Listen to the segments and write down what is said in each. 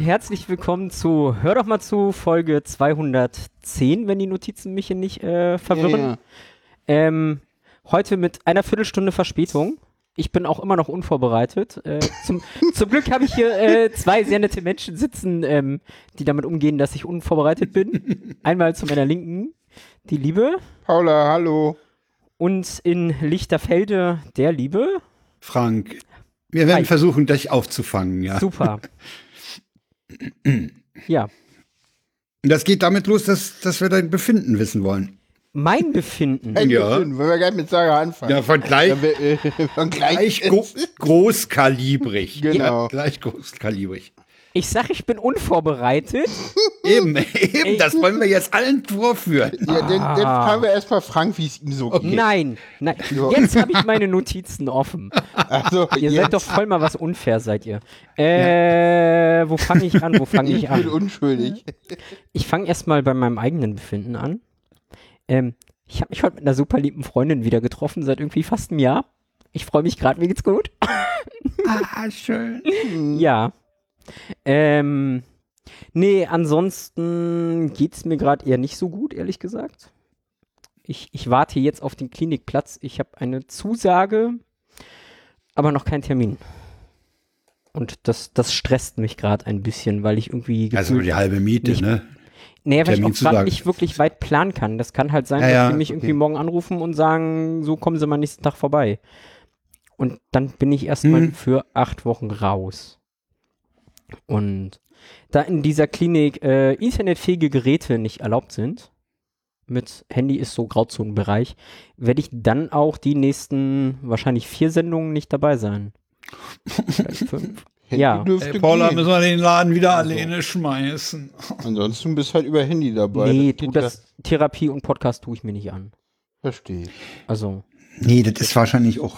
Herzlich willkommen zu Hör doch mal zu Folge 210, wenn die Notizen mich hier nicht äh, verwirren. Ja, ja. Ähm, heute mit einer Viertelstunde Verspätung. Ich bin auch immer noch unvorbereitet. Äh, zum, zum Glück habe ich hier äh, zwei sehr nette Menschen sitzen, ähm, die damit umgehen, dass ich unvorbereitet bin. Einmal zu meiner Linken die Liebe Paula, hallo. und in Lichterfelde der Liebe. Frank, wir werden Hi. versuchen, dich aufzufangen, ja. Super. ja, Und das geht damit los, dass, dass wir dein Befinden wissen wollen. mein Befinden. Hey, Ja. Wollen wir gleich mit Sarah anfangen? Ja, von gleich, von gleich, gleich gro großkalibrig. Genau. Ja, gleich großkalibrig. Ich sag, ich bin unvorbereitet. Eben, eben, das wollen wir jetzt allen vorführen. Ja, dann, dann fragen wir erstmal Frank, wie es ihm so geht. Nein, nein. Ja. Jetzt habe ich meine Notizen offen. Also, Ihr jetzt, seid doch voll mal was unfair, seid ihr. Äh, wo fange ich an? Wo fange ich ich bin an? unschuldig. Ich fange erstmal bei meinem eigenen Befinden an. Ähm, ich habe mich heute mit einer super lieben Freundin wieder getroffen, seit irgendwie fast einem Jahr. Ich freue mich gerade, mir geht's gut. Ah, schön. Ja. Ähm, nee, ansonsten geht's mir gerade eher nicht so gut, ehrlich gesagt. Ich, ich warte jetzt auf den Klinikplatz. Ich habe eine Zusage, aber noch keinen Termin. Und das, das stresst mich gerade ein bisschen, weil ich irgendwie Also die halbe Miete, nicht- ne? nee, weil ich auch nicht wirklich weit planen kann. Das kann halt sein, Ja, dass ja, sie mich irgendwie okay. morgen anrufen und sagen, so kommen sie mal nächsten Tag vorbei. Und dann bin ich erstmal Hm. für acht Wochen raus. Und da in dieser Klinik äh, internetfähige Geräte nicht erlaubt sind, mit Handy ist so Grauzonenbereich, werde ich dann auch die nächsten wahrscheinlich vier Sendungen nicht dabei sein. Vielleicht fünf. Handy Ja. dürfte Ey, Paula, gehen. müssen wir den Laden wieder alleine schmeißen. Ansonsten bist halt über Handy dabei. nee, Das du, geht ja- das Therapie und Podcast tue ich mir nicht an. Verstehe ich. Also, Nee, das ist wahrscheinlich auch,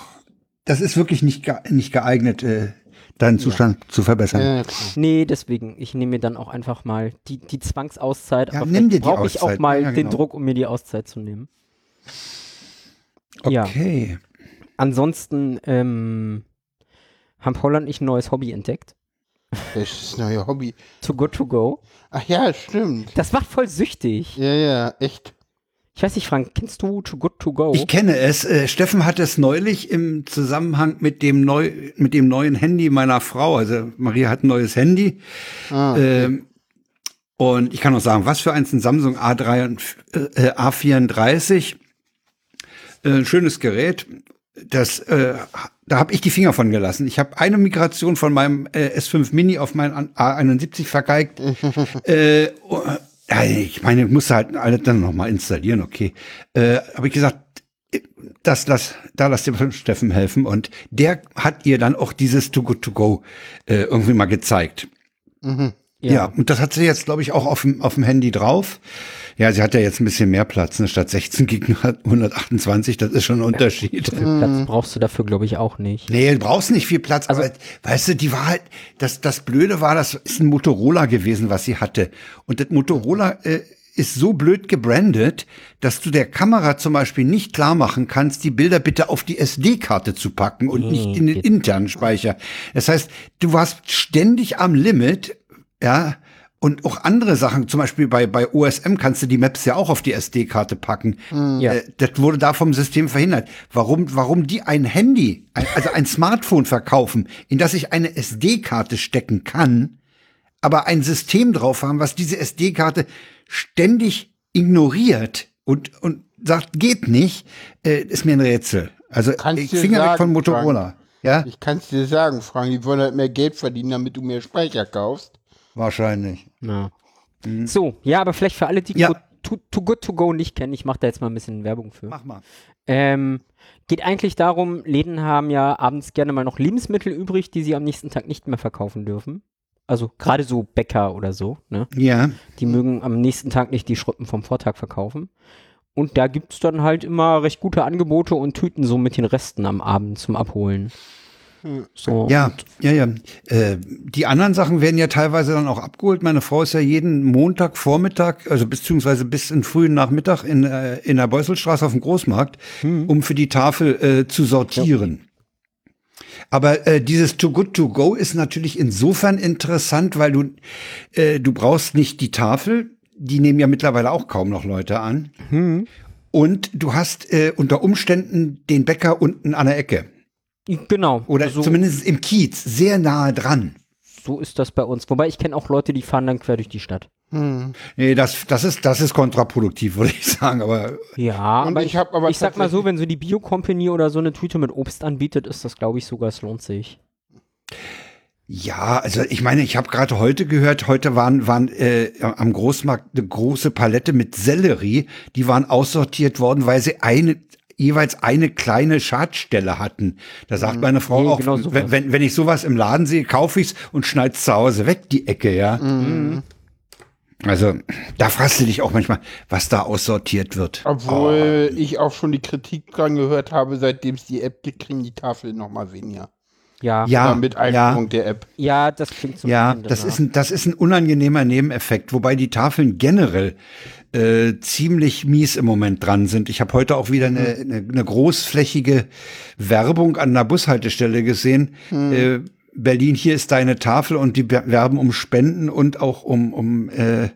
das ist wirklich nicht, ge nicht geeignet, äh, deinen Zustand zu verbessern. Ja, nee, deswegen, ich nehme mir dann auch einfach mal die, die Zwangsauszeit, Ja, aber nimm dir die brauche ich auch mal Ja, den genau. Druck, um mir die Auszeit zu nehmen. Ja. Okay. Ansonsten ähm, haben Paula und ich ein neues Hobby entdeckt. Das ist das neue Hobby. Too Good To Go. Ach ja, stimmt. Das macht voll süchtig. Ja, ja, echt. Ich weiß nicht, Frank, kennst du Too Good To Go? Ich kenne es. Äh, Steffen hat es neulich im Zusammenhang mit dem, neu, mit dem neuen Handy meiner Frau. Also Maria hat ein neues Handy. Ah, Ähm, und ich kann auch sagen, was für eins, ein Samsung A3 und, äh, A34. Äh, ein schönes Gerät. Das, äh, da habe ich die Finger von gelassen. Ich habe eine Migration von meinem äh, S5 Mini auf meinen A71 vergeigt. äh, ja, ich meine, ich musste halt alles dann noch mal installieren, okay. Äh, habe ich gesagt, das, das, da lasst ihr Steffen helfen. Und der hat ihr dann auch dieses Too Good To Go äh, irgendwie mal gezeigt. Ja. und das hat sie jetzt, glaube ich, auch auf dem, auf dem Handy drauf. Ja, sie hat ja jetzt ein bisschen mehr Platz, ne? statt 16 Gig nur 128, das ist schon ein Unterschied. So viel Platz brauchst du dafür, glaube ich, auch nicht. Nee, du brauchst nicht viel Platz, aber weißt du, die war halt, das, das Blöde war, das ist ein Motorola gewesen, was sie hatte. Und das Motorola äh, ist so blöd gebrandet, dass du der Kamera zum Beispiel nicht klar machen kannst, die Bilder bitte auf die SD-Karte zu packen und nicht in den internen Speicher. Das heißt, du warst ständig am Limit, ja, und auch andere Sachen, zum Beispiel bei, bei OSM kannst du die Maps ja auch auf die SD-Karte packen. Ja. Äh, das wurde da vom System verhindert. Warum, warum die ein Handy, ein, also ein Smartphone verkaufen, in das ich eine SD-Karte stecken kann, aber ein System drauf haben, was diese SD-Karte ständig ignoriert und, und sagt, geht nicht, äh, ist mir ein Rätsel. Also Kannst Finger weg von Motorola. Ja, Ich kann es dir sagen, Frank, die wollen halt mehr Geld verdienen, damit du mehr Speicher kaufst. wahrscheinlich. Ja. So, ja, aber vielleicht für alle, die Mhm. Ja. Too, Too, Good To Go nicht kennen, ich mache da jetzt mal ein bisschen Werbung für. Mach mal. Ähm, geht eigentlich darum, Läden haben ja abends gerne mal noch Lebensmittel übrig, die sie am nächsten Tag nicht mehr verkaufen dürfen. Also gerade so Bäcker oder so, ne? Ja, Die mögen am nächsten Tag nicht die Schruppen vom Vortag verkaufen. Und da gibt's dann halt immer recht gute Angebote und Tüten so mit den Resten am Abend zum Abholen. So. ja, ja, ja. Äh, die anderen Sachen werden ja teilweise dann auch abgeholt. Meine Frau ist ja jeden Montag Vormittag, also beziehungsweise bis in frühen Nachmittag in, äh, in der Beuselstraße auf dem Großmarkt, um für die Tafel äh, zu sortieren. Aber äh, dieses Too Good To Go ist natürlich insofern interessant, weil du äh, du brauchst nicht die Tafel, die nehmen ja mittlerweile auch kaum noch Leute an. Und du hast äh, unter Umständen den Bäcker unten an der Ecke Genau. oder so, zumindest im Kiez sehr nahe dran. so ist das bei uns. Wobei ich kenne auch Leute, die fahren dann quer durch die Stadt. Nee, das das ist das ist kontraproduktiv, würde ich sagen. Aber Ja, Und aber ich aber ich sag mal so, wenn so die Bio-Company oder so eine Tüte mit Obst anbietet, ist das, glaube ich, sogar, es lohnt sich. Ja, also ich meine, ich habe gerade heute gehört, heute waren, waren äh, am Großmarkt eine große Palette mit Sellerie, die waren aussortiert worden, weil sie eine jeweils eine kleine Schadstelle hatten. Da sagt meine Frau Mhm. Auch, genau sowas. wenn, wenn, wenn ich sowas im Laden sehe, kaufe ich's und schneid's zu Hause weg, die Ecke, ja. Mhm. Also da fragst du dich auch manchmal, was da aussortiert wird. Obwohl Oh. ich auch schon die Kritik dran gehört habe, seitdem es die App gibt, kriegen die Tafeln noch mal weniger. Ja, Ja, mit Einführung der App. ja, das klingt so. Ja, bisschen das ist, ein, das ist ein unangenehmer Nebeneffekt, wobei die Tafeln generell äh, ziemlich mies im Moment dran sind. Ich habe heute auch wieder eine, eine, eine großflächige Werbung an einer Bushaltestelle gesehen. Äh, Berlin, hier ist deine Tafel und die wer- werben um Spenden und auch um, um äh,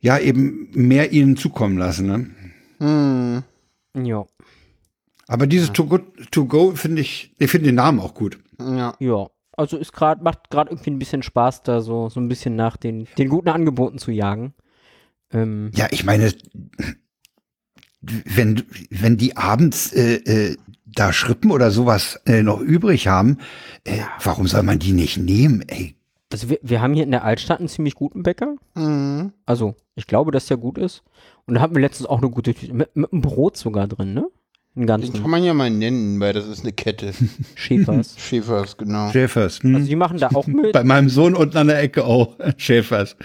ja eben mehr ihnen zukommen lassen. Ne? Hm. Ja, Aber dieses To Go, to go finde ich, ich finde den Namen auch gut. Ja. ja. Also ist gerade, macht gerade irgendwie ein bisschen Spaß, da so, so ein bisschen nach den, den guten Angeboten zu jagen. Ähm, Ja, ich meine, wenn, wenn die abends äh, äh, da Schrippen oder sowas äh, noch übrig haben, äh, warum soll man die nicht nehmen? Ey, also wir, wir haben hier in der Altstadt einen ziemlich guten Bäcker. Mhm. Also, ich glaube, dass der gut ist. Und da hatten wir letztens auch eine gute Tüte. Mit, mit einem Brot sogar drin, ne? Einen Den kann ganzen man ja mal nennen, weil das ist eine Kette. Schäfers. Schäfers, genau. Schäfers. Hm? Also die machen da auch mit. Bei meinem Sohn unten an der Ecke auch. Schäfers.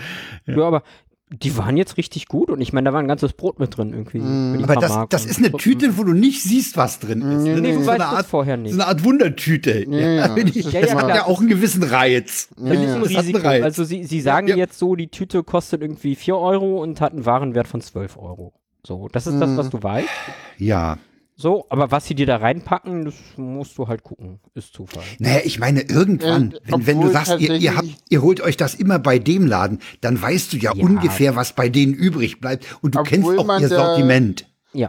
Ja, aber die waren jetzt richtig gut und ich meine, da war ein ganzes Brot mit drin irgendwie. die Aber das, das ist eine so. Tüte, wo du nicht siehst, was drin ist. ne? Nee, Das du ist weißt so eine das Art, vorher so nicht. eine Art Wundertüte. Ja, ja, die- das Ja, ja, hat ja auch einen gewissen Reiz. Das ist ein Risiko. Reiz. Also sie, sie sagen Ja. jetzt so, die Tüte kostet irgendwie 4 Euro und hat einen Warenwert von 12 Euro. So, das ist das, was du weißt. Ja. So, aber was sie dir da reinpacken, das musst du halt gucken. Ist Zufall. Naja, ich meine, irgendwann, Äh, wenn, wenn du sagst, ihr, ihr, habt, ihr holt euch das immer bei dem Laden, dann weißt du ja, Ja. ungefähr, was bei denen übrig bleibt. Und du Obwohl kennst auch ihr da- Sortiment.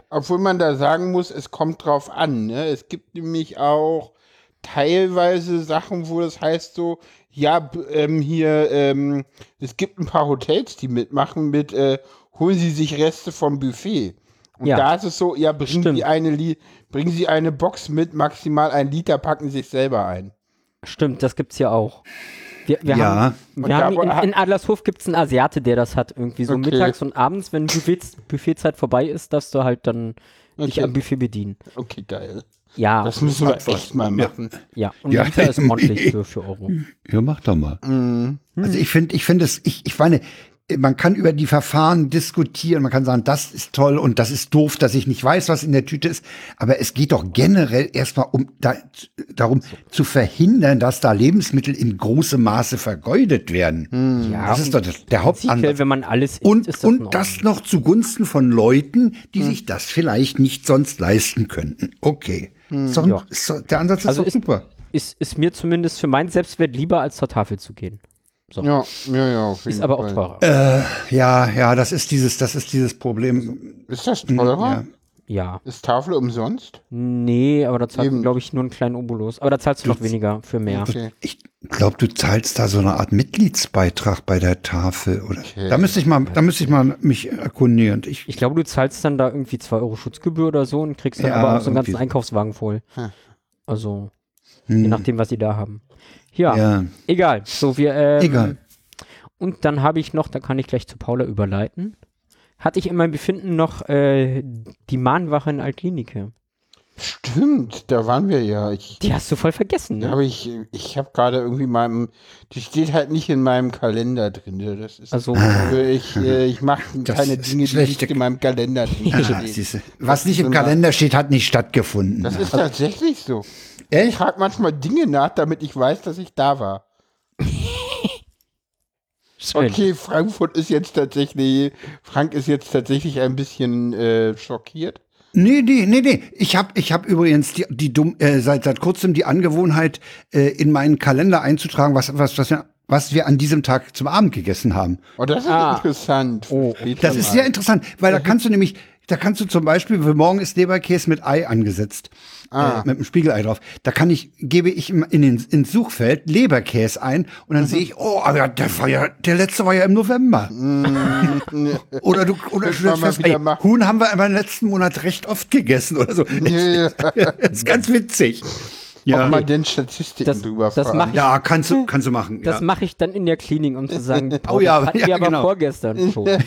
Obwohl man da sagen muss, es kommt drauf an. Ne? Es gibt nämlich auch teilweise Sachen, wo das heißt so, ja, ähm, hier, ähm, es gibt ein paar Hotels, die mitmachen mit, äh, holen Sie sich Reste vom Buffet. Und Ja. da ist es so, ja, bringen Stimmt. Sie, eine Li bringen Sie eine Box mit, maximal ein Liter, packen Sie sich selber ein. Stimmt, das gibt's ja auch. Wir, wir Ja. haben, wir haben in, in Adlershof gibt's einen Asiate, der das hat. Irgendwie so Okay. mittags und abends, wenn Buffet, Buffetzeit vorbei ist, darfst du halt dann dich Okay. am Buffet bedienen. Okay, geil. Ja, Das müssen wir echt mal machen. ja. Und Ja. Liter ist ordentlich für 4 Euro. Ja, mach doch mal. Mhm. Also ich finde, ich finde es, ich, ich meine, man kann über die Verfahren diskutieren, man kann sagen, das ist toll und das ist doof, dass ich nicht weiß, was in der Tüte ist. Aber es geht doch generell erstmal um da, darum zu verhindern, dass da Lebensmittel in großem Maße vergeudet werden. Ja, das ist doch das, der Hauptansatz. wenn man alles isst, Und, ist das und das noch zugunsten von Leuten, die sich das vielleicht nicht sonst leisten könnten. Okay. So, Ja. so, der Ansatz ist Also doch ist- super. Ist, ist mir zumindest für meinen Selbstwert lieber, als zur Tafel zu gehen. Ja, ja, ja. Auf jeden Ist aber auch teurer. Ja, ja, das ist dieses, das ist dieses Problem. Ist das teurer? Ja. Ja. Ist Tafel umsonst? Nee, aber da zahlst du, Eben. glaube ich, nur einen kleinen Obolus. Aber da zahlst du noch weniger für mehr. Okay. Ich glaube, du zahlst da so eine Art Mitgliedsbeitrag bei der Tafel, oder? Okay. Da müsste ich mal, da müsste ich mal mich erkundigen. Ich, Ich glaube, du zahlst dann da irgendwie 2 Euro Schutzgebühr oder so und kriegst dann Ja, aber auch so einen ganzen. Einkaufswagen voll. Hm. Also, hm, je nachdem, was sie da haben. Ja, ja, egal. So, wir, ähm, egal. Und dann habe ich noch, da kann ich gleich zu Paula überleiten, hatte ich in meinem Befinden noch äh, die Mahnwache in Altklinike. Stimmt, da waren wir ja. Ich, Die hast du voll vergessen, ne? habe ich, ich habe gerade irgendwie meinem, die steht halt nicht in meinem Kalender drin. ne? Das ist, Also, ich, äh, ich mache keine Dinge, die nicht in meinem Kalender drin Ah. Was nicht im Kalender steht, hat nicht stattgefunden. Das ist tatsächlich so. Ich Echt? frage manchmal Dinge nach, damit ich weiß, dass ich da war. schön. Okay, Frankfurt ist jetzt tatsächlich, Frank ist jetzt tatsächlich ein bisschen äh, schockiert. Nee, nee, nee, nee. Ich habe ich hab übrigens die, die dumm, äh, seit, seit kurzem die Angewohnheit, äh, in meinen Kalender einzutragen, was, was, was, wir, was wir an diesem Tag zum Abend gegessen haben. Oh, das ist Ah. interessant. Oh, Das ist sehr interessant, weil da kannst du nämlich, da kannst du zum Beispiel, für morgen ist Leberkäse mit Ei angesetzt. Ah. Äh, mit einem Spiegelei drauf. Da kann ich, gebe ich im- in den, ins Suchfeld Leberkäse ein und dann sehe ich, oh, aber der war ja, der letzte war ja im November. oder du, oder du fest, ey, machen. Huhn haben wir aber im letzten Monat recht oft gegessen oder so. Ja, ja. Das ist ganz witzig. Ob Ja, man denn Statistiken Das- drüber das ich- ja kannst du, kannst du machen. Das ja. mache ich dann in der Klinik, um zu sagen, boah, Oh ja, das hatten ja, wir aber genau. vorgestern schon.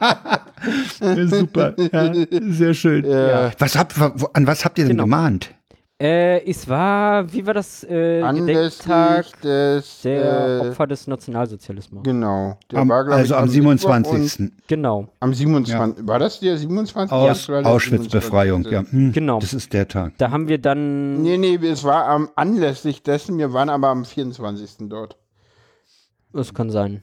Super, ja, sehr schön. Ja. Was habt, an was habt ihr denn Genau. gemahnt? Äh, es war, wie war das, äh, Gedenktag des, der äh, Opfer des Nationalsozialismus. genau. Der Am, war, also ich, am Mittwoch und 27. Genau, Am 27. War das der 27. Aus der Auschwitz-Befreiung, 27.? ja. Hm, Genau. Das ist der Tag. da haben wir dann, Nee, nee, es war am anlässlich dessen, wir waren aber am 24. dort. das kann sein,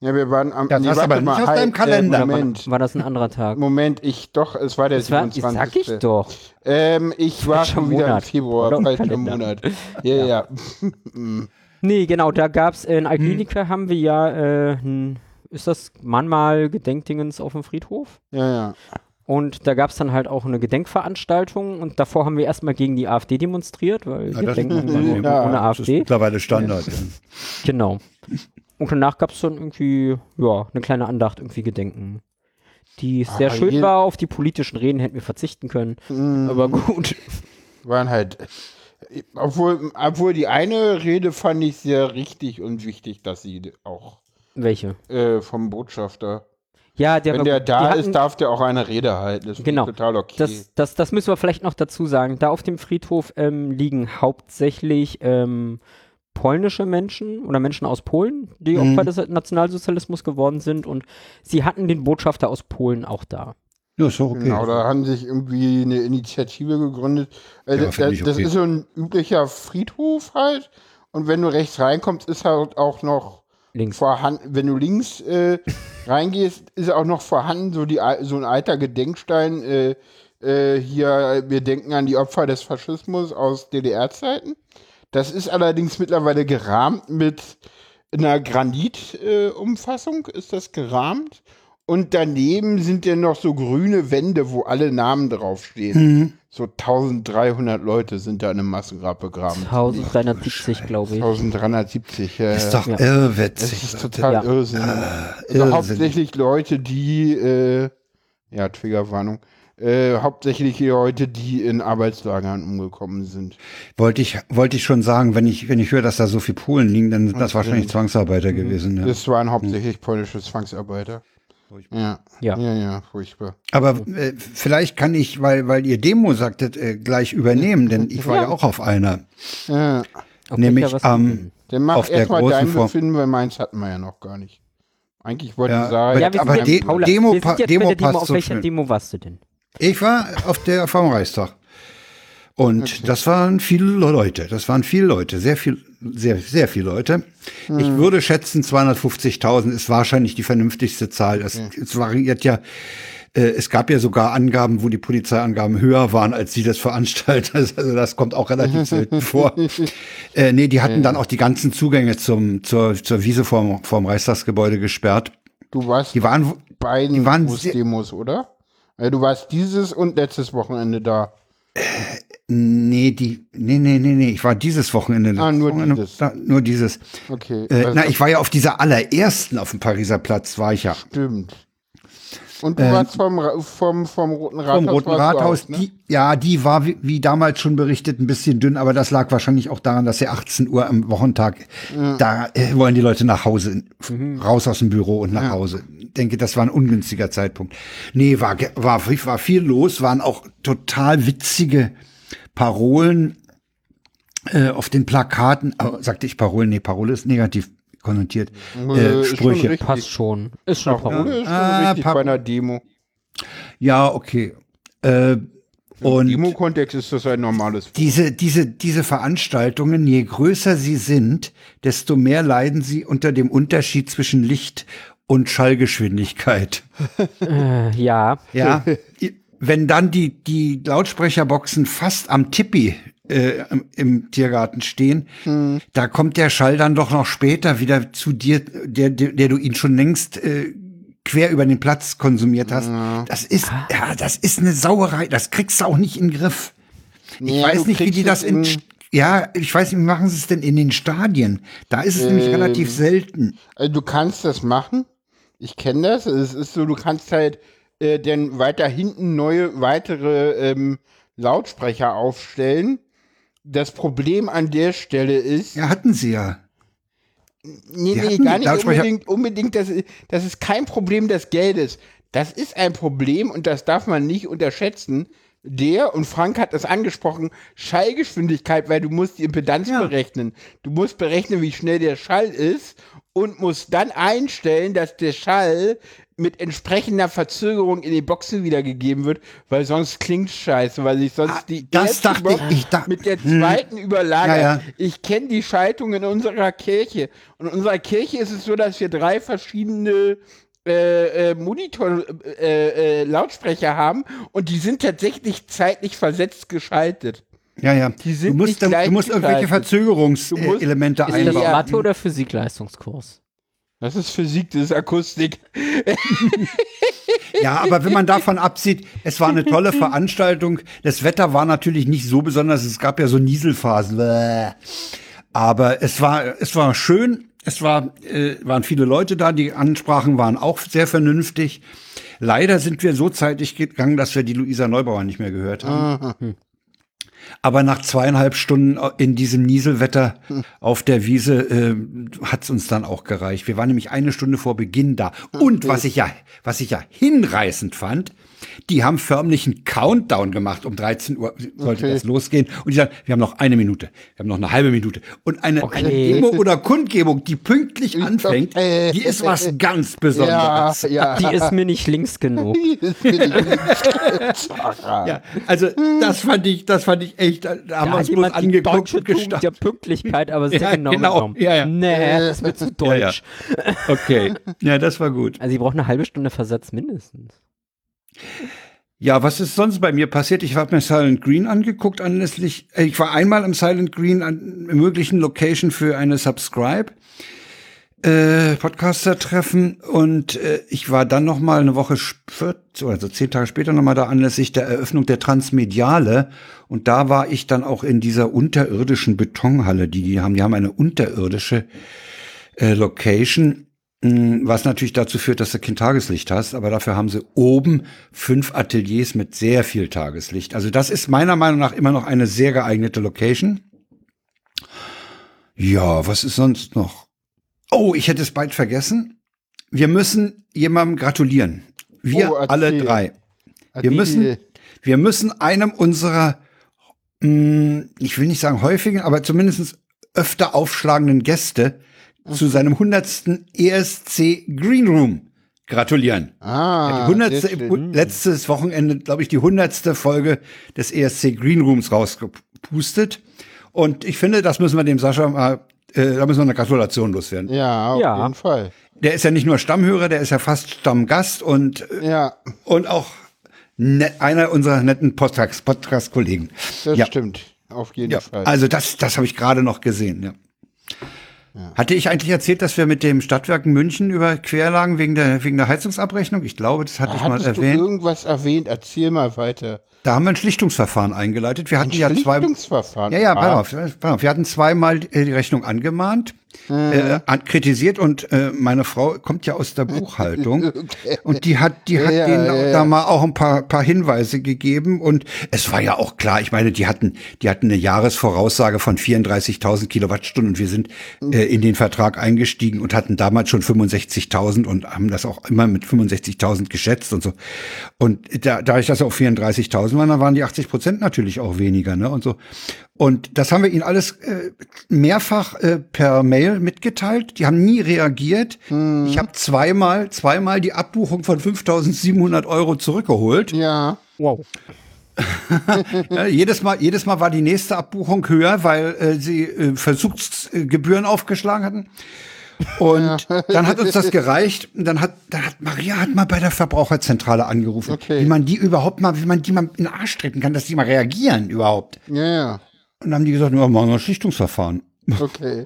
Ja, wir waren am Das nee, hast aber nicht mal, auf halt, deinem Kalender. Äh, war, Moment, war das ein anderer Tag? Moment, ich doch, es war der Das war, 27. sag ich doch. Ähm, ich war schon wieder Monat. im Februar, falscher. Monat. Ja, ja. Nee, genau, da gab's äh, in Hm. Alklinika haben wir ja, äh, ein, ist das Mahnmal Gedenkdingens auf dem Friedhof? Ja, ja. Und da gab's dann halt auch eine Gedenkveranstaltung und davor haben wir erstmal gegen die AfD demonstriert, weil Ja, wir das- denken ja, ohne ja, Das ist AfD. mittlerweile Standard. ja. Genau. Und danach gab's dann irgendwie, ja, eine kleine Andacht, irgendwie Gedenken. Die sehr Ah, schön war, auf die politischen Reden hätten wir verzichten können. Mhm. Aber gut. waren halt. Obwohl, obwohl die eine Rede fand ich sehr richtig und wichtig, dass sie auch Welche? äh, vom Botschafter. Ja, der Wenn der da hatten- ist, darf der auch eine Rede halten. Das Genau. total okay. Das, das, das müssen wir vielleicht noch dazu sagen. Da auf dem Friedhof ähm, liegen hauptsächlich ähm, polnische Menschen oder Menschen aus Polen, die Mhm. Opfer des Nationalsozialismus geworden sind. Und sie hatten den Botschafter aus Polen auch da. Ja, ist doch okay. Genau, da haben sich irgendwie eine Initiative gegründet. Äh, Ja, da- find ich das okay. ist so ein üblicher Friedhof halt. Und wenn du rechts reinkommst, ist halt auch noch Links. vorhanden, wenn du links äh, reingehst, ist auch noch vorhanden, so, die, so ein alter Gedenkstein. Äh, äh, hier, wir denken an die Opfer des Faschismus aus DDR-Zeiten. Das ist allerdings mittlerweile gerahmt mit einer Granit-Umfassung, äh, ist das gerahmt. Und daneben sind ja noch so grüne Wände, wo alle Namen draufstehen. So 1300 Leute sind da in einem Massengrab begraben. 1370, glaube ich. 1370, ja. Ist doch Ja. irrwitzig. Das ist total Ja. Irrsinn. Also Irrsinn. hauptsächlich Leute, die, äh, ja, Triggerwarnung, äh, hauptsächlich Leute, die in Arbeitslagern umgekommen sind. Wollte ich, wollte ich schon sagen, wenn ich, wenn ich höre, dass da so viele Polen liegen, dann sind das wahrscheinlich Zwangsarbeiter gewesen. Ja. Das waren hauptsächlich polnische Zwangsarbeiter. Ja. Ja. Ja, ja, furchtbar. Aber äh, vielleicht kann ich, weil, weil ihr Demo sagtet, äh, gleich übernehmen, denn ich war ja, auch auf einer. Ja. Auf Nämlich denn? Dann mach Auf der erstmal großen dein Form- Befinden, weil meins hatten wir ja noch gar nicht. Eigentlich wollte Ja, ich sagen, Ja, aber sind De- Demo wir sind jetzt Demo bei der Demo. passt Auf so welcher schön. Demo warst du denn? Ich war auf der vom Reichstag. Und das waren viele Leute. Das waren viele Leute. Sehr viel, sehr, sehr viele Leute. Ich würde schätzen, 250.000 ist wahrscheinlich die vernünftigste Zahl. Es, es variiert ja. äh, Es gab ja sogar Angaben, wo die Polizeiangaben höher waren als die des Veranstalters. Also das kommt auch relativ selten vor. Äh, nee, die hatten dann auch die ganzen Zugänge zum, zur, zur Wiese vorm, vorm Reichstagsgebäude gesperrt. du warst Die waren, beiden die waren Großdemos, oder? Äh, Du warst dieses und letztes Wochenende da. Nee, die, nee, nee, nee, nee, ich war dieses Wochenende. Ah, nur Wochenende, dieses. Da, nur dieses. Okay. Äh, also, na, ich war ja auf dieser allerersten auf dem Pariser Platz, war ich ja. Stimmt. Und du warst vom, vom, vom Roten Rathaus. Vom Roten Rathaus, auch, ne? die, ja, die war, wie, wie damals schon berichtet, ein bisschen dünn, aber das lag wahrscheinlich auch daran, dass sie 18 Uhr am Wochentag, da äh, wollen die Leute nach Hause, raus aus dem Büro und nach Hause. Ich denke, das war ein ungünstiger Zeitpunkt. Nee, war, war, war viel los, waren auch total witzige Parolen äh, auf den Plakaten, oh, sagte ich Parolen, nee, Parole ist negativ konnotiert, Äh, ist schon Sprüche. richtig. Passt schon. Ist schon Parole Parole. ist schon Ah, richtig Par- bei einer Demo. Ja, okay. Äh, Im Demo-Kontext ist das ein normales. diese, diese, diese Veranstaltungen, je größer sie sind, desto mehr leiden sie unter dem Unterschied zwischen Licht und Schallgeschwindigkeit. Äh, ja. Ja, wenn dann die, die Lautsprecherboxen fast am Tippi äh, im, Tiergarten stehen, Hm. da kommt der Schall dann doch noch später wieder zu dir, der, der, der du ihn schon längst äh, quer über den Platz konsumiert hast. Das ist, ja, das ist eine Sauerei. Das kriegst du auch nicht in den Griff. Ich Ja, weiß nicht, wie die das in, ja, ich weiß nicht, wie machen sie es denn in den Stadien? Da ist es nämlich relativ selten. Also du kannst das machen. Ich kenne das. Es ist so, du kannst halt äh, dann weiter hinten neue weitere ähm, Lautsprecher aufstellen. Das Problem an der Stelle ist, Ja, hatten sie ja. nee, nee, gar nicht unbedingt, unbedingt das, ist- das ist kein Problem des Geldes. Das ist ein Problem und das darf man nicht unterschätzen. Der, und Frank hat das angesprochen, Schallgeschwindigkeit, weil du musst die Impedanz Ja. berechnen. Du musst berechnen, wie schnell der Schall ist und musst dann einstellen, dass der Schall mit entsprechender Verzögerung in die Boxen wiedergegeben wird, weil sonst klingt scheiße, weil sich sonst Ah, die das dachte Box ich, ich dachte- mit der hm. zweiten überlagert. Ja, ja. Ich kenne die Schaltung in unserer Kirche. Und in unserer Kirche ist es so, dass wir drei verschiedene äh, äh, Monitor äh, äh, Lautsprecher haben und die sind tatsächlich zeitlich versetzt geschaltet. Ja, ja. Die sind du musst, nicht du musst irgendwelche. Verzögerungselemente Ist das einbauen. Mathe- oder Physikleistungskurs? Das ist Physik, das ist Akustik. Ja, aber wenn man davon absieht, es war eine tolle Veranstaltung. Das Wetter war natürlich nicht so besonders. Es gab ja so Nieselphasen. Aber es war, es war schön. Es war, äh, waren viele Leute da. Die Ansprachen waren auch sehr vernünftig. Leider sind wir so zeitig gegangen, dass wir die Luisa Neubauer nicht mehr gehört haben. Aber nach zweieinhalb Stunden in diesem Nieselwetter auf der Wiese äh, hat's uns dann auch gereicht. Wir waren nämlich eine Stunde vor Beginn da. Und was ich ja, was ich ja hinreißend fand, die haben förmlich einen Countdown gemacht. Um 13 Uhr sollte Okay. das losgehen. Und die sagen, wir haben noch eine Minute, wir haben noch eine halbe Minute. Und eine, Okay. eine Demo oder Kundgebung, die pünktlich anfängt, Okay. die ist was ganz Besonderes. ja. Die ist mir nicht links genug. Ja, also das fand ich, das fand ich echt, da haben Da wir hat uns bloß angeguckt und gestarrt. der Pünktlichkeit, aber sehr Ja, genau, genau. Ja, ja. Nee, das ist mir zu Ja, ja. deutsch. Okay, ja, das war gut. Also, sie braucht eine halbe Stunde Versatz mindestens. Ja, was ist sonst bei mir passiert? Ich habe mir Silent Green angeguckt anlässlich, äh, ich war einmal im Silent Green an möglichen Location für eine Subscribe. Äh, Podcaster-Treffen und äh, ich war dann noch mal eine Woche also zehn Tage später noch mal da anlässlich der Eröffnung der Transmediale und da war ich dann auch in dieser unterirdischen Betonhalle, die die haben. Die haben eine unterirdische äh, Location, was natürlich dazu führt, dass du kein Tageslicht hast, aber dafür haben sie oben fünf Ateliers mit sehr viel Tageslicht. Also das ist meiner Meinung nach immer noch eine sehr geeignete Location. Ja, was ist sonst noch? Oh, ich hätte es bald vergessen. Wir müssen jemandem gratulieren. Wir Oh, alle drei. Wir müssen, wir müssen einem unserer, mh, ich will nicht sagen häufigen, aber zumindest öfter aufschlagenden Gäste zu seinem hundertsten ESC Green Room gratulieren. Ah, die sehr schön. letztes Wochenende, glaube ich, die hundertste Folge des ESC Green Rooms rausgepustet. Und ich finde, das müssen wir dem Sascha mal, äh, da müssen wir eine Gratulation loswerden. Ja, auf Ja. jeden Fall. Der ist ja nicht nur Stammhörer, der ist ja fast Stammgast und, äh, Ja, und auch ne, einer unserer netten Podcast- Podcast-Kollegen. das ja. stimmt. Auf jeden Ja, Fall. also das, das habe ich gerade noch gesehen. Ja. Hatte ich eigentlich erzählt, dass wir mit dem Stadtwerk München über Querlagen wegen der, wegen der Heizungsabrechnung? Ich glaube, das hatte ich mal Hattest du erwähnt. irgendwas erwähnt? Erzähl mal weiter. Da haben wir ein Schlichtungsverfahren eingeleitet. Wir hatten ja zwei. Schlichtungsverfahren. Ja, ja, Ah, pass auf, pass auf. Wir hatten zweimal die Rechnung angemahnt, äh, an, kritisiert und äh, meine Frau kommt ja aus der Buchhaltung und die hat, die hat Ja, denen ja, ja. da mal auch ein paar, paar Hinweise gegeben und es war ja auch klar. Ich meine, die hatten, die hatten eine Jahresvoraussage von 34.000 Kilowattstunden und wir sind äh, in den Vertrag eingestiegen und hatten damals schon 65.000 und haben das auch immer mit 65.000 geschätzt und so. Und da, da ich das auf 34.000 waren, dann waren die 80 Prozent natürlich auch weniger, ne? Und so. Und das haben wir ihnen alles äh, mehrfach äh, per Mail mitgeteilt. Die haben nie reagiert. Ich habe zweimal, zweimal die Abbuchung von 5.700 Euro zurückgeholt. Ja. Wow. Ja, jedes Mal, jedes Mal war die nächste Abbuchung höher, weil äh, sie äh, Versuchsgebühren aufgeschlagen hatten. Und dann hat uns das gereicht. Und dann hat, dann hat Maria hat mal bei der Verbraucherzentrale angerufen, Okay. wie man die überhaupt mal, wie man die mal in den Arsch treten kann, dass die mal reagieren überhaupt. Ja, ja. Und dann haben die gesagt, nur machen wir ein Schlichtungsverfahren. Okay.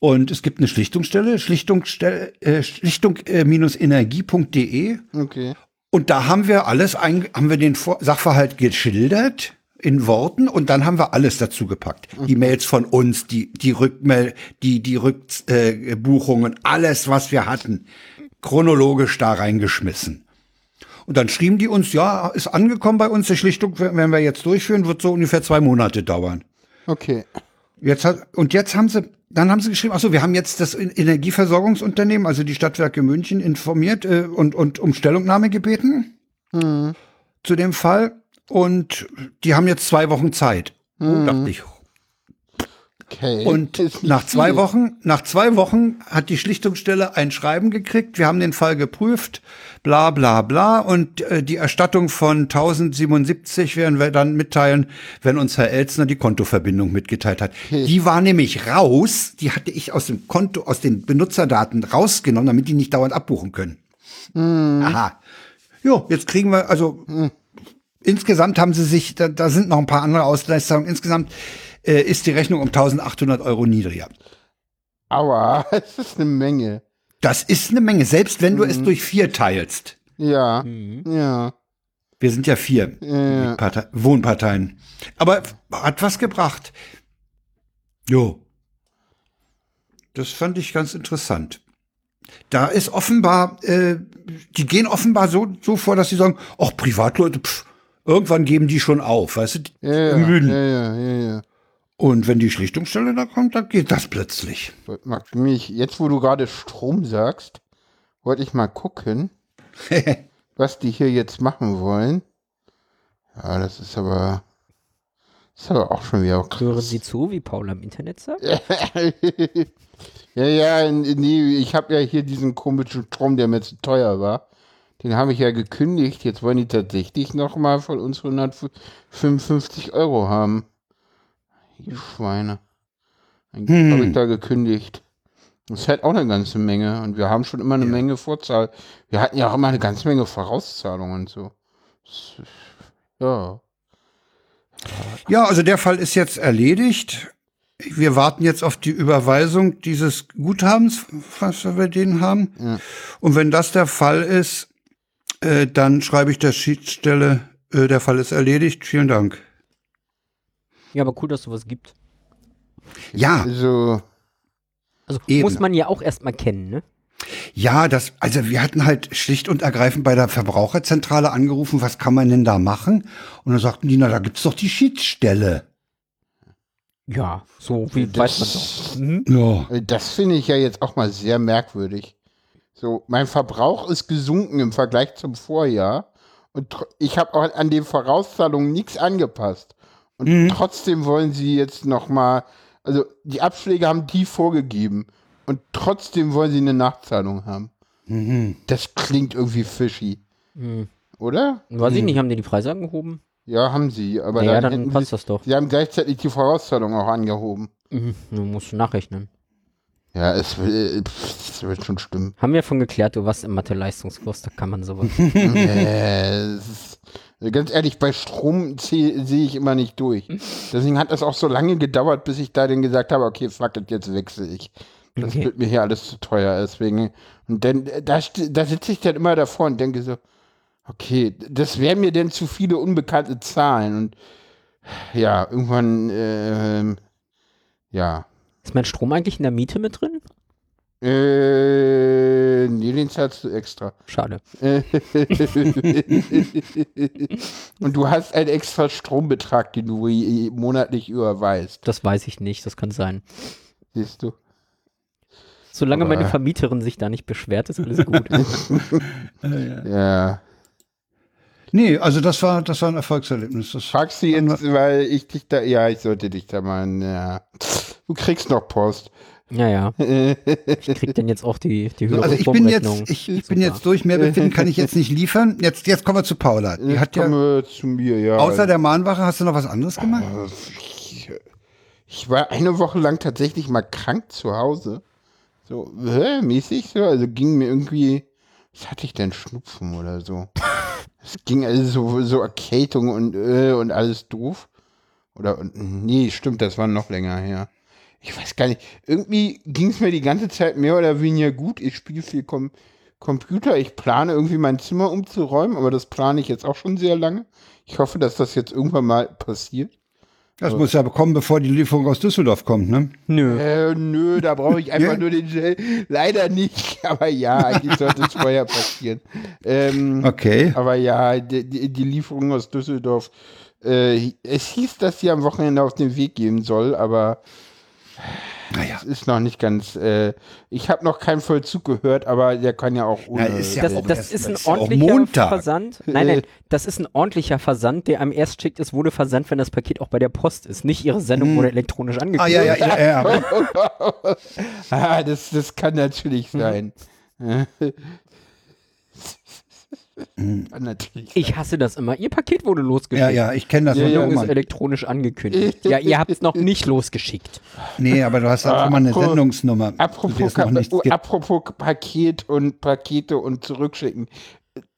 Und es gibt eine Schlichtungsstelle, Schlichtungsstelle, äh, schlichtung-energie.de. Okay. Und da haben wir alles, ein, haben wir den Vor Sachverhalt geschildert in Worten und dann haben wir alles dazu gepackt. Die Mails von uns, die, die Rückmel, die, die Rückbuchungen, äh, alles, was wir hatten, chronologisch da reingeschmissen. Und dann schrieben die uns, ja, ist angekommen bei uns, die Schlichtung werden wir jetzt durchführen, wird so ungefähr zwei Monate dauern. Okay. Jetzt hat, und jetzt haben sie, dann haben sie geschrieben, ach so, wir haben jetzt das Energieversorgungsunternehmen, also die Stadtwerke München, informiert äh, und, und um Stellungnahme gebeten zu dem Fall. Und die haben jetzt zwei Wochen Zeit. Oh, dachte ich. Okay. Und nach zwei viel. Wochen, nach zwei Wochen hat die Schlichtungsstelle ein Schreiben gekriegt. Wir haben den Fall geprüft, bla bla bla. Und äh, die Erstattung von 1077 werden wir dann mitteilen, wenn uns Herr Elzner die Kontoverbindung mitgeteilt hat. Die war nämlich raus, die hatte ich aus dem Konto, aus den Benutzerdaten rausgenommen, damit die nicht dauernd abbuchen können. Aha. Jo, jetzt kriegen wir, also insgesamt haben sie sich, da, da sind noch ein paar andere Ausgleichszahlungen. Insgesamt äh, ist die Rechnung um 1800 Euro niedriger. Aua, das ist eine Menge. Das ist eine Menge, selbst wenn du es durch vier teilst. Ja. Mhm. Ja. Wir sind ja vier Ja. Partei Wohnparteien. Aber hat was gebracht. Jo. Das fand ich ganz interessant. Da ist offenbar, äh, die gehen offenbar so, so vor, dass sie sagen, ach, Privatleute, pff, irgendwann geben die schon auf, weißt du, Ja, ja, ja, ja, ja. Und wenn die Schlichtungsstelle da kommt, dann geht das plötzlich. Mag mich, jetzt wo du gerade Strom sagst, wollte ich mal gucken, was die hier jetzt machen wollen. Ja, das ist aber, das ist aber auch schon wieder auch Hören krass. Sie zu, wie Paul am Internet sagt? ja, ja, nee, ich habe ja hier diesen komischen Strom, der mir zu teuer war. Den habe ich ja gekündigt. Jetzt wollen die tatsächlich nochmal von uns 155 Euro haben. Die Schweine. Eigentlich habe ich da gekündigt. Das ist halt auch eine ganze Menge. Und wir haben schon immer eine Menge Vorzahl. Wir hatten ja auch immer eine ganze Menge Vorauszahlungen und so. Ist- Ja. Ja, also der Fall ist jetzt erledigt. Wir warten jetzt auf die Überweisung dieses Guthabens, was wir den haben. Ja. Und wenn das der Fall ist, äh, dann schreibe ich der Schiedsstelle, äh, der Fall ist erledigt. Vielen Dank. Ja, aber cool, dass sowas gibt. Ja, Also, Also Eben. muss man ja auch erstmal kennen, ne? ja, das, also wir hatten halt schlicht und ergreifend bei der Verbraucherzentrale angerufen, was kann man denn da machen? Und dann sagten die, na, da gibt's doch die Schiedsstelle. Ja, so wie Das- weiß man doch. Mhm. Ja. Das finde ich ja jetzt auch mal sehr merkwürdig. So, mein Verbrauch ist gesunken im Vergleich zum Vorjahr und ich habe auch an den Vorauszahlungen nichts angepasst. Und trotzdem wollen sie jetzt noch mal, also die Abschläge haben die vorgegeben und trotzdem wollen sie eine Nachzahlung haben. Das klingt irgendwie fishy, Mhm. oder? Weiß ich nicht, haben die die Preise angehoben? Ja, haben sie, aber Ja, dann hätten passt sie, das doch. sie haben gleichzeitig die Vorauszahlung auch angehoben. Mhm. Du musst nachrechnen. Ja, es, es wird schon stimmen. Haben wir von geklärt, du warst im Mathe-Leistungskurs, da kann man sowas. Äh, es ist, ganz ehrlich, bei Strom sehe ich immer nicht durch. Deswegen hat das auch so lange gedauert, bis ich da dann gesagt habe, okay, fuck it, jetzt wechsle ich. Das Okay. wird mir hier alles zu teuer. Deswegen, und dann, äh, da, da sitze ich dann immer davor und denke so, okay, das wären mir denn zu viele unbekannte Zahlen. Und ja, irgendwann, ähm, ja. Ist mein Strom eigentlich in der Miete mit drin? Äh, nee, den zahlst du extra. Schade. Und du hast einen extra Strombetrag, den du monatlich überweist. Das weiß ich nicht, das kann sein. Siehst du? Solange Aber- meine Vermieterin sich da nicht beschwert, ist alles gut. Ja. Nee, also das war, das war ein Erfolgserlebnis. Das Fragst du jetzt, weil ich dich da, ja, ich sollte dich da mal, ja. Du kriegst noch Post. Ja, ja. Ich krieg dann jetzt auch die, die höhere Also ich bin jetzt, ich, ich bin jetzt durch, mehr befinden kann ich jetzt nicht liefern. Jetzt, jetzt kommen wir zu Paula. Die Jetzt hat ja, kommen wir zu mir, ja. außer der Mahnwache, hast du noch was anderes gemacht? Ich, ich war eine Woche lang tatsächlich mal krank zu Hause, So, hä, mäßig so, also ging mir irgendwie, was hatte ich denn, Schnupfen oder so? Es ging also so, so Erkältung und, äh, und alles doof. Oder, und, nee, stimmt, das war noch länger her. Ich weiß gar nicht, irgendwie ging es mir die ganze Zeit mehr oder weniger gut. Ich spiele viel Com Computer, ich plane irgendwie mein Zimmer umzuräumen, aber das plane ich jetzt auch schon sehr lange. Ich hoffe, dass das jetzt irgendwann mal passiert. Das muss ja kommen, bevor die Lieferung aus Düsseldorf kommt, ne? Nö. Äh, nö, da brauche ich einfach Ja. nur den Gel. Leider nicht, aber ja, eigentlich sollte es vorher passieren. Ähm, Okay. aber ja, die, die, die Lieferung aus Düsseldorf. Äh, es hieß, dass sie am Wochenende auf den Weg gehen soll, aber Naja. es ist noch nicht ganz. Äh, ich habe noch keinen Vollzug gehört, aber der kann ja auch ohne. ist ja Das, auch das ist ein das ist ja ordentlicher Montag. Versand. Nein, nein, das ist ein ordentlicher Versand, der am erst schickt, es wurde versandt, wenn das Paket auch bei der Post ist. Nicht ihre Sendung wurde elektronisch Ah, angekündigt. ja, ja, ja, ja. ah, das, das kann natürlich sein. Natürlich. Ich hasse das immer. Ihr Paket wurde Ja, losgeschickt. ja, ich kenne das Ja, von ja, Sendung ist elektronisch angekündigt. ja, ihr habt es noch nicht losgeschickt. Nee, aber du hast auch Ah, immer eine Sendungsnummer. Apropos, apropos Paket und Pakete und zurückschicken.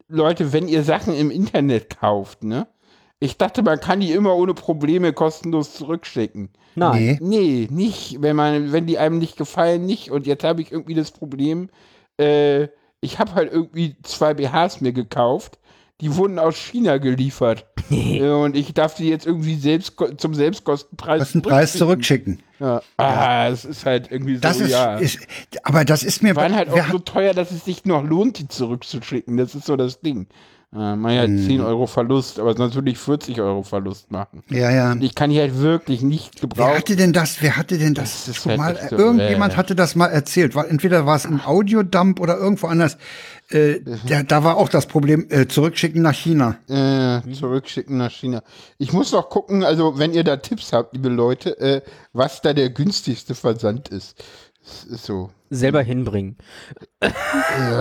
Leute, wenn ihr Sachen im Internet kauft, ne? Ich dachte, man kann die immer ohne Probleme kostenlos zurückschicken. Nein. Nee. Nee, nicht, wenn man, wenn die einem nicht gefallen, nicht. Und jetzt habe ich irgendwie das Problem, äh, ich habe halt irgendwie zwei BHs mir gekauft. Die wurden aus China geliefert. Äh, und ich darf die jetzt irgendwie selbst zum Selbstkostenpreis Was einen Preis zurückschicken. Ja. Ah, es ist halt irgendwie so, Das ist, ja. ist, aber das ist mir. waren halt auch so teuer, dass es sich noch lohnt, die zurückzuschicken. Das ist so das Ding. Äh, man ja Mhm. 10 Euro Verlust, aber natürlich 40 Euro Verlust machen. ja, ja. Ich kann die halt wirklich nicht Wer gebrauchen. hatte denn das? Wer hatte denn das, Das schon halt mal? so, Irgendjemand hatte das mal erzählt. War, entweder war es im Audiodump oder irgendwo anders. Äh, da, da war auch das Problem, äh, zurückschicken nach China. Äh, zurückschicken nach China. Ich muss noch gucken, also wenn ihr da Tipps habt, liebe Leute, äh, was da der günstigste Versand ist. Ist so. Selber hinbringen. Ja,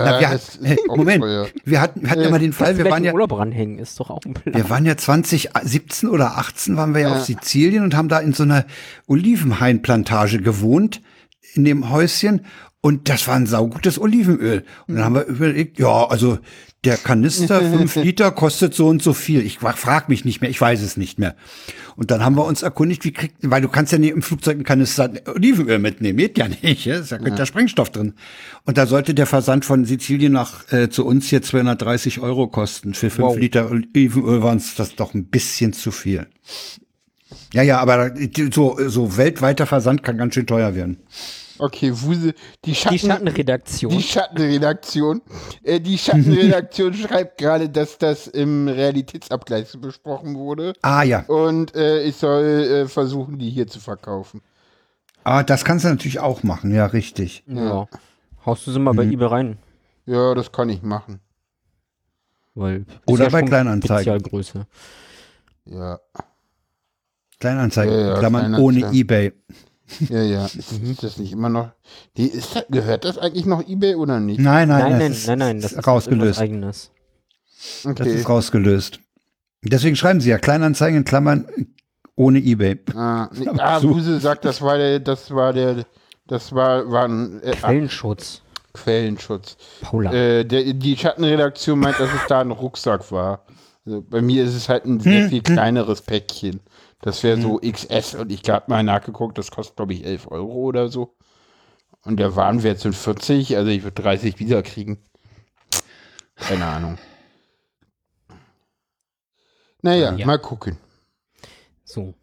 Na, wir, hat- Moment, teuer. wir hatten, wir hatten immer den Fall, wir waren ja, Urlaub ranhängen, ist doch auch ein Plan. wir waren ja 2017 oder 18 waren wir ja, auf Sizilien und haben da in so einer Olivenhainplantage gewohnt, in dem Häuschen. Und das war ein saugutes Olivenöl. Und dann haben wir überlegt, ja, also der Kanister, fünf Liter, kostet so und so viel. Ich frag mich nicht mehr, ich weiß es nicht mehr. Und dann haben wir uns erkundigt, wie kriegt, weil du kannst ja nicht im Flugzeug einen Kanister Olivenöl mitnehmen, geht ja nicht, ja? ist ja ja. Sprengstoff drin. Und da sollte der Versand von Sizilien nach äh, zu uns hier 230 Euro kosten. Für fünf Wow. Liter Olivenöl waren es das doch ein bisschen zu viel. Ja, ja, aber so, so weltweiter Versand kann ganz schön teuer werden. Okay, Wuse, die Schatten, Die Schattenredaktion. Die Schattenredaktion. Äh, die Schattenredaktion schreibt gerade, dass das im Realitätsabgleich besprochen wurde. Ah ja, Und äh, ich soll äh, versuchen, die hier zu verkaufen. ah, das kannst du natürlich auch machen, ja, richtig. ja. Haust du sie mal bei eBay rein. Ja, das kann ich machen. Weil Oder ist bei Kleinanzeigen. Spezialgröße. Ja, Kleinanzeigen, Ja, ja, Klammern Kleinanzeigen. ohne Ebay. Ja, ja. Ist das nicht immer noch. Die, ist das, gehört das eigentlich noch eBay oder nicht? Nein, nein, Nein, das nein, ist, nein, nein, das das ist rausgelöst. eigenes. Das Okay. ist rausgelöst. Deswegen schreiben sie ja Kleinanzeigen in Klammern ohne Ebay. Ah, nee, ah So. Wuse sagt, das war der, das war der, das war, war ein äh, Quellenschutz. Quellenschutz. Paula. Äh, der, die Schattenredaktion meint, dass es da ein Rucksack war. Also bei mir ist es halt ein sehr viel kleineres Päckchen. Das wäre so XS und ich habe mal nachgeguckt, das kostet glaube ich 11 Euro oder so. Und der Warenwert sind 40, also ich würde 30 wieder kriegen. Keine Ahnung. Naja, Ja. mal gucken. So.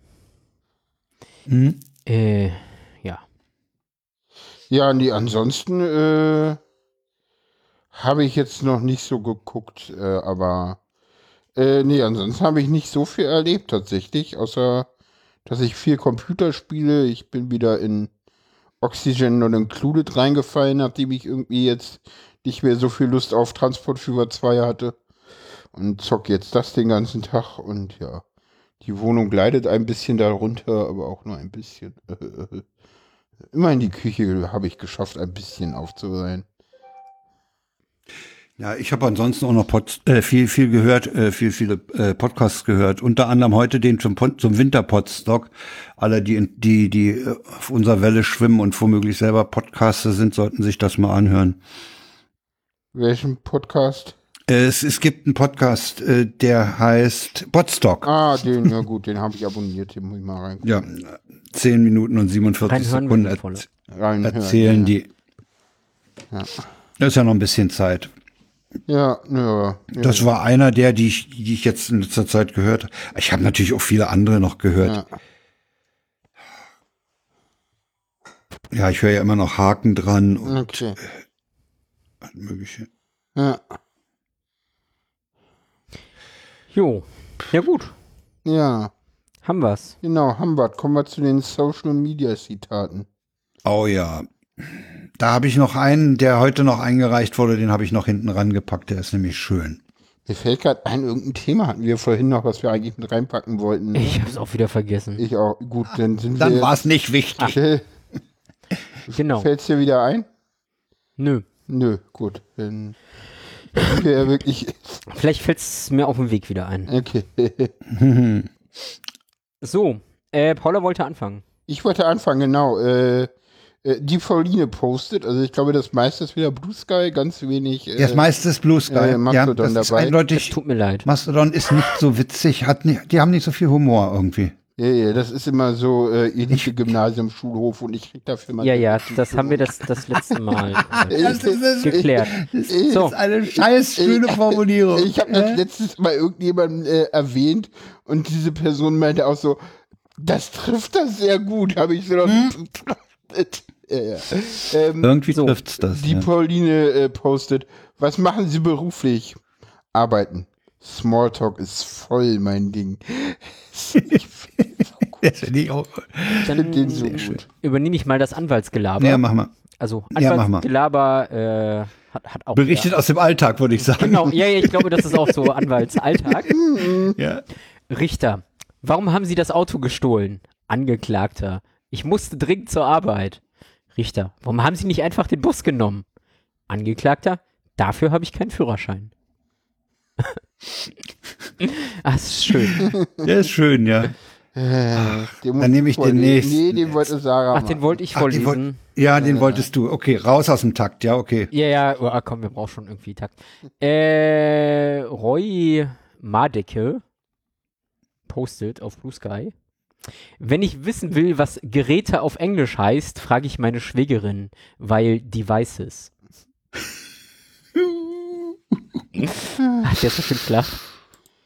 Mhm. Äh, ja. Ja, nee, ansonsten äh, habe ich jetzt noch nicht so geguckt, äh, aber äh, nee, ansonsten habe ich nicht so viel erlebt tatsächlich, außer dass ich viel Computer spiele. Ich bin wieder in Oxygen und Included reingefallen, nachdem ich irgendwie jetzt nicht mehr so viel Lust auf Transport Fever 2 hatte. Und zock jetzt das den ganzen Tag und ja. Die Wohnung leidet ein bisschen darunter, aber auch nur ein bisschen. Immerhin die Küche habe ich geschafft, ein bisschen aufzureihen. Ja, ich habe ansonsten auch noch Pod, äh, viel, viel gehört, äh, viel, viele äh, Podcasts gehört. Unter anderem heute den zum, zum Winterpodstock. Alle, die, die, die äh, auf unserer Welle schwimmen und womöglich selber Podcaster sind, sollten sich das mal anhören. Welchen Podcast? Es, es gibt einen Podcast, äh, der heißt Podstock. Ah, den, ja gut, den habe ich abonniert, den muss ich mal rein, Ja, 10 Minuten und 47 Reinhören Sekunden erz- reinhören. erzählen ja. die. Ja. Das ist ja noch ein bisschen Zeit. Ja, ja. ja. Das war einer der, die ich, die ich jetzt in letzter Zeit gehört habe. Ich habe natürlich auch viele andere noch gehört. Ja. Ja, ich höre ja immer noch Haken dran und Okay. alles mögliche. Ja. Jo. Ja gut. ja, Haben wir's. genau, Hambert. Kommen wir zu den Social Media Zitaten. Oh ja. Da habe ich noch einen, der heute noch eingereicht wurde, den habe ich noch hinten rangepackt, der ist nämlich schön. Mir fällt gerade ein, irgendein Thema hatten wir vorhin noch, was wir eigentlich mit reinpacken wollten. Ich hab's auch wieder vergessen. Ich auch. Gut, dann sind Dann wir. war es nicht wichtig. Okay. Genau. Fällt's dir wieder ein? Nö. Nö, gut. Dann sind wir ja wirklich. Vielleicht fällt's mir auf dem Weg wieder ein. Okay. So. Äh, Paula wollte anfangen. Ich wollte anfangen, genau. Äh, äh, die Pauline postet, also ich glaube, das meiste ist wieder Blue Sky, ganz wenig. Äh, Das meiste ist Blue Sky. äh, ja, Mastodon das ist dabei. eindeutig. Tut mir leid. Mastodon ist nicht so witzig, hat nicht, die haben nicht so viel Humor irgendwie. ja, ja, das ist immer so äh, ähnliche Gymnasium, Schulhof und ich krieg dafür mal. Ja, ja, das haben wir das, das letzte Mal äh, Das ist, das geklärt. ist So. eine scheiß schöne Formulierung. Ich habe das letztes Mal irgendjemanden äh, erwähnt und diese Person meinte auch so, das trifft das sehr gut, habe ich so noch. Hm? ja, ja. Ähm, Irgendwie So. trifft's das. Die ja. Pauline äh, postet, was machen Sie beruflich? Arbeiten. Smalltalk ist voll mein Ding. Ich Das finde ich auch. Dann den so gut. übernehme ich mal das Anwaltsgelaber. Ja, mach mal. Also Ja. Anwaltsgelaber äh, hat, hat auch. Berichtet aus dem Alltag, würde ich sagen. Genau, ja, ja, ich glaube, das ist auch so Anwaltsalltag. Ja. Richter, warum haben Sie das Auto gestohlen? Angeklagter, ich musste dringend zur Arbeit. Richter, warum haben Sie nicht einfach den Bus genommen? Angeklagter, dafür habe ich keinen Führerschein. ah, das ist schön. Der ist schön, ja. Äh, muss dann nehme ich den vorlesen. nächsten. Nee, den wollte Sarah Ach, den wollte ich Ach, den vorlesen. wollt- Ja, den wolltest du. Okay, raus aus dem Takt. Ja, okay. Ja, ja, oh, ah, komm, wir brauchen schon irgendwie Takt. Äh, Roy Madecke postet auf Blue Sky. Wenn ich wissen will, was Geräte auf Englisch heißt, frage ich meine Schwägerin, weil Devices. Ach, der ist so schön flach.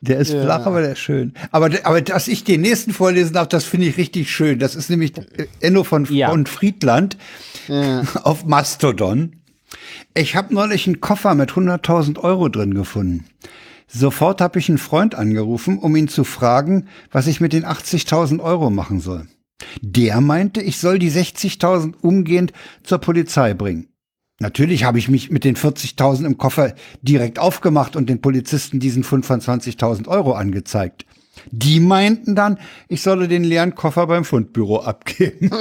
Der ist Ja. flach, aber der ist schön. Aber, aber dass ich den nächsten vorlesen darf, das finde ich richtig schön. Das ist nämlich äh, Enno von, Ja. von Friedland Ja. auf Mastodon. Ich habe neulich einen Koffer mit 100.000 Euro drin gefunden. Sofort habe ich einen Freund angerufen, um ihn zu fragen, was ich mit den 80.000 Euro machen soll. Der meinte, ich soll die 60.000 umgehend zur Polizei bringen. Natürlich habe ich mich mit den 40.000 im Koffer direkt aufgemacht und den Polizisten diesen 25.000 Euro angezeigt. Die meinten dann, ich solle den leeren Koffer beim Fundbüro abgeben.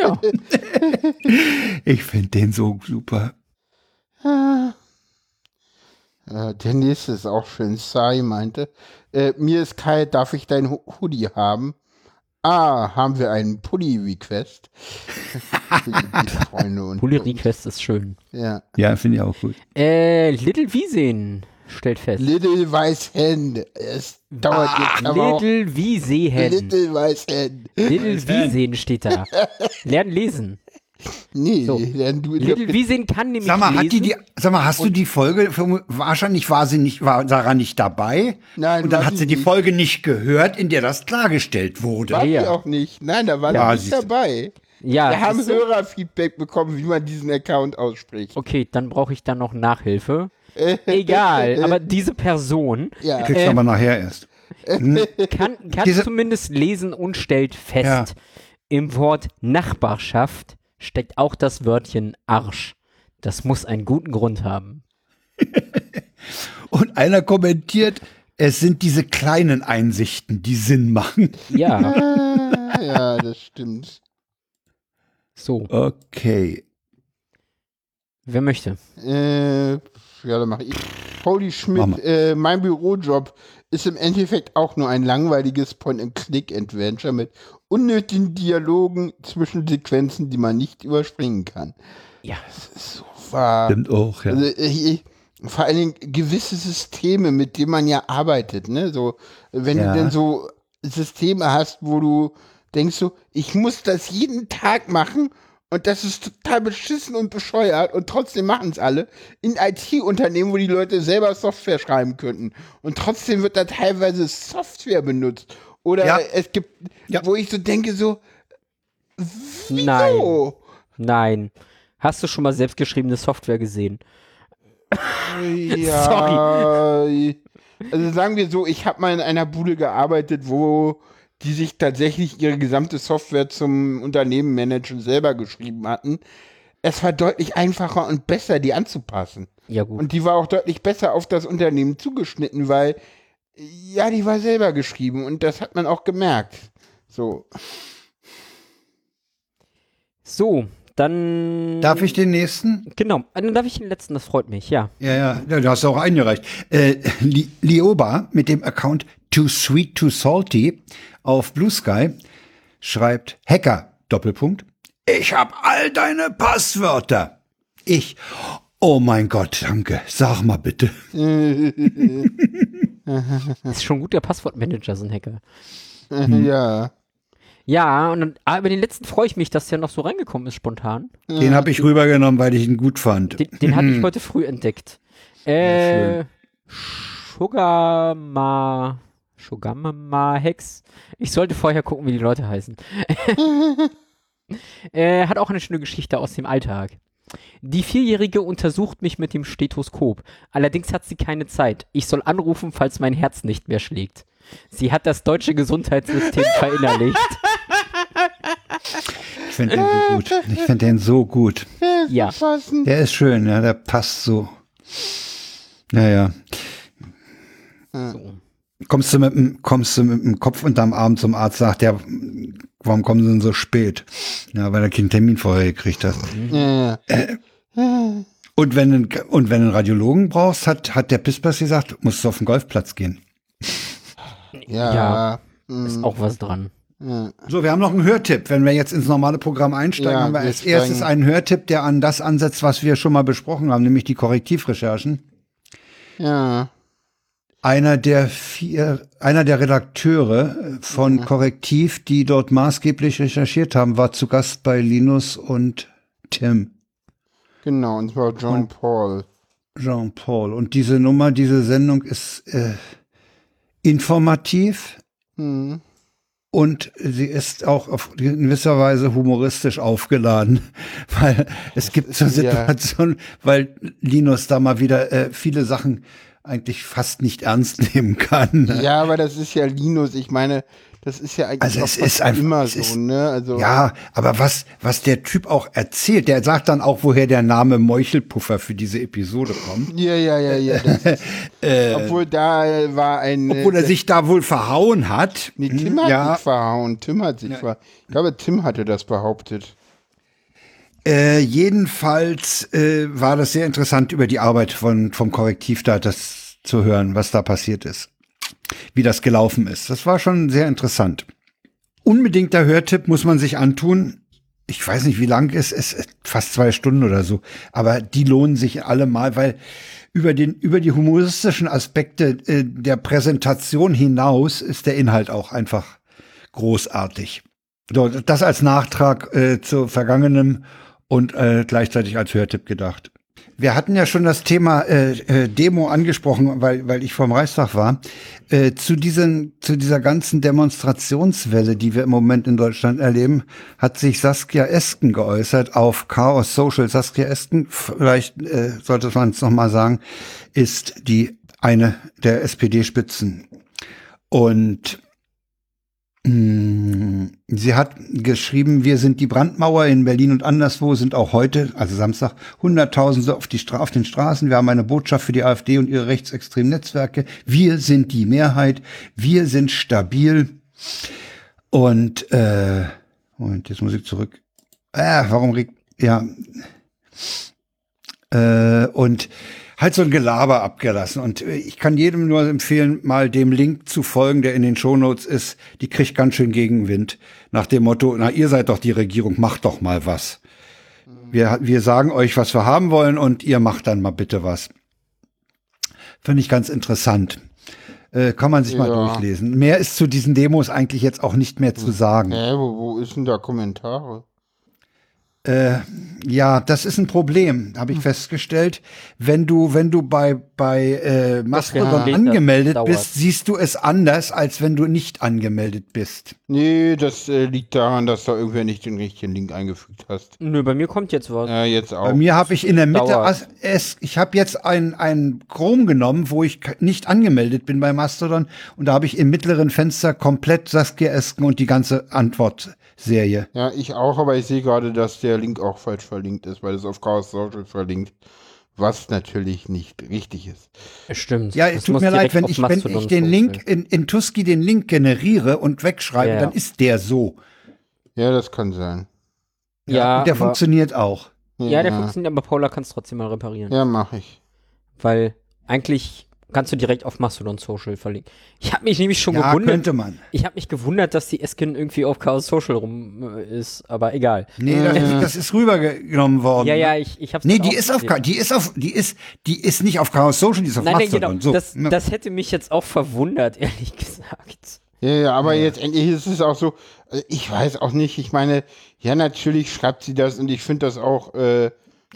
Ja. Ich finde den so super. Äh, der nächste ist auch schön. Sai meinte, äh, mir ist kalt, darf ich dein Ho- Hoodie haben? Ah, haben wir einen Pulli-Request? Die Freunde und Bully Request ist schön. Ja. Ja, finde ich auch gut. Äh, Little Wieseen stellt fest. Little Weiß Hand. Es dauert jetzt aber. Little Wieseen. Little Weiß Hand. Little Wieseen steht da. Lernen lesen. Nee, So. du Little Wieseen kann nämlich Sag mal, lesen. hat die, die, sag mal, hast du die Folge, wahrscheinlich war sie nicht, war Sarah nicht dabei. Nein, Und dann hat sie sie die nicht. Folge nicht gehört, in der das klargestellt wurde. war Ja. die auch nicht. Nein, da war Ja, ja, nicht dabei. ja, Wir haben? Hörerfeedback bekommen, wie man diesen Account ausspricht. Okay, dann brauche ich dann noch Nachhilfe. Egal, aber diese Person Ja. Kriegst du aber nachher erst. kann, kann Diese- zumindest lesen und stellt fest, Ja. im Wort Nachbarschaft steckt auch das Wörtchen Arsch. Das muss einen guten Grund haben. Und einer kommentiert, es sind diese kleinen Einsichten, die Sinn machen. Ja, Ah, ja, das stimmt. so. Okay. Wer möchte? Äh, ja, dann mache ich. Pauli Schmidt, äh, mein Bürojob ist im Endeffekt auch nur ein langweiliges Point-and-Click-Adventure mit unnötigen Dialogen zwischen Sequenzen, die man nicht überspringen kann. Ja. So war. Stimmt auch, ja. Also, ich, ich, vor allen Dingen gewisse Systeme, mit denen man ja arbeitet, ne? So, wenn Ja. du denn so Systeme hast, wo du denkst so, ich muss das jeden Tag machen und das ist total beschissen und bescheuert und trotzdem machen es alle. In IT-Unternehmen, wo die Leute selber Software schreiben könnten und trotzdem wird da teilweise Software benutzt. Oder Ja. es gibt, Ja. wo ich so denke so, Nein. oh, Nein. Hast du schon mal selbstgeschriebene Software gesehen? Ja. Also sagen wir so, ich habe mal in einer Bude gearbeitet, wo die sich tatsächlich ihre gesamte Software zum Unternehmen managen selber geschrieben hatten. Es war deutlich einfacher und besser, die anzupassen. Ja, gut. Und die war auch deutlich besser auf das Unternehmen zugeschnitten, weil ja, die war selber geschrieben und das hat man auch gemerkt. So. so, dann. Darf ich den nächsten? Genau. Dann darf ich den letzten, das freut mich, ja. Ja, ja, ja, du hast auch eingereicht. Äh, Li Lioba mit dem Account Too Sweet Too Salty auf Blue Sky schreibt Hacker, Doppelpunkt. Ich hab all deine Passwörter. Ich, oh mein Gott, danke. Sag mal bitte. Das ist schon gut, der Passwortmanager, so ein Hacker. Ja. Ja, und dann, ah, über den letzten freue ich mich, dass der noch so reingekommen ist, spontan. Den habe ich rübergenommen, weil ich ihn gut fand. Den, den hatte ich heute früh entdeckt. Äh, Sugarma, Sugarma Hex. Ich sollte vorher gucken, wie die Leute heißen. äh, hat auch eine schöne Geschichte aus dem Alltag. Die Vierjährige untersucht mich mit dem Stethoskop. Allerdings hat sie keine Zeit. Ich soll anrufen, falls mein Herz nicht mehr schlägt. Sie hat das deutsche Gesundheitssystem verinnerlicht. Ich finde den so gut. Ich finde den so gut. Ja. Der ist schön, ja, der passt so. Naja. So. Kommst du mit dem, kommst du mit dem Kopf unterm Arm zum Arzt, sagt der, warum kommen sie denn so spät? Ja, weil er keinen Termin vorher gekriegt hat. Ja. Und wenn du, einen- und wenn du einen Radiologen brauchst, hat, hat der Pispers gesagt, musst du auf den Golfplatz gehen. Ja. Ja. Mm, Ist auch was dran. ja. So, wir haben noch einen Hörtipp. Wenn wir jetzt ins normale Programm einsteigen, Ja, haben wir als erstes einen Hörtipp, der an das ansetzt, was wir schon mal besprochen haben, nämlich die Korrektivrecherchen. ja. Einer der vier, einer der Redakteure äh, von Korrektiv, die dort maßgeblich recherchiert haben, war zu Gast bei Linus und Tim. Genau, und zwar John Paul. Jean-Paul. Und diese Nummer, diese Sendung ist äh, informativ Hm. und sie ist auch auf gewisser Weise humoristisch aufgeladen, weil es gibt so Ja. Situationen, weil Linus da mal wieder äh, viele Sachen eigentlich fast nicht ernst nehmen kann. Ja, aber das ist ja Linus. Ich meine, das ist ja eigentlich Also es ist einfach- immer so, ist- ne? Also Ja, aber was, was der Typ auch erzählt, der sagt dann auch, woher der Name Meuchelpuffer für diese Episode kommt. ja, ja, ja, ja. Das, obwohl da äh, war ein. Obwohl er äh, sich da wohl verhauen hat. Nee, Tim Hm, hat ja, sich verhauen. Tim hat sich ver. Ich glaube, Tim hatte das behauptet. Äh, jedenfalls äh, war das sehr interessant, über die Arbeit von, vom Korrektiv da das zu hören, was da passiert ist. Wie das gelaufen ist. Das war schon sehr interessant. Unbedingter Hörtipp muss man sich antun. Ich weiß nicht, wie lang es ist, fast zwei Stunden oder so. Aber die lohnen sich alle mal, weil über den, über die humoristischen Aspekte äh, der Präsentation hinaus ist der Inhalt auch einfach großartig. So, das als Nachtrag äh, zu vergangenem und äh, gleichzeitig als Hörtipp gedacht. Wir hatten ja schon das Thema äh, äh, Demo angesprochen, weil, weil ich vom Reichstag war. Äh, zu, diesen, zu dieser ganzen Demonstrationswelle, die wir im Moment in Deutschland erleben, hat sich Saskia Esken geäußert auf Chaos Social. Saskia Esken, vielleicht äh, sollte man es nochmal sagen, ist die eine der SPD-Spitzen. Und Sie hat geschrieben, wir sind die Brandmauer in Berlin und anderswo sind auch heute, also Samstag, Hunderttausende auf, die auf den Straßen. Wir haben eine Botschaft für die AfD und ihre rechtsextremen Netzwerke. Wir sind die Mehrheit. Wir sind stabil. Und, äh, Moment, jetzt muss ich zurück. Ah, warum regt, ja. Äh, und halt so ein Gelaber abgelassen. Und äh, ich kann jedem nur empfehlen, mal dem Link zu folgen, der in den Shownotes ist. Die kriegt ganz schön Gegenwind. Nach dem Motto, na, ihr seid doch die Regierung, macht doch mal was. Wir, wir sagen euch, was wir haben wollen und ihr macht dann mal bitte was. Finde ich ganz interessant. Äh, kann man sich mal Ja. durchlesen. Mehr ist zu diesen Demos eigentlich jetzt auch nicht mehr zu sagen. Hä, wo, wo ist denn da Kommentare? Äh, ja, das ist ein Problem, habe ich festgestellt. Wenn du, wenn du bei, bei äh, Mastodon ja. angemeldet Dauert. bist, siehst du es anders, als wenn du nicht angemeldet bist. Nee, das äh, liegt daran, dass du irgendwer nicht den richtigen Link eingefügt hast. Nö, bei mir kommt jetzt was. Ja, jetzt auch. Bei mir habe ich in der Mitte, as- es, ich habe jetzt ein, ein Chrome genommen, wo ich nicht angemeldet bin bei Mastodon und da habe ich im mittleren Fenster komplett Saskia Esken und die ganze Antwortserie. Ja, ich auch, aber ich sehe gerade, dass der Link auch falsch verlinkt ist, weil es auf Chaos Social verlinkt, was natürlich nicht richtig ist. Stimmt. Ja, es tut mir leid, wenn ich, wenn ich den Link in, in Tusky den Link generiere und wegschreibe, Ja, ja. dann ist der so. Ja, das kann sein. Ja, und der funktioniert auch. Ja, der ja. funktioniert, aber Paula kann es trotzdem mal reparieren. Ja, mache ich. Weil eigentlich kannst du direkt auf Mastodon Social verlinken. Ich habe mich nämlich schon Ja, gewundert. könnte man. Ich habe mich gewundert, dass die Eskin irgendwie auf Chaos Social rum äh, ist, aber egal. Nee, das, das ist rübergenommen worden. Ja, ja, ich, ich hab's Nee, die ist auf, die ist auf, die ist, die ist nicht auf Chaos Social, die ist auf Nein, nein, Mastodon. genau. so. Das, Ja. das hätte mich jetzt auch verwundert, ehrlich gesagt. Ja, ja, aber jetzt endlich ist es auch so, äh, ich weiß auch nicht, ich meine, ja, natürlich schreibt sie das und ich finde das auch äh,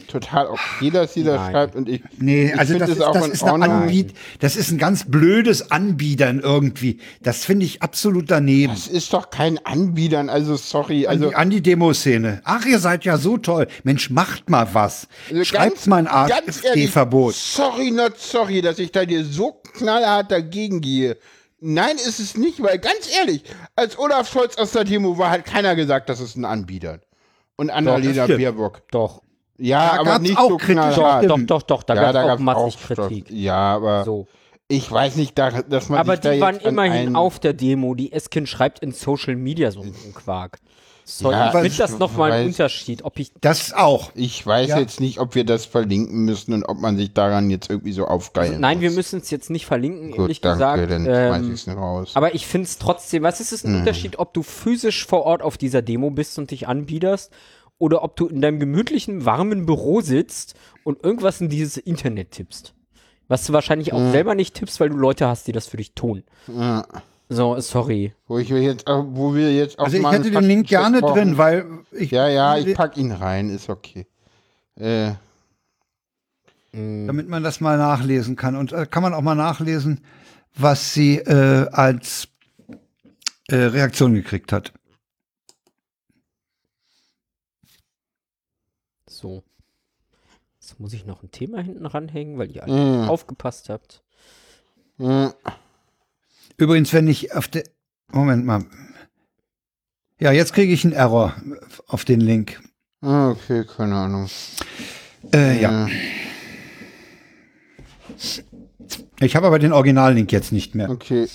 total okay, dass sie das Nein. schreibt und ich, Nee, ich also finde das ist, auch das ist. Anbiet, das ist ein ganz blödes Anbiedern irgendwie. Das finde ich absolut daneben. Das ist doch kein Anbiedern, also sorry, An also die, an die Demo-Szene. Ach, ihr seid ja so toll. Mensch, macht mal was. Also Schreibt ganz- mal ein ganz ehrlich, AfD-Verbot. Sorry, not sorry, dass ich da dir so knallhart dagegen gehe. Nein, ist es nicht, weil ganz ehrlich, als Olaf Scholz aus der Demo war, hat keiner gesagt, das ist ein Anbieter. Und Annalena. Baerbock. Doch. Ja, Da aber nicht auch so knallhart. Doch, doch, doch, da ja, gab es auch massig Stoff. Kritik. Ja, aber So. ich weiß nicht, da, dass man Aber sich da die waren immerhin auf der Demo. Die Eskin schreibt in Social Media so einen Quark. Sorry, Ja, ich finde das nochmal ein weiß- Unterschied, ob ich. Das auch. Ich weiß Ja. jetzt nicht, ob wir das verlinken müssen und ob man sich daran jetzt irgendwie so aufgeilen Nein, wir muss. müssen es jetzt nicht verlinken, Gut, ehrlich danke, gesagt. dann schmeiß Ähm, ich's raus. aber ich finde es trotzdem, was ist es ein Unterschied, ob du physisch vor Ort auf dieser Demo bist und dich anbiederst oder ob du in deinem gemütlichen, warmen Büro sitzt und irgendwas in dieses Internet tippst. Was du wahrscheinlich auch selber nicht tippst, weil du Leute hast, die das für dich tun. ja. So, sorry. Wo ich jetzt, wo wir jetzt auch Also ich hätte den Link gerne brauchen. drin, weil ich, Ja, ja, ich pack ihn rein, ist okay. Äh, damit man das mal nachlesen kann. Und äh, kann man auch mal nachlesen, was sie äh, als äh, Reaktion gekriegt hat. So. Jetzt muss ich noch ein Thema hinten ranhängen, weil ihr alle Mm. aufgepasst habt. äh, Übrigens, wenn ich auf der Moment mal. Ja, jetzt kriege ich einen Error auf den Link. ah, okay, keine Ahnung. Äh, ja. Ich habe aber den Originallink jetzt nicht mehr. Okay.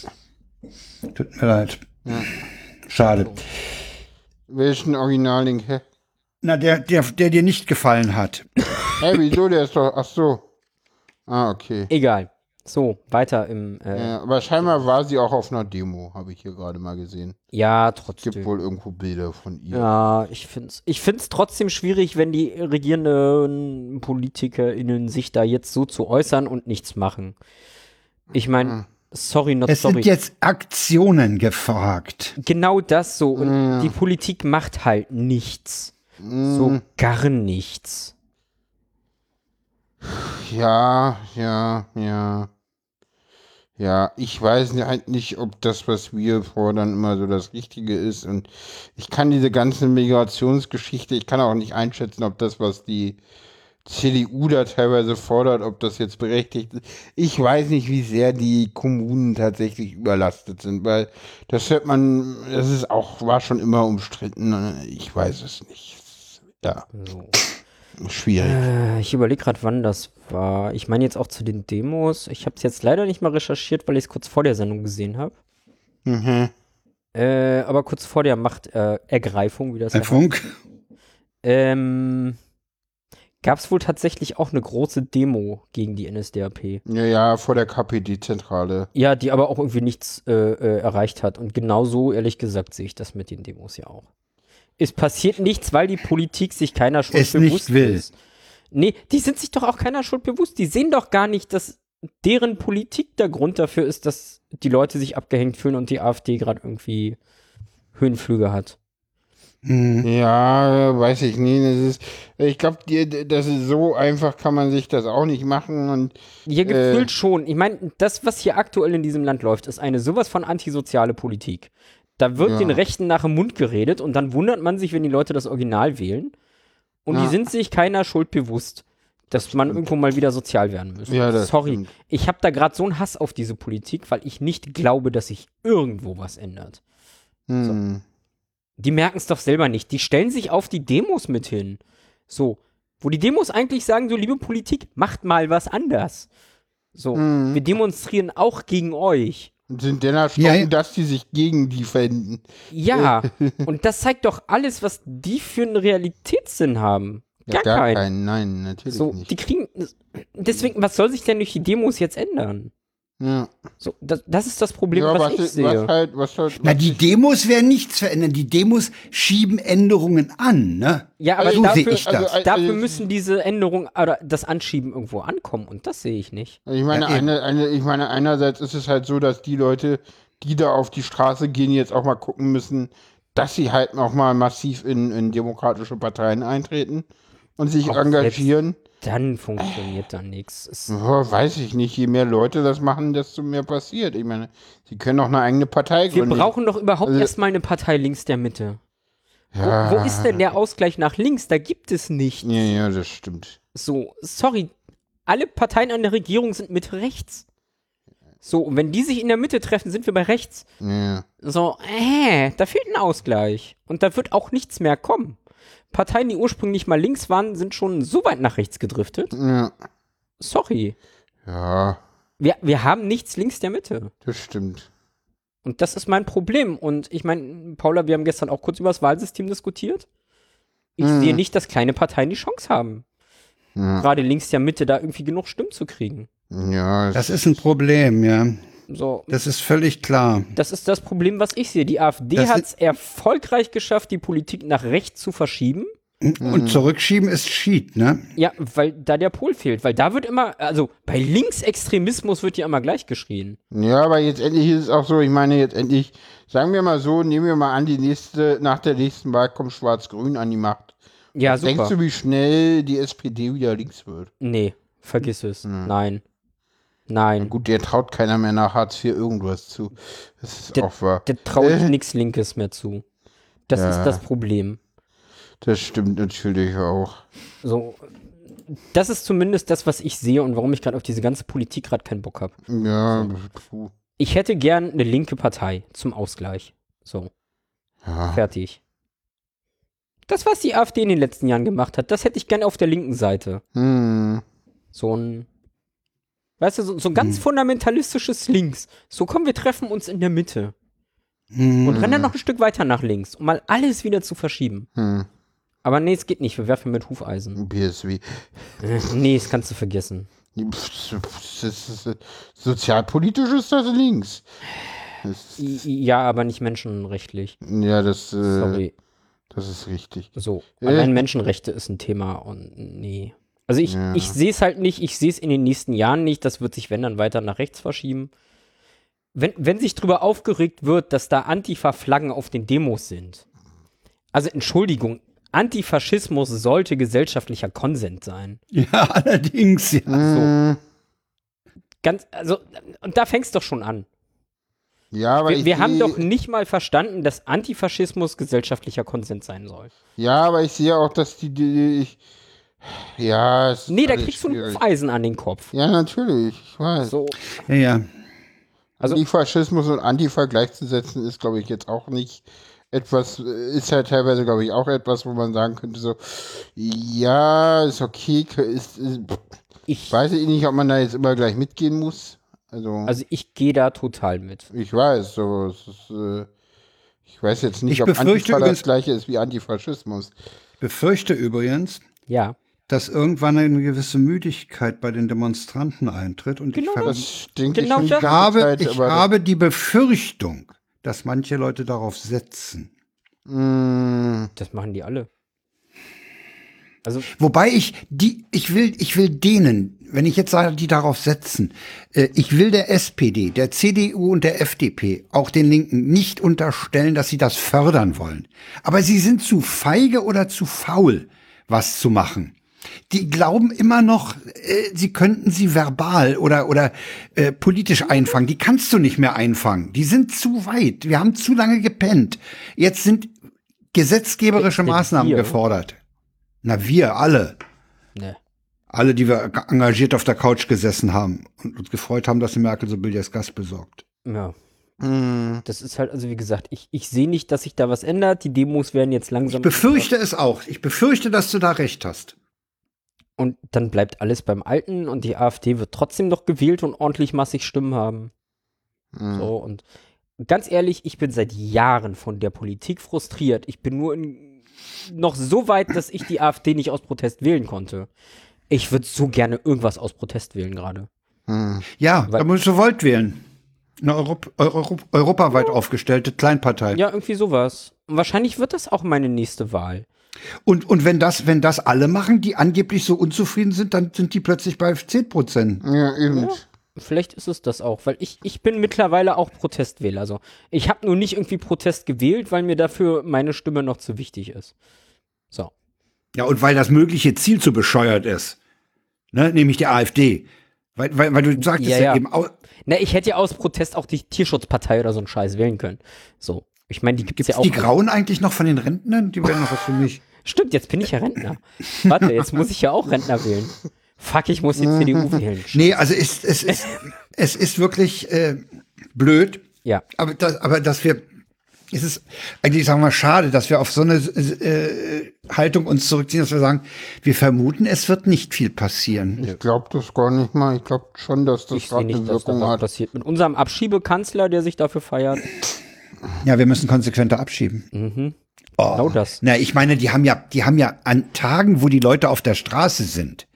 Tut mir leid. Schade. Welchen Originallink? Hä? Na, der, der, der dir nicht gefallen hat. Hä, wieso? Der ist doch. Ach so. Ah, okay. Egal. So, weiter im. Äh, ja. Ja, aber scheinbar war sie auch auf einer Demo, habe ich hier gerade mal gesehen. trotzdem. Gibt wohl irgendwo Bilder von ihr. Ja, ich finde es ich find's trotzdem schwierig, wenn die regierenden PolitikerInnen sich da jetzt so zu äußern und nichts machen. Ich meine, sorry, not Es sorry. sind jetzt Aktionen gefragt. genau das so. Und die Politik macht halt nichts. So gar nichts. Ja, ja, ja. Ja, ich weiß halt nicht, ob das, was wir fordern, immer so das Richtige ist. Und ich kann diese ganze Migrationsgeschichte, ich kann auch nicht einschätzen, ob das, was die CDU da teilweise fordert, ob das jetzt berechtigt ist. Ich weiß nicht, wie sehr die Kommunen tatsächlich überlastet sind, weil das hört man, das ist auch, war schon immer umstritten. Ich weiß es nicht. Ja, So. schwierig. Äh, ich überlege gerade, wann das war. Ich meine jetzt auch zu den Demos. Ich habe es jetzt leider nicht mal recherchiert, weil ich es kurz vor der Sendung gesehen habe. Mhm. Äh, aber kurz vor der Machtergreifung, äh, Ergreifung, wie das ja Funk? Ähm, gab es wohl tatsächlich auch eine große Demo gegen die NSDAP. Ja, ja, vor der KPD-Zentrale. Ja, die aber auch irgendwie nichts äh, äh, erreicht hat. Und genau so, ehrlich gesagt, sehe ich das mit den Demos ja auch. Es passiert nichts, weil die Politik sich keiner Schuld Es nicht bewusst will. ist. Nee, die sind sich doch auch keiner Schuld bewusst. Die sehen doch gar nicht, dass deren Politik der Grund dafür ist, dass die Leute sich abgehängt fühlen und die AfD gerade irgendwie Höhenflüge hat. Mhm. Ja, weiß ich nie. Das ist, ich glaube, das ist so einfach kann man sich das auch nicht machen und Ja, Äh. gefühlt schon. Ich meine, das, was hier aktuell in diesem Land läuft, ist eine sowas von antisoziale Politik. Da wird Ja. den Rechten nach dem Mund geredet und dann wundert man sich, wenn die Leute das Original wählen. Und die Ja. sind sich keiner Schuld bewusst, dass man irgendwo mal wieder sozial werden müsste. Ja, Sorry, stimmt. ich habe da gerade so einen Hass auf diese Politik, weil ich nicht glaube, dass sich irgendwo was ändert. hm. Die merken es doch selber nicht. Die stellen sich auf die Demos mit hin. So. Wo die Demos eigentlich sagen, so liebe Politik, macht mal was anders. So. Mhm. Wir demonstrieren auch gegen euch. Sind denn erschrocken, Ja, dass die sich gegen die verwenden. Ja. und das zeigt doch alles, was die für einen Realitätssinn haben. Ja, Gar, keinen. Nein, natürlich So, nicht. die kriegen. Deswegen, was soll sich denn durch die Demos jetzt ändern? Ja. So, das, das ist das Problem, ja, was, was, ich was sehe. halt, was halt, Na, was die Demos werden nichts verändern. Die Demos schieben Änderungen an, ne? ja, aber Also, so sehe dafür, ich das. also, dafür also, müssen diese Änderungen oder das Anschieben irgendwo ankommen und das sehe ich nicht. Ich meine, Ja, eine, eine, ich meine, einerseits ist es halt so, dass die Leute, die da auf die Straße gehen, jetzt auch mal gucken müssen, dass sie halt noch mal massiv in, in demokratische Parteien eintreten und sich Auch engagieren. Dann funktioniert da nichts. Es- Ja, weiß ich nicht. Je mehr Leute das machen, desto mehr passiert. Ich meine, sie können auch eine eigene Partei Wir gründen. brauchen doch überhaupt Also- erstmal eine Partei links der Mitte. ja, Wo, wo ist denn der Ausgleich nach links? Da gibt es nicht. Ja, ja, das stimmt. So, sorry, alle Parteien an der Regierung sind Mitte rechts. So, und wenn die sich in der Mitte treffen, sind wir bei rechts. Ja. So, äh, da fehlt ein Ausgleich. Und da wird auch nichts mehr kommen. Parteien, die ursprünglich mal links waren, sind schon so weit nach rechts gedriftet. Ja. Sorry. Ja, Wir, wir haben nichts links der Mitte. das stimmt. Und das ist mein Problem. Und ich meine, Paula, wir haben gestern auch kurz über das Wahlsystem diskutiert. Ich Mhm. sehe nicht, dass kleine Parteien die Chance haben, Ja, gerade links der Mitte da irgendwie genug Stimmen zu kriegen. ja Das ist ein Problem, ja. So, Das ist völlig klar. das ist das Problem, was ich sehe. Die AfD hat es erfolgreich geschafft, die Politik nach rechts zu verschieben. Und zurückschieben ist Cheat, ne? Ja, weil da der Pol fehlt. Weil da wird immer, also bei Linksextremismus wird ja immer gleich geschrien. Ja, aber jetzt endlich ist es auch so, ich meine, jetzt endlich, sagen wir mal so, nehmen wir mal an, die nächste, nach der nächsten Wahl kommt Schwarz-Grün an die Macht. Ja, super. Denkst du, wie schnell die SPD wieder links wird? nee, vergiss es. Nein. Nein. Gut, der traut keiner mehr nach Hartz IV irgendwas zu. Das ist Der- auch wahr. Der traut Äh. nichts Linkes mehr zu. Das Ja. ist das Problem. Das stimmt natürlich auch. So, das ist zumindest das, was ich sehe und warum ich gerade auf diese ganze Politik gerade keinen Bock habe. Ja, puh. Ich hätte gern eine linke Partei zum Ausgleich. So, ja. fertig. Das, was die AfD in den letzten Jahren gemacht hat, das hätte ich gern auf der linken Seite. Hm. So ein, weißt du, so, so ein ganz Hm. fundamentalistisches Links. So, komm, wir treffen uns in der Mitte Hm. und rennen dann noch ein Stück weiter nach links, um mal alles wieder zu verschieben. Hm. Aber nee, es geht nicht. Wir werfen mit Hufeisen. BSW. Äh, nee, das kannst du vergessen. Sozialpolitisch ist das links. Das, Ja, aber nicht menschenrechtlich. ja, das, äh, Sorry. das ist richtig. So, Äh. allein Menschenrechte ist ein Thema und nee. Also ich, Ja. ich sehe es halt nicht, ich sehe es in den nächsten Jahren nicht, das wird sich, wenn dann, weiter nach rechts verschieben. Wenn, wenn sich darüber aufgeregt wird, dass da Antifa-Flaggen auf den Demos sind. Also Entschuldigung, Antifaschismus sollte gesellschaftlicher Konsens sein. Ja, allerdings, ja. Hm. Ganz, also, und da fängst doch schon an. Ja, aber Wir, ich wir haben doch nicht mal verstanden, dass Antifaschismus gesellschaftlicher Konsens sein soll. Ja, aber ich sehe auch, dass die, die ich, ja, es ist Nee, da kriegst du ein. Hufeisen an den Kopf. Ja, natürlich, ich weiß. So, Ja, ja. Also- Antifaschismus und Antifa gleichzusetzen ist, glaube ich, jetzt auch nicht etwas, äh, ist ja teilweise, glaube ich, auch etwas, wo man sagen könnte, so, ja, ist okay, ist, ist, ich, weiß ich nicht, ob man da jetzt immer gleich mitgehen muss. Also, also ich gehe da total mit. ich weiß, so, es ist, äh, ich weiß jetzt nicht, Ich ob Antifa das übrigens- gleiche ist wie Antifaschismus. Befürchte übrigens, Ja. Dass irgendwann eine gewisse Müdigkeit bei den Demonstranten eintritt. Und Genau ich, Das denke Genau ich ich, habe, ich habe die Befürchtung, dass manche Leute darauf setzen. Mm, Das machen die alle. Also, Wobei ich die, ich will, ich will denen, wenn ich jetzt sage, die darauf setzen, äh, ich will der SPD, der CDU und der FDP, auch den Linken, nicht unterstellen, dass sie das fördern wollen. Aber sie sind zu feige oder zu faul, was zu machen. Die glauben immer noch, äh, sie könnten sie verbal oder oder äh, politisch einfangen. Die kannst du nicht mehr einfangen. Die sind zu weit. Wir haben zu lange gepennt. Jetzt sind gesetzgeberische Der- der Maßnahmen gefordert. Na, wir alle. ne. Alle, die wir engagiert auf der Couch gesessen haben und uns gefreut haben, dass die Merkel so billiges Gas besorgt. Ja. mm. Das ist halt, also wie gesagt, ich, ich sehe nicht, dass sich da was ändert. Die Demos werden jetzt langsam. Ich befürchte es auch. Ich befürchte, dass du da recht hast. Und dann bleibt alles beim Alten und die AfD wird trotzdem noch gewählt und ordentlich massig Stimmen haben. mm. So, und ganz ehrlich, ich bin seit Jahren von der Politik frustriert. Ich bin nur in, noch so weit, dass ich die AfD nicht aus Protest wählen konnte. Ich würde so gerne irgendwas aus Protest wählen gerade. Mm. Ja, Weil- da musst du Volt wählen. Eine Europ Euro europaweit aufgestellte Kleinpartei. Ja, irgendwie sowas. Und wahrscheinlich wird das auch meine nächste Wahl. Und, und wenn das, wenn das alle machen, die angeblich so unzufrieden sind, dann sind die plötzlich bei 10 Prozent. Ja, eben. Vielleicht ist es das auch, weil ich, ich bin mittlerweile auch Protestwähler. Also ich habe nur nicht irgendwie Protest gewählt, weil mir dafür meine Stimme noch zu wichtig ist. So. Ja, und weil das mögliche Ziel zu bescheuert ist. Ne, nämlich die AfD. Weil, weil, weil du sagtest Ja, ja, ja. eben, au- Na, ich hätte ja aus Protest auch die Tierschutzpartei oder so einen Scheiß wählen können. So. Ich meine, die gibt's, gibt's ja auch. die Grauen eigentlich noch von den Rentnern? Die wären noch was für mich. Stimmt, jetzt bin ich ja Rentner. Warte, jetzt muss ich ja auch Rentner wählen. Fuck, ich muss die CDU wählen. Nee, also es, es, ist, es ist wirklich äh, blöd, Ja. aber, das, aber dass wir, es ist eigentlich, sagen wir mal, schade, dass wir auf so eine äh, Haltung uns zurückziehen, dass wir sagen, wir vermuten, es wird nicht viel passieren. Ich glaube das gar nicht mal. Ich glaube schon, dass das Ich gerade nicht, eine dass Wirkung was hat. passiert. Mit unserem Abschiebekanzler, der sich dafür feiert. Ja, wir müssen konsequenter abschieben. Mhm. Oh. Genau das. Na, ich meine, die haben ja, die haben ja an Tagen, wo die Leute auf der Straße sind,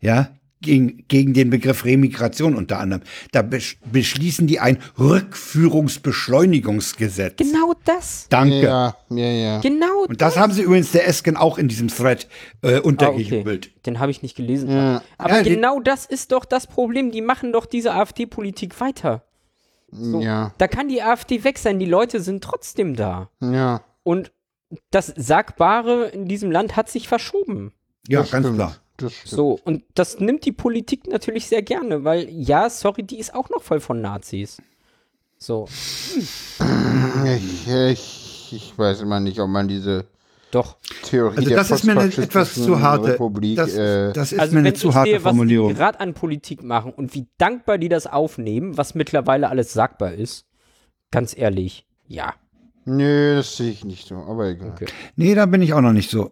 ja, gegen, gegen den Begriff Remigration unter anderem, da besch beschließen die ein Rückführungsbeschleunigungsgesetz. Genau das. Danke. Ja, ja, ja. Genau Und das haben sie übrigens der Esken auch in diesem Thread äh, Ah, untergejubelt. okay. Den habe ich nicht gelesen. Ja. Aber Ja, genau das ist doch das Problem. Die machen doch diese AfD-Politik weiter. Ja, Da kann die AfD weg sein. Die Leute sind trotzdem da. ja. Und das Sagbare in diesem Land hat sich verschoben. Ja, das ganz stimmt. klar. So, und das nimmt die Politik natürlich sehr gerne, weil, ja, sorry, die ist auch noch voll von Nazis. So, Ich, ich, ich weiß immer nicht, ob man diese doch. Theorie Also der das ist mir eine etwas zu harte. Republik, Das, äh, das ist Also, mir eine zu harte sehe, was die Formulierung. gerade an Politik machen und wie dankbar die das aufnehmen, was mittlerweile alles sagbar ist, ganz ehrlich, ja. nö, das sehe ich nicht so, aber egal. Okay. Nee, da bin ich auch noch nicht so.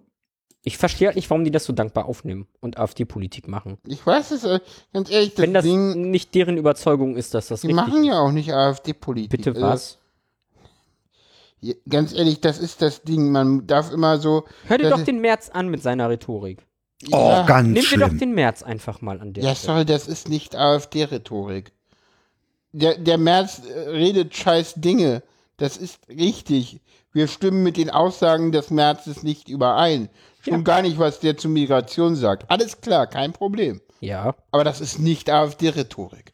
Ich verstehe halt nicht, warum die das so dankbar aufnehmen und AfD-Politik machen. Ich weiß es, äh, ganz ehrlich, das Wenn das Ding, nicht deren Überzeugung ist, dass das die richtig machen ist. ja auch nicht AfD-Politik. Bitte Also, was? Ganz ehrlich, das ist das Ding, man darf immer so, Hör dir doch den März an mit seiner Rhetorik. Oh, ja, ganz Nimm dir doch den März einfach mal an der ja, sorry, das ist nicht AfD-Rhetorik. Der, der Merz äh, redet scheiß Dinge, das ist richtig. Wir stimmen mit den Aussagen des Märzes nicht überein. Schon Ja. gar nicht, was der zu Migration sagt. Alles klar, kein Problem. Ja, Aber das ist nicht AfD-Rhetorik.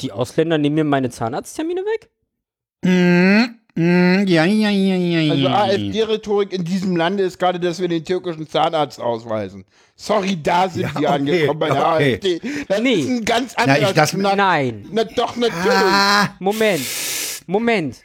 die Ausländer nehmen mir meine Zahnarzttermine weg? Mm, ja, ja, ja, ja, Also ja. AfD-Rhetorik in diesem Lande ist gerade, dass wir den türkischen Zahnarzt ausweisen. Sorry, da sind Ja, wir okay, angekommen bei der okay. AfD. Das Nee. ist ein ganz anderer ich lass- Schnack. Nein. Na doch, natürlich. Ah, Moment. Moment.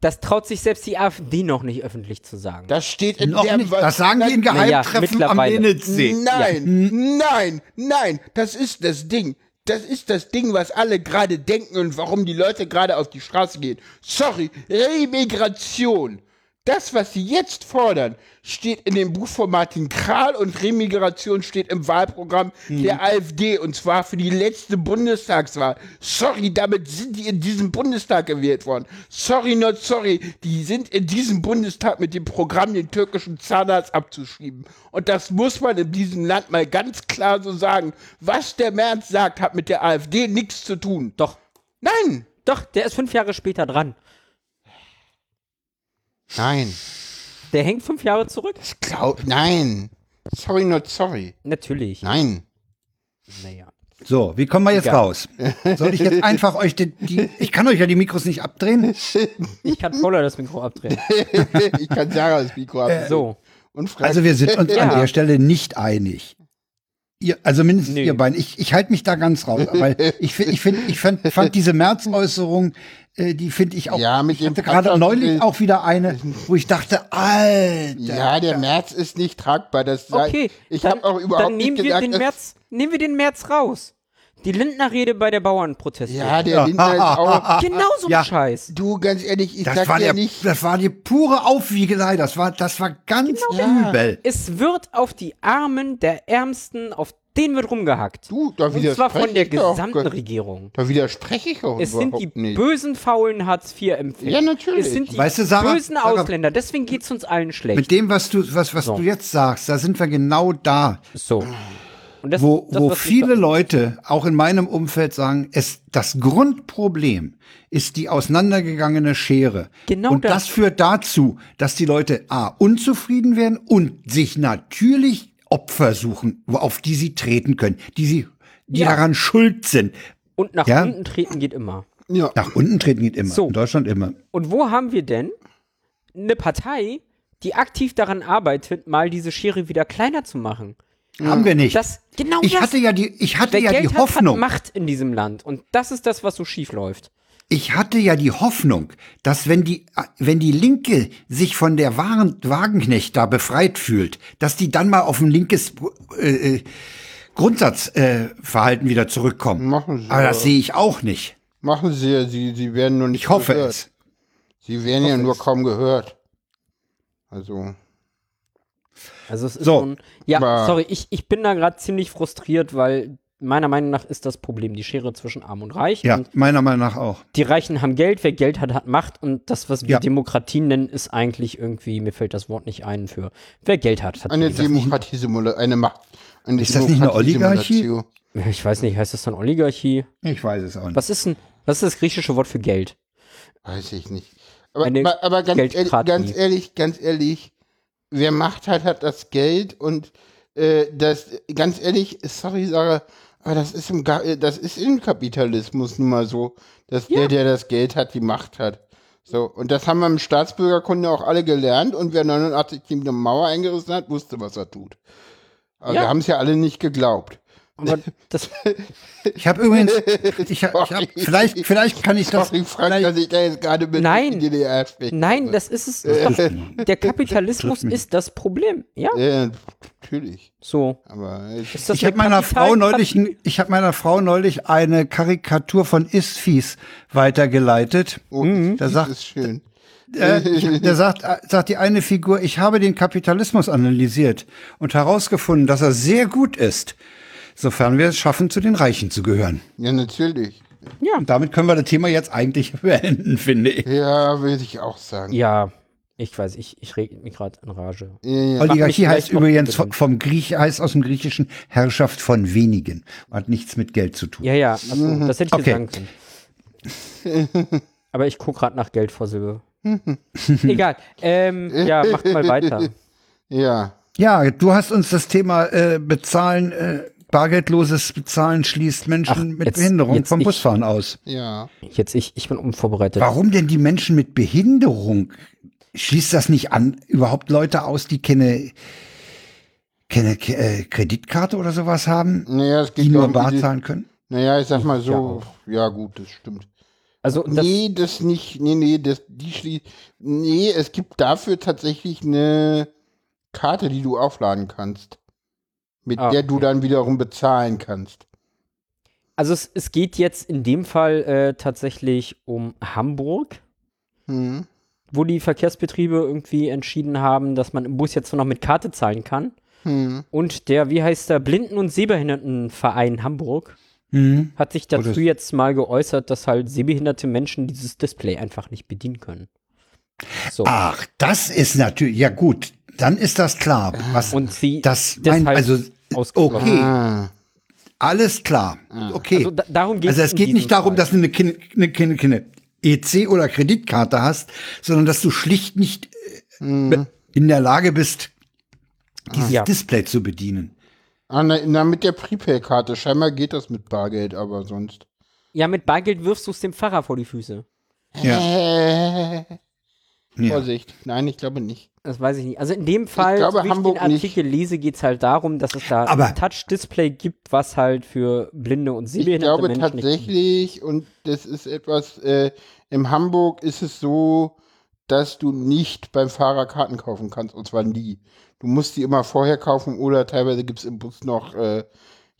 Das traut sich selbst die AfD noch nicht öffentlich zu sagen. Das steht in noch der nicht. Das sagen die in Na ja, Geheimtreffen am. Lenitzsee. Nein, nein, nein, das ist das Ding. Das ist das Ding, was alle gerade denken und warum die Leute gerade auf die Straße gehen. Sorry, Remigration. Das, was sie jetzt fordern, steht in dem Buch von Martin Kral und Remigration steht im Wahlprogramm der AfD und zwar für die letzte Bundestagswahl. Sorry, damit sind die in diesem Bundestag gewählt worden. Sorry, not sorry, die sind in diesem Bundestag mit dem Programm, den türkischen Zahnarzt abzuschieben. Und das muss man in diesem Land mal ganz klar so sagen. Was der Merz sagt, hat mit der AfD nichts zu tun. Doch, Nein! doch, der ist fünf Jahre später dran. Nein. Der hängt fünf Jahre zurück? Ich glaub, nein. Sorry, not sorry. Natürlich. Nein. Naja. So, wie kommen wir jetzt Egal. raus? Soll ich jetzt einfach euch die, die ich kann euch ja die Mikros nicht abdrehen? Ich kann Paula das Mikro abdrehen. ich kann Sarah das Mikro ab. So. Und Frank. Also wir sind uns Ja. an der Stelle nicht einig. Ihr, also mindestens Nee. ihr beiden. Ich, ich halte mich da ganz raus, weil ich finde, ich finde, ich fand, fand diese März-Äußerung, äh, die finde ich auch. Ja, mit ich dem hatte gerade neulich auch wieder eine, wo ich dachte, Alter. ja, der März ist nicht tragbar. Das sei- Okay, ich dann, habe auch überhaupt dann nehmen nicht wir gedacht, den März, nehmen wir den März raus. Die Lindner-Rede bei der Bauernproteste. Ja, der Lindner ist auch. Genau so ein Ja. Scheiß. Du, ganz ehrlich, ich Das sag war, dir der, nicht. das war die pure Aufwiegelei. Das war, das war ganz Ja. übel. Es wird auf die Armen der Ärmsten, auf denen wird rumgehackt. Du, da Und zwar von der gesamten Regierung. Da widerspreche ich auch Es sind die nicht. bösen, faulen Hartz-IV-Empfänger. Ja, natürlich. Es sind die Weißt du, Sarah- bösen Sarah- Ausländer. Deswegen geht es uns allen schlecht. Mit dem, was du, was, was So. du jetzt sagst, da sind wir genau da. so. Und das, wo, das, wo viele Leute, auch in meinem Umfeld, sagen, es, das Grundproblem ist die auseinandergegangene Schere. Genau und das. das. führt dazu, dass die Leute A, unzufrieden werden und sich natürlich Opfer suchen, wo- auf die sie treten können, die sie, die Ja. daran schuld sind. Und nach Ja? unten treten geht immer. ja. Nach unten treten geht immer. So. In Deutschland immer. Und wo haben wir denn eine Partei, die aktiv daran arbeitet, mal diese Schere wieder kleiner zu machen? Haben wir nicht. Das, genau ich das. hatte ja die, ich hatte Wer ja Geld die hat, Hoffnung. hat Macht in diesem Land. Und das ist das, was so schief läuft. Ich hatte ja die Hoffnung, dass wenn die, wenn die Linke sich von der wahren Wagenknecht da befreit fühlt, dass die dann mal auf ein linkes äh, äh, Grundsatzverhalten äh, Verhalten wieder zurückkommen. Machen sie Aber das sehe ich auch nicht. Machen sie ja, sie, sie werden nur nicht Ich hoffe gehört. es. Sie werden ja nur es. kaum gehört. Also, Also es ist So. schon. Ja, Aber- sorry, ich, ich bin da gerade ziemlich frustriert, weil meiner Meinung nach ist das Problem die Schere zwischen Arm und Reich. Ja, Und meiner Meinung nach auch. die Reichen haben Geld, wer Geld hat, hat Macht. Und das, was wir Ja. Demokratie nennen, ist eigentlich irgendwie, mir fällt das Wort nicht ein für wer Geld hat. hat eine Demokratie-Simulation, eine Macht. Eine Ist das nicht eine Oligarchie? Ich weiß nicht, heißt das dann Oligarchie? Ich weiß es auch nicht. Was ist denn, was ist das griechische Wort für Geld? Weiß ich nicht. Aber, aber, aber ganz, ehrlich, ganz ehrlich, ganz ehrlich, wer Macht hat, hat das Geld und äh, das, ganz ehrlich, sorry, Sarah, aber das ist im, äh, das ist im Kapitalismus nun mal so, dass der, der das Geld hat, die Macht hat. So, und das haben wir im Staatsbürgerkunde auch alle gelernt und wer 89 die Mauer eingerissen hat, wusste, was er tut. Aber Ja. wir haben es ja alle nicht geglaubt. Aber das, Ich habe übrigens, ich hab, ich hab, vielleicht, vielleicht kann ich das. Sorry, Frank, vielleicht- dass ich da jetzt gerade mit Nein. in die DDR spreche. nein, das ist es. Doch, der Kapitalismus ist das Problem. Ja, Ja, natürlich. so. Aber ich, Ich habe eine meiner Frau neulich, ich habe meiner Frau neulich eine Karikatur von Isfis weitergeleitet. oh, Da das sagt, ist schön. äh, da sagt, äh, sagt die eine Figur, ich habe den Kapitalismus analysiert und herausgefunden, dass er sehr gut ist, sofern wir es schaffen, zu den Reichen zu gehören. Ja, natürlich. Und damit können wir das Thema jetzt eigentlich beenden, finde ich. Ja, würde ich auch sagen. Ja, ich weiß, ich, ich reg mich gerade in Rage. Ja, ja. Oligarchie heißt übrigens vom, vom Griech, heißt aus dem Griechischen Herrschaft von wenigen. Hat nichts mit Geld zu tun. Ja, ja, achso, das hätte ich Okay. sagen können. Aber ich gucke gerade nach Geld vor Silber. Egal. Ähm, ja, macht mal weiter. ja. Ja, du hast uns das Thema äh, Bezahlen, äh, bargeldloses Bezahlen schließt Menschen Ach, mit jetzt- Behinderung jetzt vom ich- Busfahren aus. Ja. Jetzt ich, ich bin unvorbereitet. Warum denn die Menschen mit Behinderung? Schließt das nicht an überhaupt Leute aus, die keine, keine äh, Kreditkarte oder sowas haben, Naja, es geht die nur um bar zahlen können? Naja, ich sag mal Ja, so. auch. Ja, gut, das stimmt. Also das, nee, das nicht. Nee, nee, das, die schlie Nee, es gibt dafür tatsächlich eine Karte, die du aufladen kannst. Mit Ah, der du okay. dann wiederum bezahlen kannst. also es, es geht jetzt in dem Fall äh, tatsächlich um Hamburg. Hm. wo die Verkehrsbetriebe irgendwie entschieden haben, dass man im Bus jetzt nur noch mit Karte zahlen kann. Hm. Und der, wie heißt der, Blinden- und Sehbehindertenverein Hamburg Mhm. hat sich dazu jetzt mal geäußert, dass halt sehbehinderte Menschen dieses Display einfach nicht bedienen können. So. Ach, das ist natürlich, ja gut, dann ist das klar. Was, Und sie das mein, also, ausgeschlossen. okay, Ah. alles klar. Okay. Also da, darum geht Also es geht nicht darum, dass du eine, Kin eine, Kin eine EC oder Kreditkarte hast, sondern dass du schlicht nicht äh, in der Lage bist, dieses Ja. Display zu bedienen. Ah, na, na, mit der Prepaid-Karte. Scheinbar geht das mit Bargeld, aber sonst. Ja, mit Bargeld wirfst du es dem Pfarrer vor die Füße. Ja. Ja. Vorsicht. Nein, ich glaube nicht. Das weiß ich nicht. Also in dem Fall, glaube, so wie Hamburg ich den nicht. Artikel lese, geht es halt darum, dass es da Aber- ein Touch-Display gibt, was halt für blinde und Ich sehbehinderte glaube Menschen nicht tatsächlich, und das ist etwas, äh, in Hamburg ist es so, dass du nicht beim Fahrer Karten kaufen kannst, und zwar nie. Du musst die immer vorher kaufen oder teilweise gibt es im Bus noch, äh,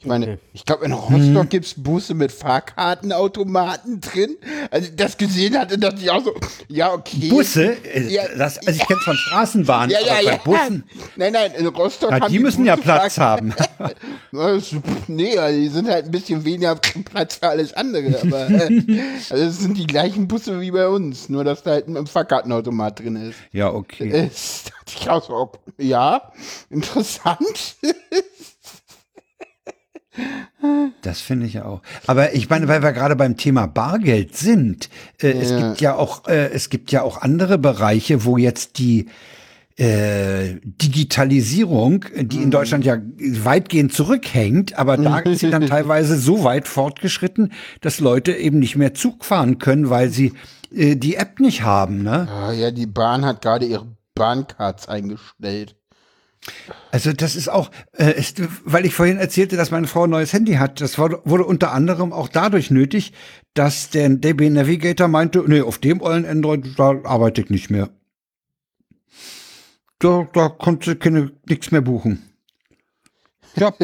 ich meine, Okay. ich glaube in Rostock gibt es Busse mit Fahrkartenautomaten drin. Also das gesehen hatte, dachte ich auch so, ja, okay. Busse, äh, Ja. das, also ich kenne es von Straßenbahnen, Ja, ja, aber bei ja. Bussen, Nein, nein, in Rostock na, haben die müssen ja Busse Platz haben. Ja, das- Nee, also die sind halt ein bisschen weniger Platz für alles andere. Aber äh, also es sind die gleichen Busse wie bei uns, nur dass da halt ein Fahrkartenautomat drin ist. ja, okay. Es dachte ich auch so, ja, interessant. Das finde ich auch. Aber ich meine, weil wir gerade beim Thema Bargeld sind, äh, es Ja. gibt ja auch, äh, es gibt ja auch andere Bereiche, wo jetzt die äh, Digitalisierung, die in Deutschland ja weitgehend zurückhängt, aber da ist sie dann teilweise so weit fortgeschritten, dass Leute eben nicht mehr Zug fahren können, weil sie äh, die App nicht haben. Ne? Ah, ja, die Bahn hat gerade ihre Bahncards eingestellt. Also das ist auch, äh, ist, weil ich vorhin erzählte, dass meine Frau ein neues Handy hat. Das wurde, wurde unter anderem auch dadurch nötig, dass der DB Navigator meinte, nee, auf dem ollen Android, da arbeite ich nicht mehr. Da, da konnte keine nichts mehr buchen. Ja.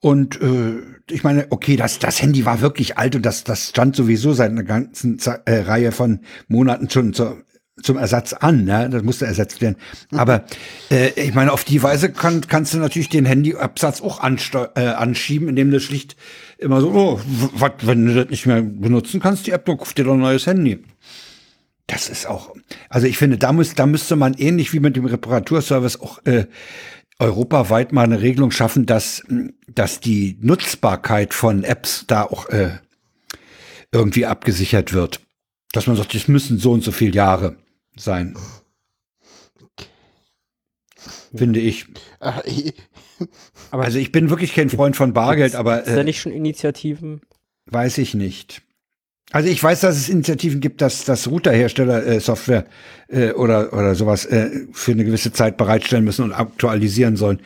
Und äh, ich meine, okay, das, das Handy war wirklich alt und das, das stand sowieso seit einer ganzen Ze äh, Reihe von Monaten schon zur, zum Ersatz an. Ne? Das musste ersetzt werden. Aber äh, ich meine, auf die Weise kann, kannst du natürlich den Handyabsatz auch äh, anschieben, indem du schlicht immer so, oh, wat, wenn du das nicht mehr benutzen kannst, die App, dann kauf dir doch ein neues Handy. Das ist auch, also ich finde, da, muss, da müsste man ähnlich wie mit dem Reparaturservice auch äh, europaweit mal eine Regelung schaffen, dass, dass die Nutzbarkeit von Apps da auch äh, irgendwie abgesichert wird. Dass man sagt, das müssen so und so viele Jahre sein. Finde ich. Aber Also ich bin wirklich kein Freund von Bargeld, aber Ist da äh, nicht schon Initiativen? weiß ich nicht. Also ich weiß, dass es Initiativen gibt, dass, dass Routerhersteller äh, Software äh, oder, oder sowas äh, für eine gewisse Zeit bereitstellen müssen und aktualisieren sollen.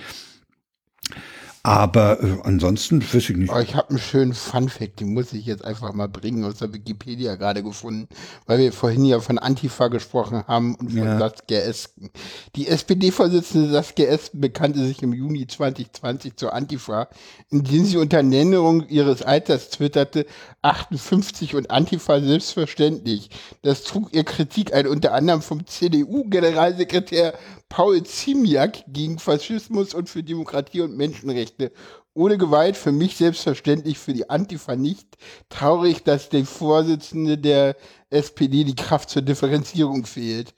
Aber äh, ansonsten wüsste ich nicht. oh, ich habe einen schönen Funfact, den muss ich jetzt einfach mal bringen, aus der Wikipedia gerade gefunden, weil wir vorhin ja von Antifa gesprochen haben und von Ja. Saskia Esken. Die SPD-Vorsitzende Saskia Esken bekannte sich im Juni 2020 zur Antifa, indem sie unter Nennung ihres Alters twitterte, 58 und Antifa selbstverständlich. Das trug ihr Kritik ein, unter anderem vom CDU-Generalsekretär Paul Ziemiak gegen Faschismus und für Demokratie und Menschenrechte. Ohne Gewalt für mich selbstverständlich, für die Antifa nicht. Traurig, dass der Vorsitzende der SPD die Kraft zur Differenzierung fehlt.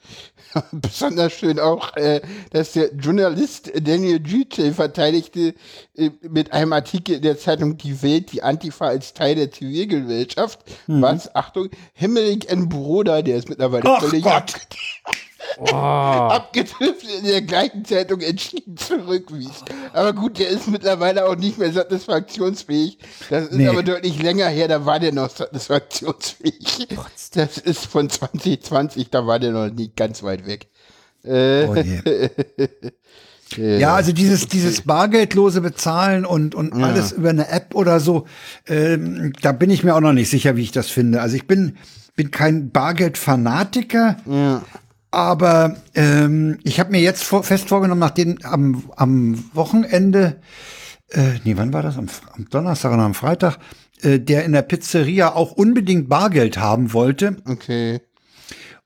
Besonders schön auch, äh, dass der Journalist Daniel Gütel verteidigte äh, mit einem Artikel in der Zeitung Die Welt die Antifa als Teil der Zivilgesellschaft. Was? Achtung, Hemmerich N. Broder, der ist mittlerweile Ach völlig Gott. Oh, abgedriftet in der gleichen Zeitung entschieden zurückwies. Aber gut, der ist mittlerweile auch nicht mehr satisfaktionsfähig. Das ist Nee. aber deutlich länger her, da war der noch satisfaktionsfähig. Das ist von 2020, da war der noch nicht ganz weit weg. Äh, Oh je. Ja, also dieses, dieses bargeldlose Bezahlen und, und alles über eine App oder so, ähm, da bin ich mir auch noch nicht sicher, wie ich das finde. Also ich bin, bin kein Bargeldfanatiker, aber ähm, ich habe mir jetzt vor, fest vorgenommen, nachdem am, am Wochenende, äh, nee, wann war das? Am, am Donnerstag oder am Freitag, äh, der in der Pizzeria auch unbedingt Bargeld haben wollte. Okay.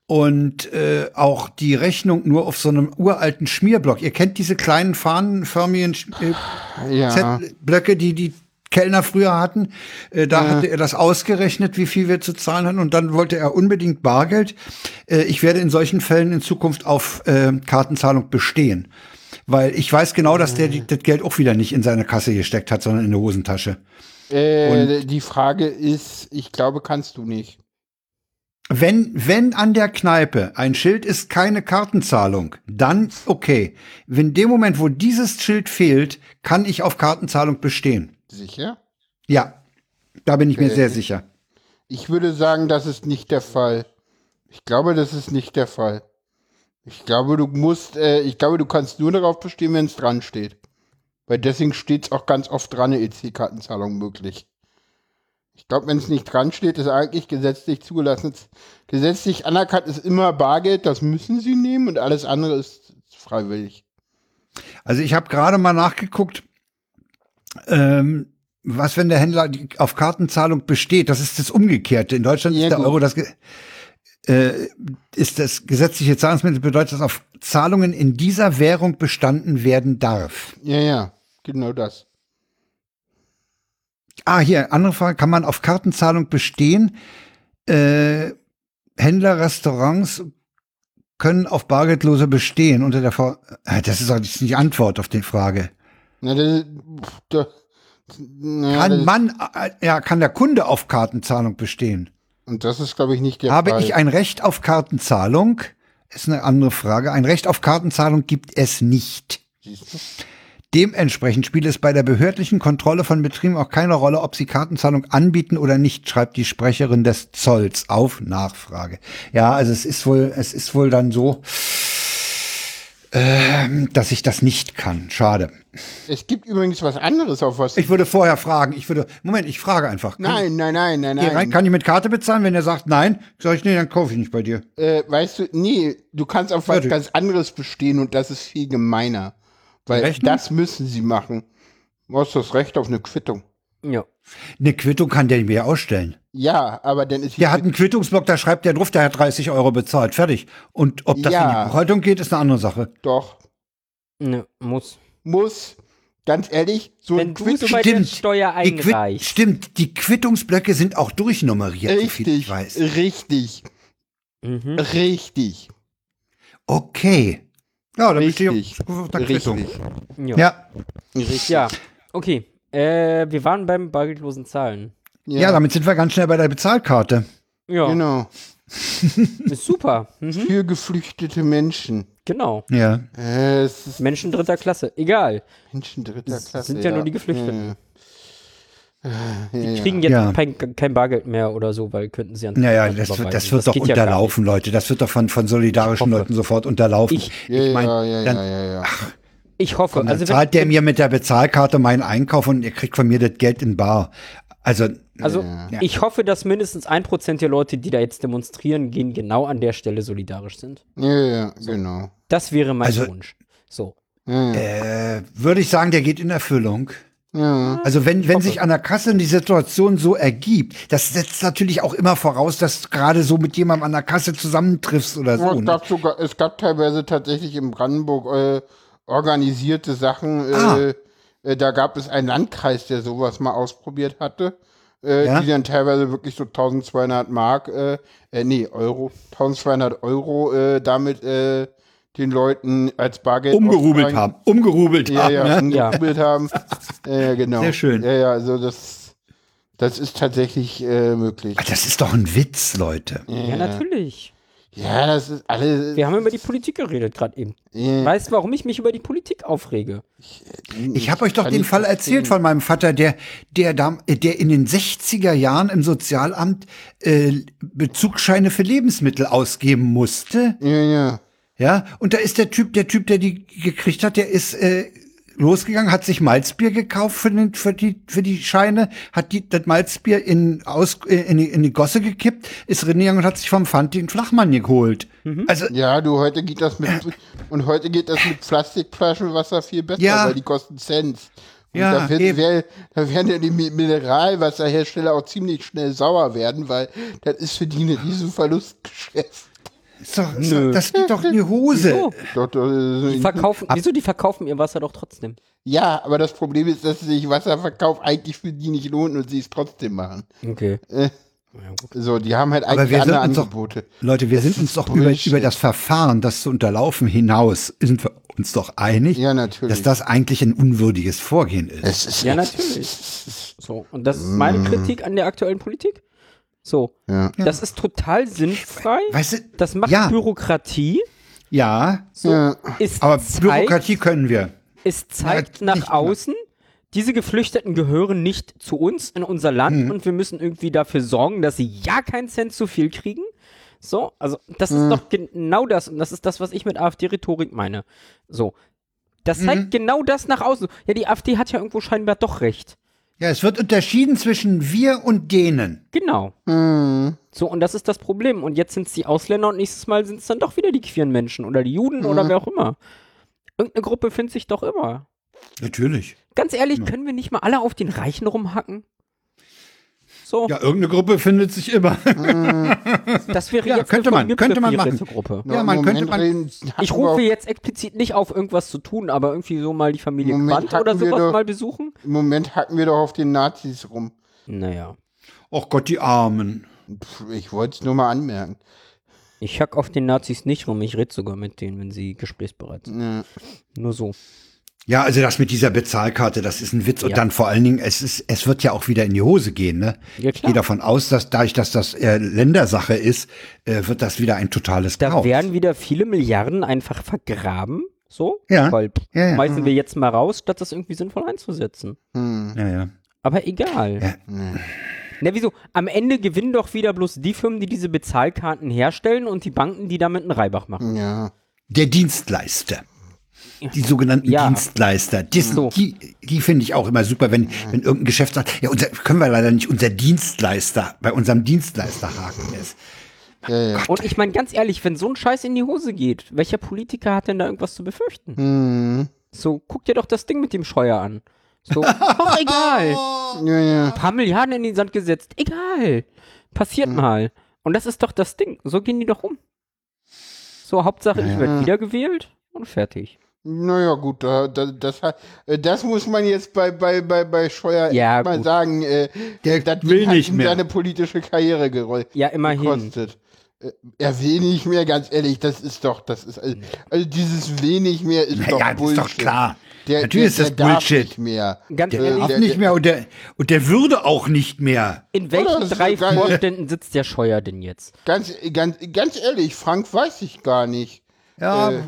und äh, auch die Rechnung nur auf so einem uralten Schmierblock. Ihr kennt diese kleinen fahnenförmigen äh, Ja. Z-Blöcke, die die Kellner früher hatten. Äh, da hatte er das ausgerechnet, wie viel wir zu zahlen hatten. Und dann wollte er unbedingt Bargeld. Äh, ich werde in solchen Fällen in Zukunft auf äh, Kartenzahlung bestehen. Weil ich weiß genau, dass der die, das Geld auch wieder nicht in seine Kasse gesteckt hat, sondern in eine Hosentasche. Äh, die Frage ist, ich glaube, kannst du nicht. Wenn, wenn an der Kneipe ein Schild ist keine Kartenzahlung, dann okay. Wenn dem Moment, wo dieses Schild fehlt, kann ich auf Kartenzahlung bestehen. Sicher? Ja, da bin ich mir Äh, sehr sicher. Ich würde sagen, das ist nicht der Fall. Ich glaube, das ist nicht der Fall. Ich glaube, du musst, äh, ich glaube, du kannst nur darauf bestehen, wenn es dran steht. Weil deswegen steht es auch ganz oft dran, eine EC-Kartenzahlung möglich. Ich glaube, wenn es nicht dran steht, ist eigentlich gesetzlich zugelassen. Gesetzlich anerkannt ist immer Bargeld, das müssen sie nehmen und alles andere ist freiwillig. Also ich habe gerade mal nachgeguckt, ähm, was, wenn der Händler auf Kartenzahlung besteht. Das ist das Umgekehrte. In Deutschland Ja, ist der. Euro das, äh, ist das gesetzliche Zahlungsmittel, bedeutet, dass auf Zahlungen in dieser Währung bestanden werden darf. Ja, ja, genau das. Ah, hier, andere Frage. Kann man auf Kartenzahlung bestehen? Äh, Händler, Restaurants können auf Bargeldlose bestehen unter der Vor äh, Das ist auch nicht die Antwort auf die Frage. Na, das, das, na, Kann man, äh, ja, kann der Kunde auf Kartenzahlung bestehen? und das ist, glaube ich, nicht der Habe Fall. ich ein Recht auf Kartenzahlung? Ist eine andere Frage. Ein Recht auf Kartenzahlung gibt es nicht. Dementsprechend spielt es bei der behördlichen Kontrolle von Betrieben auch keine Rolle, ob sie Kartenzahlung anbieten oder nicht, schreibt die Sprecherin des Zolls auf Nachfrage. Ja, also es ist wohl, es ist wohl dann so, ähm, dass ich das nicht kann. Schade. Es gibt übrigens was anderes, auf was. Ich würde vorher fragen. Ich würde, Moment, ich frage einfach. Nein, nein, nein, nein, hier rein, nein. kann ich mit Karte bezahlen? Wenn er sagt nein, sage ich, nee, dann kaufe ich nicht bei dir. Äh, weißt du, nee, du kannst auf was Fertig. ganz anderes bestehen und das ist viel gemeiner. Weil Rechnung? das müssen sie machen. Du hast das Recht auf eine Quittung. Ja. Eine Quittung kann der mir ausstellen. Ja, aber dann ist Der hat einen Quittungsblock, da schreibt der drauf, der hat 30 Euro bezahlt. Fertig. Und ob das Ja. in die Buchhaltung geht, ist eine andere Sache. doch, Ne, muss. muss, ganz ehrlich, so Wenn ein du Quittung. so Stimmt. Steuer Die Quitt einreichst. stimmt, die Quittungsblöcke sind auch durchnummeriert, so viel ich Richtig, weiß. richtig, Mhm. richtig, Okay. Ja, dann richtig, bestehe ich auf der Quittung. richtig, Ja. Ja. richtig. ja. Okay. Äh, wir waren beim bargeldlosen Zahlen. Ja. damit sind wir ganz schnell bei der Bezahlkarte. Ja, genau. ist super. Mhm. Für geflüchtete Menschen. Genau. Ja. Äh, es ist Menschen dritter Klasse. Egal. Menschen dritter Das Klasse. sind ja nur die Geflüchteten. Ja, ja. Die Ja, kriegen jetzt Ja. kein, kein Bargeld mehr oder so, weil könnten sie an Naja, das wird, das wird doch ja gar unterlaufen, Leute. Das wird doch von, von solidarischen. Leuten sofort unterlaufen. Ich- ja, ich mein, ja, ja, ja, ja, ja. nicht. Ich hoffe. dann Also, zahlt wenn, der mir mit der Bezahlkarte meinen Einkauf und ihr kriegt von mir das Geld in bar. Also, also Ja. ich hoffe, dass mindestens ein Prozent der Leute, die da jetzt demonstrieren gehen, genau an der Stelle solidarisch sind. Ja, ja, genau. Das wäre mein Also- Wunsch. So. Ja, ja. äh, würde ich sagen, der geht in Erfüllung. ja. Also wenn, wenn sich an der Kasse die Situation so ergibt, das setzt natürlich auch immer voraus, dass du gerade so mit jemandem an der Kasse zusammentriffst oder Ja, so. es, Ne? gab sogar, es gab teilweise tatsächlich in Brandenburg äh, organisierte Sachen. Äh, Ah. äh, da gab es einen Landkreis, der sowas mal ausprobiert hatte. Äh, Ja? Die dann teilweise wirklich so 1200 Mark, äh, äh, nee, Euro, 1200 Euro äh, damit äh, den Leuten als Bargeld Umgerubelt auftragen. haben. Umgerubelt Ja, haben. ja, ne? Ja. umgerubelt haben. Äh, genau. Sehr schön. Ja, ja, also das, das ist tatsächlich äh, möglich. Das ist doch ein Witz, Leute. Ja, natürlich. Ja, das ist alle. Wir haben über die Politik geredet gerade eben. äh, Weißt du, warum ich mich über die Politik aufrege? Ich habe euch doch den Fall verstehen. erzählt von meinem Vater, der, der, da, der in den 60er Jahren im Sozialamt äh, Bezugsscheine für Lebensmittel ausgeben musste. Ja, ja. Ja, und da ist der Typ, der Typ, der die gekriegt hat, der ist äh, losgegangen, hat sich Malzbier gekauft für, den, für, die, für die Scheine, hat die, das Malzbier in, aus, äh, in, die, in die Gosse gekippt, ist reingegangen und hat sich vom Pfand den Flachmann geholt. Also, Ja, du, heute geht das mit, und heute geht das mit Plastikflaschenwasser viel besser, Ja. weil die kosten Cent. Und Ja, da, wird, eben. wär, da werden ja die Mi- Mineralwasserhersteller auch ziemlich schnell sauer werden, weil das ist für die ein Riesenverlustgeschäft. Ist doch, ist doch, das geht doch in die Hose. Wieso? Doch, doch, Die verkaufen, wieso? Die verkaufen ihr Wasser doch trotzdem. ja, aber das Problem ist, dass sich Wasserverkauf eigentlich für die nicht lohnt und sie es trotzdem machen. Okay. Äh, so, die haben halt eigentlich andere uns doch- Angebote. Leute, wir sind uns doch über, über das Verfahren, das zu unterlaufen hinaus, sind wir uns doch einig, Ja, natürlich. dass das eigentlich ein unwürdiges Vorgehen ist. Es ist Ja, natürlich. So, und das ist meine Kritik an der aktuellen Politik. So, Ja. das ist total sinnfrei. Weißt du, Das macht ja, Bürokratie. ja, So, Ja. ist aber zeigt, Bürokratie können wir. es zeigt Ja, nach außen, diese Geflüchteten gehören nicht zu uns in unser Land Mhm. und wir müssen irgendwie dafür sorgen, dass sie ja keinen Cent zu viel kriegen. So, also das Mhm. ist doch genau das und das ist das, was ich mit AfD-Rhetorik meine. So, das Mhm. zeigt genau das nach außen. Ja, die AfD hat ja irgendwo scheinbar doch recht. Ja, es wird unterschieden zwischen wir und denen. Genau. Hm. So, und das ist das Problem. Und jetzt sind es die Ausländer und nächstes Mal sind es dann doch wieder die queeren Menschen oder die Juden Mhm. oder wer auch immer. Irgendeine Gruppe findet sich doch immer. Natürlich. Ganz ehrlich, können wir nicht mal alle auf den Reichen rumhacken? So, Ja, irgendeine Gruppe findet sich immer. das wäre ja, jetzt könnte eine man- könnte man machen. Gruppe. Ja, man Moment könnte man- reden- Ich rufe jetzt explizit nicht auf, irgendwas zu tun, aber irgendwie so mal die Familie Moment, Quandt oder sowas doch- mal besuchen. Im Moment hacken wir doch auf den Nazis rum. Naja, Och Gott, die Armen. Pff, Ich wollte es nur mal anmerken. ich hack auf den Nazis nicht rum, ich rede sogar mit denen, wenn sie gesprächsbereit sind. Ja. Nur so. Ja, also das mit dieser Bezahlkarte, das ist ein Witz. Und Ja. dann vor allen Dingen, es ist, es wird ja auch wieder in die Hose gehen, ne? Ja, Ich klar. gehe davon aus, dass dadurch, dass das äh, Ländersache ist, äh, wird das wieder ein totales Da Chaos. werden wieder viele Milliarden einfach vergraben. So? Ja. Weil Ja, ja. schmeißen wir jetzt mal raus, statt das irgendwie sinnvoll einzusetzen. Hm. ja, ja. Aber egal. Ja. Na, wieso? Am Ende gewinnen doch wieder bloß die Firmen, die diese Bezahlkarten herstellen und die Banken, die damit einen Reibach machen. ja. Der Dienstleister. Die sogenannten Ja. Dienstleister. Die, So. die, die finde ich auch immer super, wenn, wenn irgendein Geschäft sagt, ja, unser, können wir leider nicht unser Dienstleister bei unserem Dienstleister haken ist. Ja, ja. Und ich meine, ganz ehrlich, wenn so ein Scheiß in die Hose geht, welcher Politiker hat denn da irgendwas zu befürchten? Hm. So, guck dir doch das Ding mit dem Scheuer an. So, doch egal. Ja, ja. Ein paar Milliarden in den Sand gesetzt. Egal. Passiert mal. Und das ist doch das Ding. So gehen die doch um. So, Hauptsache, ich werde wiedergewählt und fertig. Naja, gut, da, da, das, hat- äh, das muss man jetzt bei, bei, bei, bei Scheuer Ja, mal gut. sagen. Äh, Der das will nicht mehr. seine politische Karriere gerollt. Ja, immerhin. gekostet. Äh, Er will nicht mehr, ganz ehrlich, das ist doch, das ist, also, also dieses wenig mehr ist doch Ja, das Bullshit. ist doch klar. Der, Natürlich ist der, das der darf Bullshit. Nicht mehr. Ganz Der ehrlich, darf der- nicht mehr und der, und der würde auch nicht mehr. in welchen Oder das ist drei. Vorständen sitzt der Scheuer denn jetzt? Ganz, ganz, ganz ehrlich, Frank weiß ich gar nicht. Ja, Äh.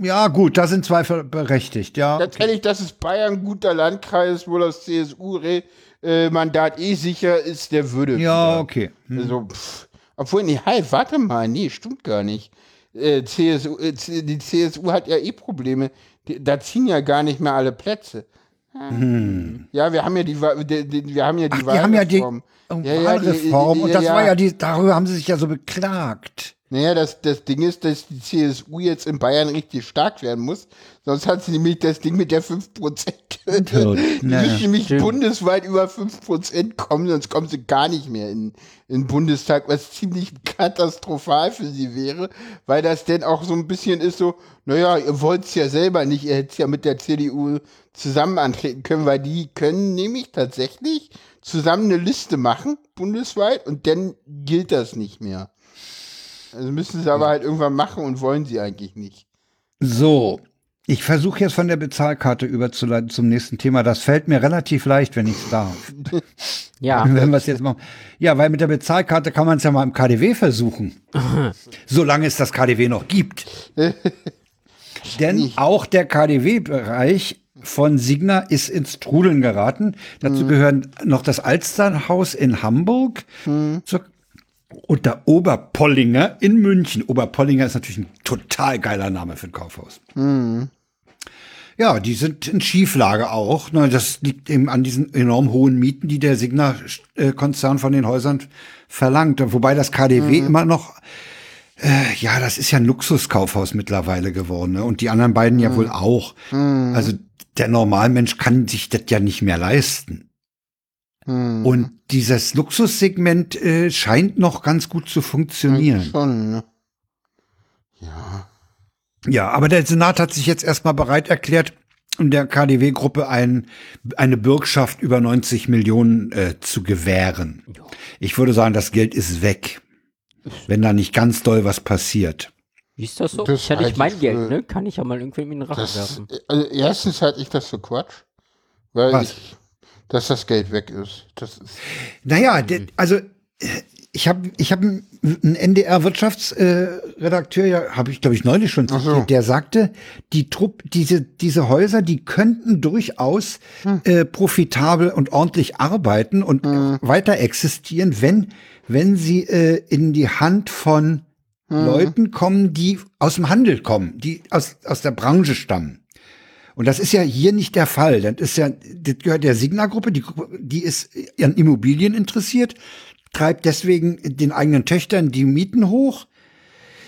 Ja gut, da sind Zweifel berechtigt, ja. Ganz ehrlich, das ist Bayern ein guter Landkreis, wo das CSU-Mandat eh sicher ist, der würde. Ja, wieder. okay. Also, pff, obwohl, nee, halt, warte mal, nee, stimmt gar nicht. Äh, CSU, äh, die CSU hat ja eh Probleme. Die, da ziehen ja gar nicht mehr alle Plätze. Ja, wir haben ja die, die, die wir haben ja die Hm. Ach, die haben ja die Wahlreform. Wahlreform und das ja, war ja die, darüber haben sie sich ja so beklagt. Naja, das, das Ding ist, dass die CSU jetzt in Bayern richtig stark werden muss. Sonst hat sie nämlich das Ding mit der 5%. Die Naja. müssen nämlich Stimmt. bundesweit über 5% kommen, sonst kommen sie gar nicht mehr in, in den Bundestag, was ziemlich katastrophal für sie wäre, weil das denn auch so ein bisschen ist so, naja, ihr wollt es ja selber nicht, ihr hättet ja mit der CDU zusammen antreten können, weil die können nämlich tatsächlich zusammen eine Liste machen, bundesweit, und dann gilt das nicht mehr. Also müssen sie aber halt irgendwann machen und wollen sie eigentlich nicht. So, ich versuche jetzt von der Bezahlkarte überzuleiten zum nächsten Thema. Das fällt mir relativ leicht, wenn ich es darf. Ja, Wenn wir es jetzt machen. Ja, weil mit der Bezahlkarte kann man es ja mal im KDW versuchen. Solange es das KDW noch gibt. Denn auch der KDW-Bereich von Signa ist ins Trudeln geraten. Dazu gehören noch das Alsterhaus in Hamburg zur, und der Oberpollinger in München. Oberpollinger ist natürlich ein total geiler Name für ein Kaufhaus. Ja, die sind in Schieflage auch. Das liegt eben an diesen enorm hohen Mieten, die der Signa-Konzern von den Häusern verlangt. Wobei das KDW immer noch, äh, ja, das ist ja ein Luxuskaufhaus mittlerweile geworden. Ne? Und die anderen beiden ja wohl auch. Also der Normalmensch kann sich das ja nicht mehr leisten. Und dieses Luxussegment äh, scheint noch ganz gut zu funktionieren. Schon, ne? Ja. Ja, aber der Senat hat sich jetzt erstmal bereit erklärt, um der KDW-Gruppe ein, eine Bürgschaft über 90 Millionen äh, zu gewähren. Ich würde sagen, das Geld ist weg, wenn da nicht ganz doll was passiert. Wie ist das so? Das ich hatte ich mein Geld, ne? Kann ich ja mal irgendwem in den Rachen Das, werfen. also erstens halte ich das für Quatsch, weil Was? ich, dass das Geld weg ist. Das ist Naja, der, also äh, ich habe ich hab einen NDR-Wirtschaftsredakteur, ja, habe ich glaube ich neulich schon so. zitiert, der sagte, die Trupp, diese, diese Häuser, die könnten durchaus äh, profitabel und ordentlich arbeiten und äh, weiter existieren, wenn, wenn sie äh, in die Hand von Leuten kommen, die aus dem Handel kommen, die aus, aus der Branche stammen. Und das ist ja hier nicht der Fall. Das ist ja, das gehört der Signa-Gruppe, die, Gruppe, die ist an Immobilien interessiert, treibt deswegen den eigenen Töchtern die Mieten hoch.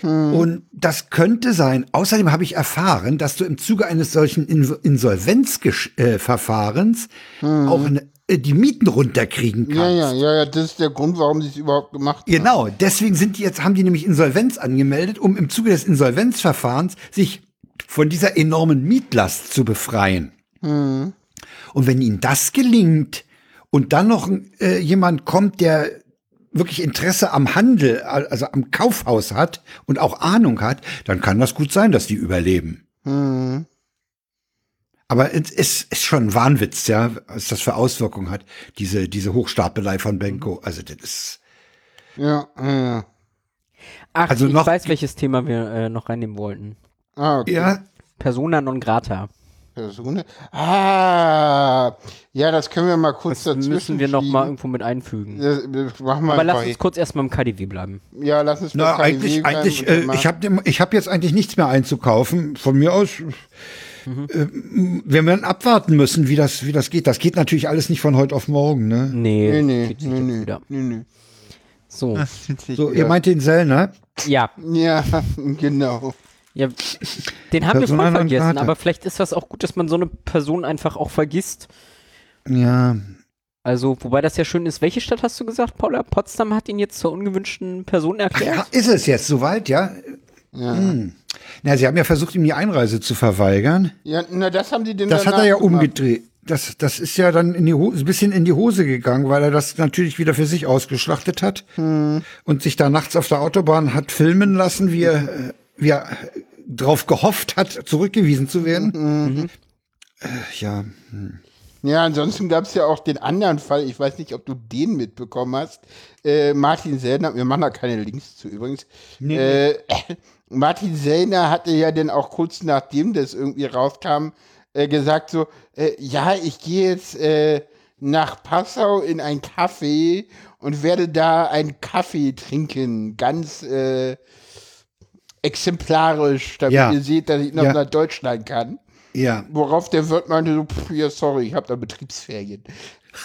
Und das könnte sein. Außerdem habe ich erfahren, dass du im Zuge eines solchen In Insolvenzverfahrens auch eine, äh, die Mieten runterkriegen kannst. ja, ja, ja, ja, das ist der Grund, warum sie es überhaupt gemacht haben. Genau, deswegen sind die jetzt, haben die nämlich Insolvenz angemeldet, um im Zuge des Insolvenzverfahrens sich von dieser enormen Mietlast zu befreien. Und wenn ihnen das gelingt und dann noch äh, jemand kommt, der wirklich Interesse am Handel, also am Kaufhaus hat und auch Ahnung hat, dann kann das gut sein, dass die überleben. Aber es ist, ist schon ein Wahnwitz, ja, was das für Auswirkungen hat, diese, diese Hochstapelei von Benko. Also das ist, Ja, ja. Ach, Also ich noch- weiß, welches Thema wir äh, noch reinnehmen wollten. Ah, okay. ja, Persona non grata. Person. Ah, ja, das können wir mal kurz Das dazwischen müssen wir noch mal irgendwo mit einfügen. Das, das machen wir Aber lass uns kurz erstmal im KDW bleiben. Ja, lass uns Na, bei KDW eigentlich, bleiben eigentlich, äh, mal- ich habe ich hab jetzt eigentlich nichts mehr einzukaufen. Von mir aus, äh, wir werden abwarten müssen, wie das, wie das geht. Das geht natürlich alles nicht von heute auf morgen. Ne? Nee, Nee, nee, nee, nee, nee, nee. So, So, ihr meint den Sellner? ja, Ja, genau. Ja, den haben wir voll vergessen, aber vielleicht ist das auch gut, dass man so eine Person einfach auch vergisst. Ja. Also, wobei das ja schön ist. Welche Stadt hast du gesagt, Paula? Potsdam hat ihn jetzt zur ungewünschten Person erklärt? ja. Ist es jetzt soweit, ja? Ja. Hm. Na, sie haben ja versucht, ihm die Einreise zu verweigern. ja, na, das haben die denn Das hat er ja gemacht. umgedreht. Das, das ist ja dann in die Hose, ein bisschen in die Hose gegangen, weil er das natürlich wieder für sich ausgeschlachtet hat und sich da nachts auf der Autobahn hat filmen lassen, wie er, äh, wie er drauf gehofft hat, zurückgewiesen zu werden. Äh, ja, Ja, ansonsten gab es ja auch den anderen Fall, ich weiß nicht, ob du den mitbekommen hast. Äh, Martin Sellner, wir machen da keine Links zu übrigens. Äh, Martin Sellner hatte ja dann auch kurz nachdem das irgendwie rauskam, äh, gesagt so, äh, ja, ich gehe jetzt äh, nach Passau in ein Café und werde da einen Kaffee trinken, ganz äh, exemplarisch, damit Ja. ihr seht, dass ich noch Ja. nach Deutschland kann. ja. Worauf der Wirt meinte so, pff, ja, sorry, ich habe da Betriebsferien.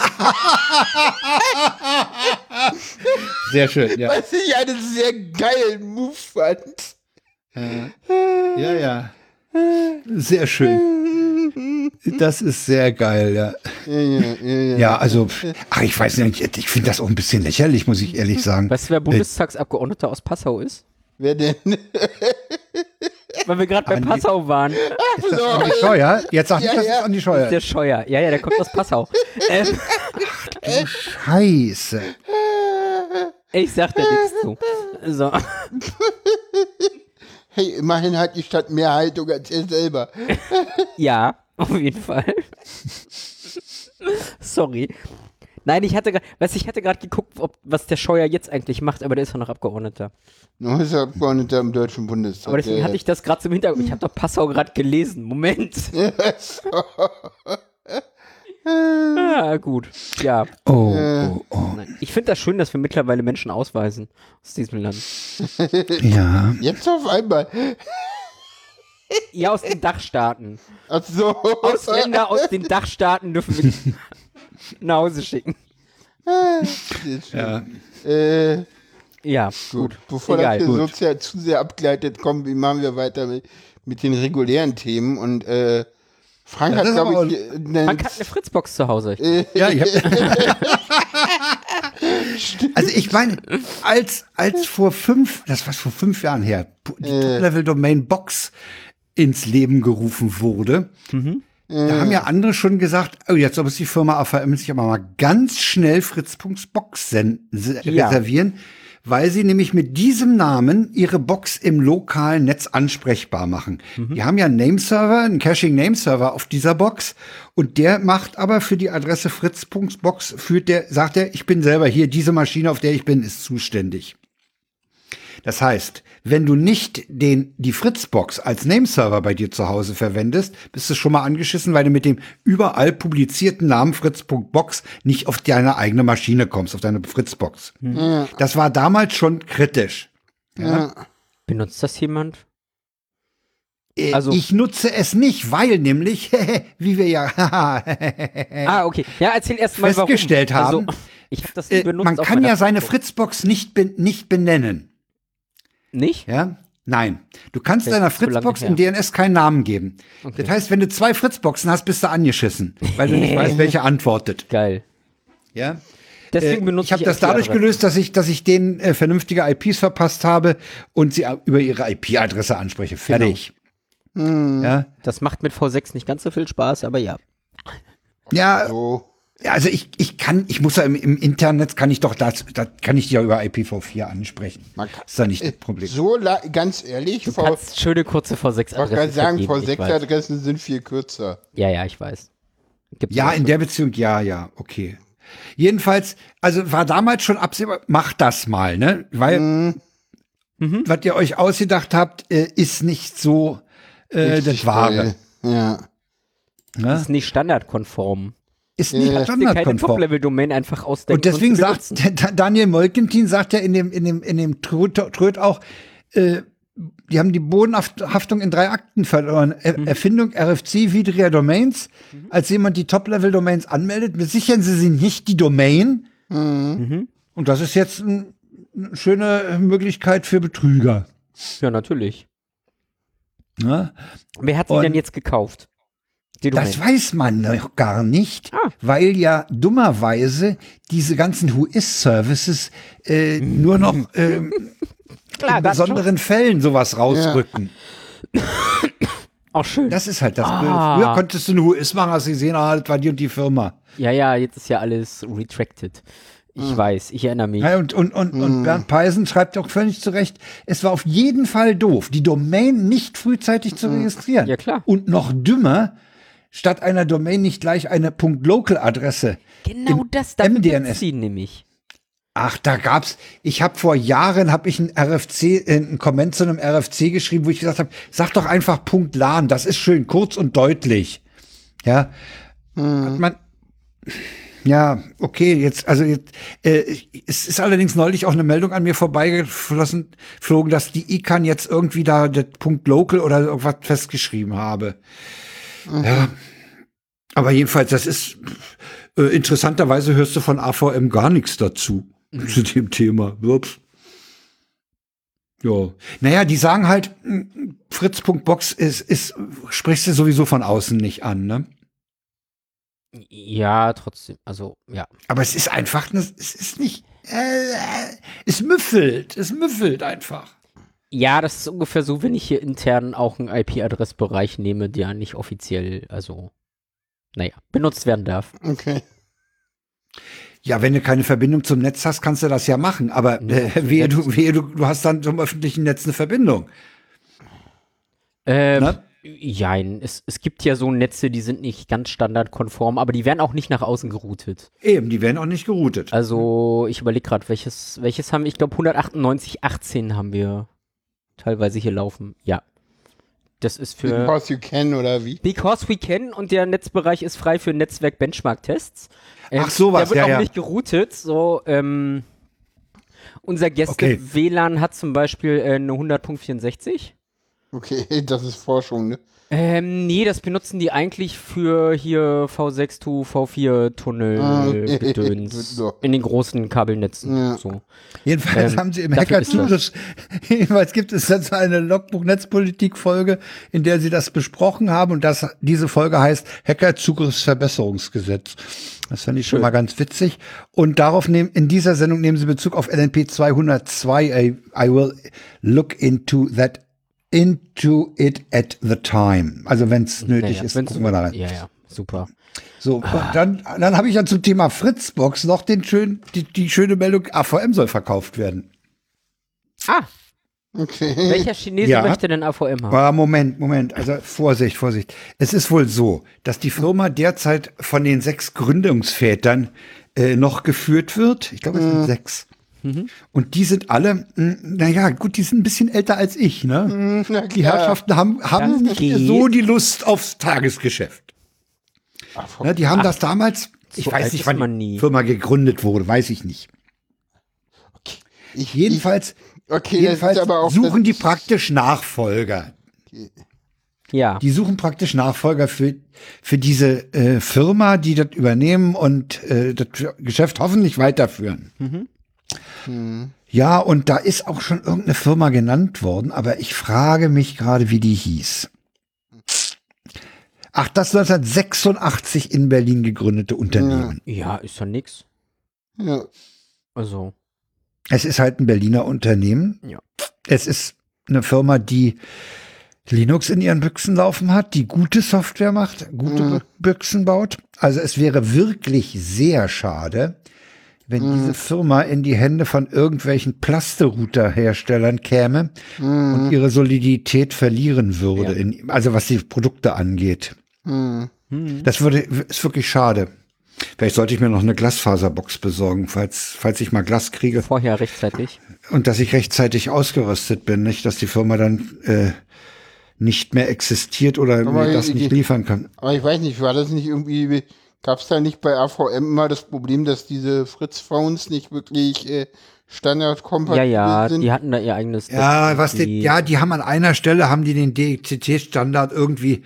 Sehr schön, ja. Was ich einen sehr geilen Move fand. Ja, ja. Sehr schön. Das ist sehr geil, ja. Ja, ja, ja, ja. Ja, also, ach, ich weiß nicht, ich finde das auch ein bisschen lächerlich, muss ich ehrlich sagen. Weißt du, wer Bundestagsabgeordneter aus Passau ist? Wer denn? Weil wir gerade bei Andi- Passau waren. Ist das Andi Scheuer? Jetzt sag nicht, Ja, das ja. ist Andi Scheuer. Der Scheuer. Ja, ja, der kommt aus Passau. ähm, Scheiße. ich sag da nichts zu. So. Hey, immerhin hat die Stadt mehr Haltung als er selber. Ja, auf jeden Fall. Sorry. Nein, ich hatte gerade, was ich hatte gerade geguckt, ob, was der Scheuer jetzt eigentlich macht, aber der ist ja noch Abgeordneter. Nun ist er Abgeordneter im Deutschen Bundestag. Aber deswegen hatte ich das gerade zum Hintergrund. Ich habe doch Passau gerade gelesen. Moment. Ah, gut. Ja. Oh, oh, oh. Ich finde das schön, dass wir mittlerweile Menschen ausweisen aus diesem Land. Ja. Jetzt auf einmal. Ja, aus den Dachstaaten. Ach so. Ausländer aus den Dachstaaten dürfen wir nicht nach Hause schicken. Schön. ja. Äh, Ja, gut. gut. Bevor Egal. das hier Gut. so sehr, zu sehr abgleitet, kommen, wie machen wir weiter mit, mit den regulären Themen. Und äh, Frank Ja, hat, das ist glaube ich, äh, ne- Frank hat eine Fritzbox zu Hause. Ja, ich hab, Also ich meine, als, als vor fünf, das war vor fünf Jahren her, die Top-Level-Domain Box ins Leben gerufen wurde, da haben ja andere schon gesagt, oh, jetzt muss die Firma AVM sich aber mal ganz schnell Fritz.box sen- se- Ja. reservieren, weil sie nämlich mit diesem Namen ihre Box im lokalen Netz ansprechbar machen. Die haben ja einen Nameserver, einen Caching-Nameserver auf dieser Box und der macht aber für die Adresse Fritz.box, führt der, sagt er, ich bin selber hier, diese Maschine, auf der ich bin, ist zuständig. Das heißt, wenn du nicht den, die Fritzbox als Nameserver bei dir zu Hause verwendest, bist du schon mal angeschissen, weil du mit dem überall publizierten Namen Fritz.box nicht auf deine eigene Maschine kommst, auf deine Fritzbox. Das war damals schon kritisch. Ja. Benutzt das jemand? Äh, Also- ich nutze es nicht, weil nämlich, wie wir ja Ah, okay. Ja, erzähl erst mal, warum. Festgestellt haben, Also, ich habe das nie äh, benutzt. man kann ja seine Fritzbox. Fritzbox nicht, ben, nicht benennen. Nicht? Ja? Nein. Du kannst deiner Fritzbox im DNS keinen Namen geben. Okay. Das heißt, wenn du zwei Fritzboxen hast, bist du angeschissen, weil du nicht weißt, welche antwortet. Geil. Ja? Deswegen Äh, benutze ich habe das dadurch gelöst, dass ich, dass ich denen äh, vernünftige IPs verpasst habe und sie über ihre IP-Adresse anspreche. Fertig. Ja, Das macht mit V6 nicht ganz so viel Spaß, aber ja. ja So. Also ich, ich kann, ich muss ja im, im Internet kann ich doch das, das kann ich ja über IPv4 ansprechen. Man kann- ist da nicht das Problem. So, la- ganz ehrlich, Du V- kannst schöne kurze ich wollte gerade V6-Adressen sagen, vergeben, ich weiß. V6-Adressen sind viel kürzer. Ja, ja, ich weiß. Gibt's Ja, in der Beziehung, ja, ja, okay. Jedenfalls, also war damals schon absehbar, macht das mal, ne? Weil, Mhm. was ihr euch ausgedacht habt, äh, ist nicht so äh, das Wahre. Ja. Ne? ist nicht standardkonform. Ist nicht Ja. Standardkonform. Top-Level-Domain einfach ausdenken. Und deswegen zu sagt Daniel Molkentin sagt ja in dem in dem in dem Tröd, auch, äh, die haben die Bodenhaftung in drei Akten verloren. Er Erfindung RFC widriger Domains. Als jemand die Top-Level-Domains anmeldet, sichern sie sich nicht die Domain. Und das ist jetzt ein, eine schöne Möglichkeit für Betrüger. Ja, natürlich. Ne? Wer hat sie Und- denn jetzt gekauft? Die Das Domain. weiß man noch gar nicht, Ah. weil ja dummerweise diese ganzen Who-Is-Services äh, nur noch ähm, Klar, in das besonderen Fällen sowas rausrücken. Auch schön. Das ist halt das Ah. Blöde. Früher konntest du ein Who-Is machen, hast du gesehen, ah, das war die und die Firma. ja, ja, jetzt ist ja alles retracted. Ich weiß, ich erinnere mich. Ja, und, und, und, und Bernd Peisen schreibt auch völlig zu Recht, es war auf jeden Fall doof, die Domain nicht frühzeitig zu registrieren. Ja, klar. Und noch dümmer, statt einer Domain nicht gleich eine .local-Adresse. Genau im das, da MDNS. sie nämlich. Ach, da gab's, ich habe vor Jahren habe ich ein RFC, äh, ein Comment zu einem RFC geschrieben, wo ich gesagt habe, sag doch einfach Punkt LAN, das ist schön kurz und deutlich. Ja, hat man, ja, okay, jetzt, also jetzt, äh, es ist allerdings neulich auch eine Meldung an mir vorbeigeflossen, flogen, dass die ICANN jetzt irgendwie da der Punkt Local oder irgendwas festgeschrieben habe. Ja, aber jedenfalls, das ist äh, interessanterweise hörst du von AVM gar nichts dazu zu dem Thema. Ups. Ja. Naja, die sagen halt, Fritz.box ist, ist, sprichst du sowieso von außen nicht an, ne? Ja, trotzdem. Also, ja. Aber es ist einfach, ne- es ist nicht, äh, es müffelt, es müffelt einfach. Ja, das ist ungefähr so, wenn ich hier intern auch einen IP-Adressbereich nehme, der nicht offiziell, also, naja, benutzt werden darf. Okay. Ja, wenn du keine Verbindung zum Netz hast, kannst du das ja machen. Aber äh, wehe, du, wehe du, du hast dann zum öffentlichen Netz eine Verbindung. Ähm, Ne? Jein, es, es gibt ja so Netze, die sind nicht ganz standardkonform, aber die werden auch nicht nach außen geroutet. Eben, die werden auch nicht geroutet. Also, ich überlege gerade, welches, welches haben wir, ich glaube 198.18 haben wir teilweise hier laufen. Ja. Das ist für Because you can oder wie? Because we can und der Netzbereich ist frei für Netzwerk-Benchmark-Tests. Ähm, Ach, sowas, Der wird ja, auch ja. nicht geroutet. So, ähm, unser Okay. Gäste-WLAN hat zum Beispiel äh, eine 100.64. Okay, das ist Forschung, ne? Ähm, nee, das benutzen die eigentlich für hier V6 to V4 Tunnel Ah, okay. Gedöns So. in den großen Kabelnetzen. Ja. So. Jedenfalls Ähm, haben sie im ist Hacker-Zugriff, jedenfalls gibt es dazu eine Logbuch-Netzpolitik-Folge, in der sie das besprochen haben und das, diese Folge heißt Hacker-Zugriffsverbesserungsgesetz. Das fand ich schon Schön. mal ganz witzig. Und darauf nehmen, in dieser Sendung nehmen sie Bezug auf LNP 202. I, I will look into that, into it at the time. Also wenn es nötig Naja, ist, gucken wir da rein. Ja, ja, super. So, und dann, dann habe ich ja zum Thema Fritzbox noch den schönen, die, die schöne Meldung, AVM soll verkauft werden. Ah, Okay. welcher Chinese Ja. möchte denn AVM haben? Aber Moment, Moment, also Vorsicht, Vorsicht. Es ist wohl so, dass die Firma derzeit von den sechs Gründungsvätern äh, noch geführt wird. Ich glaube, es sind sechs. Und die sind alle, mh, naja, gut, die sind ein bisschen älter als ich, ne? Na Die. Herrschaften haben, haben nicht geht. so die Lust aufs Tagesgeschäft. Ach, Ne, die haben das damals, ich so weiß nicht, wann man die nie. Firma gegründet wurde, weiß ich nicht. ich, Jedenfalls, Ich, okay, jedenfalls auch. suchen die praktisch Nachfolger. Ja. Die suchen praktisch Nachfolger für, für diese äh, Firma, die das übernehmen und äh, das Geschäft hoffentlich weiterführen. Ja, und da ist auch schon irgendeine Firma genannt worden, aber ich frage mich gerade, wie die hieß. Ach, das 1986 in Berlin gegründete Unternehmen. Ja, ist doch nix. Ja. Also, Es ist halt ein Berliner Unternehmen. Ja. Es ist eine Firma, die Linux in ihren Büchsen laufen hat, die gute Software macht, gute Mhm. Bü- Büchsen baut. Also es wäre wirklich sehr schade, wenn Mhm. diese Firma in die Hände von irgendwelchen Plasterouter-Herstellern käme Mhm. und ihre Solidität verlieren würde, Ja. in, also was die Produkte angeht. Hm. Das würde, ist wirklich schade. Vielleicht sollte ich mir noch eine Glasfaserbox besorgen, falls, falls ich mal Glas kriege vorher rechtzeitig. und dass ich rechtzeitig ausgerüstet bin, nicht, dass die Firma dann äh, nicht mehr existiert oder Aber mir das die- nicht liefern kann. Aber ich weiß nicht, war das nicht irgendwie. Gab es da nicht bei AVM immer das Problem, dass diese Fritz-Phones nicht wirklich äh, Ja, standardkompatibel ja, sind? die hatten da ihr eigenes. Ja, was die, ja, die haben an einer Stelle haben die den DCT-Standard irgendwie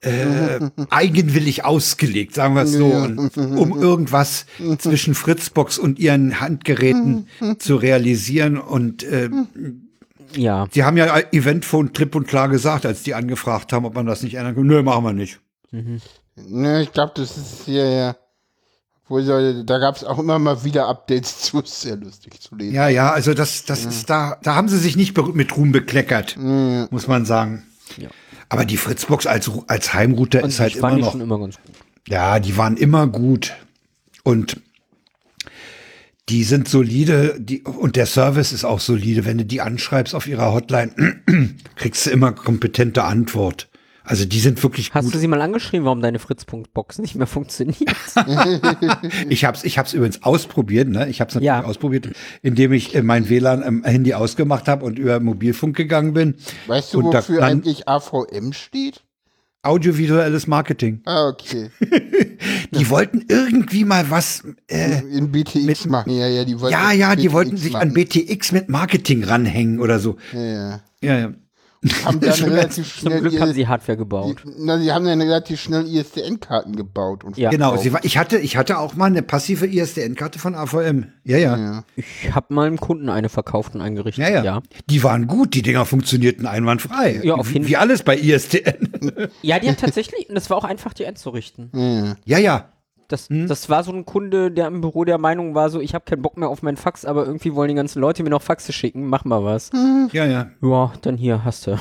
äh, eigenwillig ausgelegt, sagen wir es so, und, um irgendwas zwischen Fritzbox und ihren Handgeräten zu realisieren. Und äh, ja, sie haben ja Eventphone klipp und klar gesagt, als die angefragt haben, ob man das nicht ändern kann. Nö, machen wir nicht. Ne, ich glaube, das ist hier ja. Wo soll, da gab es auch immer mal wieder Updates zu, ist sehr lustig zu lesen. Ja, ja, also das, das ist da, da haben sie sich nicht mit Ruhm bekleckert, muss man sagen. Ja. Aber die Fritzbox als, als Heimrouter und ist halt immer noch, immer ganz gut. ja, die waren immer gut und die sind solide, die, und der Service ist auch solide. Wenn du die anschreibst auf ihrer Hotline, kriegst du immer kompetente Antwort. Also die sind wirklich Hast gut. du sie mal angeschrieben, warum deine Fritz.box nicht mehr funktioniert? Ich habe es ich hab's übrigens ausprobiert, ne? Ich habe es natürlich Ja. ausprobiert, indem ich äh, mein WLAN am Handy ausgemacht habe und über Mobilfunk gegangen bin. Weißt du, Und da wofür kann- eigentlich AVM steht? Audiovisuelles Marketing. Ah, okay. Die wollten irgendwie mal was. Äh, In BTX machen, ja, ja, die wollten ja, ja, die wollten sich an. BTX mit Marketing ranhängen oder so. Ja, ja. Ja, ja. Haben dann Schon relativ Zum schnell Glück ihre- haben sie Hardware gebaut. die, na, sie haben dann relativ schnell ISDN-Karten gebaut und Ja. Genau, sie war, ich hatte, ich hatte auch mal eine passive ISDN-Karte von AVM. Ja, ja, Ja. Ich habe mal einem Kunden eine verkauft und eingerichtet. ja, ja, ja. Die waren gut, die Dinger funktionierten einwandfrei. Ja, auf jeden Wie alles bei ISDN. Ja, die hat tatsächlich, und das war auch einfach, die einzurichten. Ja. ja, ja. Das, Hm? das war so ein Kunde, der im Büro der Meinung war, so, ich habe keinen Bock mehr auf meinen Fax, aber irgendwie wollen die ganzen Leute mir noch Faxe schicken, mach mal was. Ja, ja. Ja, dann hier, hast du.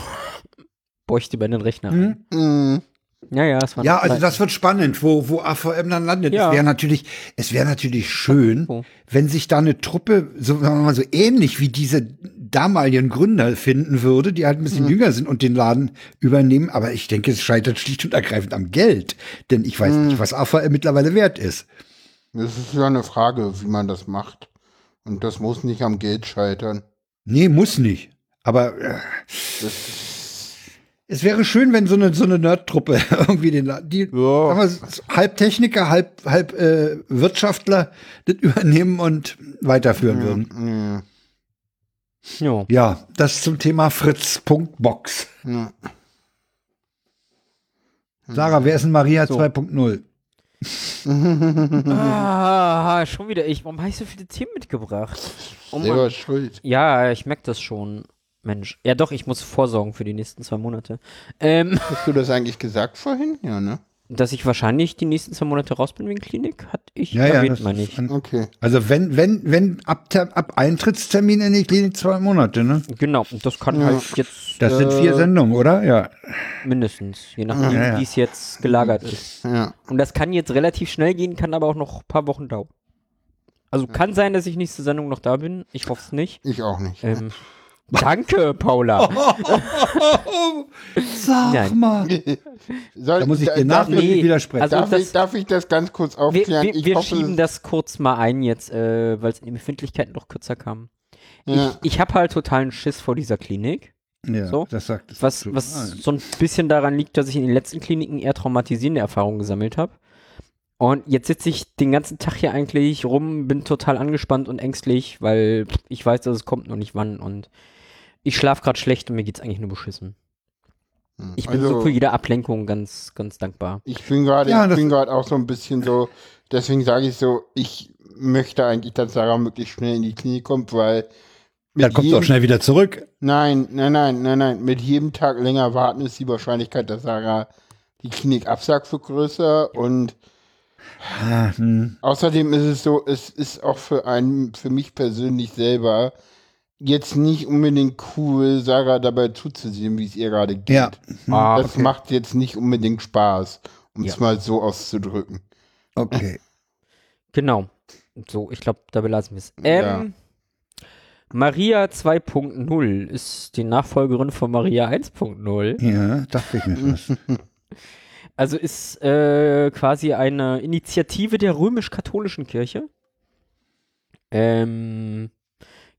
Bräuchte über den Rechner. Hm? Mhm. Ja, ja, das war Ja, also das wird spannend, wo, wo AVM dann landet. Ja. Es wäre natürlich, es wäre natürlich schön, wenn sich da eine Truppe, so, sagen wir mal so ähnlich wie diese damaligen Gründer finden würde, die halt ein bisschen jünger sind und den Laden übernehmen. Aber ich denke, es scheitert schlicht und ergreifend am Geld. Denn ich weiß nicht, was AVM mittlerweile wert ist. Das ist ja eine Frage, wie man das macht. Und das muss nicht am Geld scheitern. Nee, muss nicht. Aber äh, Das, es wäre schön, wenn so eine, so eine Nerd-Truppe irgendwie den Laden, die Ja. wir, halb Techniker, halb, halb äh, Wirtschaftler das übernehmen und weiterführen würden. ja. Ja. Ja, das zum Thema Fritz.box. Ja. Sarah, wer ist denn Maria So. 2.0? Ah, schon wieder ich. Warum habe ich so viele Themen mitgebracht? Oh. Selber schuld. Ja, ich merke das schon. Mensch. Ja doch, ich muss vorsorgen für die nächsten zwei Monate. Ähm, Hast du das eigentlich gesagt vorhin? Ja, ne? dass ich wahrscheinlich die nächsten zwei Monate raus bin wegen Klinik, hatte ich Ja, ja. erwähnt, Das meine ich. Okay. also wenn, wenn, wenn ab, ab Eintrittstermin in die Klinik zwei Monate, ne? Genau, und das kann Ja. halt jetzt Das sind äh, vier Sendungen, oder? Ja. mindestens, je nachdem, Ja, ja. wie es jetzt gelagert ist. Ja. Und das kann jetzt relativ schnell gehen, kann aber auch noch ein paar Wochen dauern. Also kann sein, dass ich nächste Sendung noch da bin. Ich hoffe es nicht. Ich auch nicht. Ähm, danke, Paula. Sag Nein. mal. Soll, Da muss ich dir nachdrücklich nee, widersprechen. also- darf, das- ich, darf ich das ganz kurz Wir, aufklären? wir, ich wir hoffe, schieben das kurz mal ein jetzt, äh, weil es in den Befindlichkeiten noch kürzer kam. ja. Ich, ich habe halt totalen Schiss vor dieser Klinik. ja, so. das sagt es Was, was so ein bisschen daran liegt, dass ich in den letzten Kliniken eher traumatisierende Erfahrungen gesammelt habe. Und jetzt sitze ich den ganzen Tag hier eigentlich rum, bin total angespannt und ängstlich, weil ich weiß, dass es kommt noch nicht wann und ich schlafe gerade schlecht und mir geht's eigentlich nur beschissen. Ich bin Also- so für jede Ablenkung ganz, ganz dankbar. Ich bin gerade, Ja, ich das- bin gerade auch so ein bisschen so, deswegen sage ich so, ich möchte eigentlich, dass Sarah möglichst schnell in die Klinik kommt, weil Dann kommst du auch schnell wieder zurück. Nein, nein, nein, nein, nein. Mit jedem Tag länger warten ist die Wahrscheinlichkeit, dass Sarah die Klinik absagt, wird größer. Und Ah, hm. außerdem ist es so, es ist auch für einen, für mich persönlich selber jetzt nicht unbedingt cool, Sarah dabei zuzusehen, wie es ihr gerade geht. Ja. Ah, Das macht jetzt nicht unbedingt Spaß, um es Ja. mal so auszudrücken. Okay. Genau. So, ich glaube, da belassen wir es. Ähm, Maria 2.0 ist die Nachfolgerin von Maria 1.0. Ja, dachte ich mir fast. Also ist äh, quasi eine Initiative der römisch-katholischen Kirche. Ähm,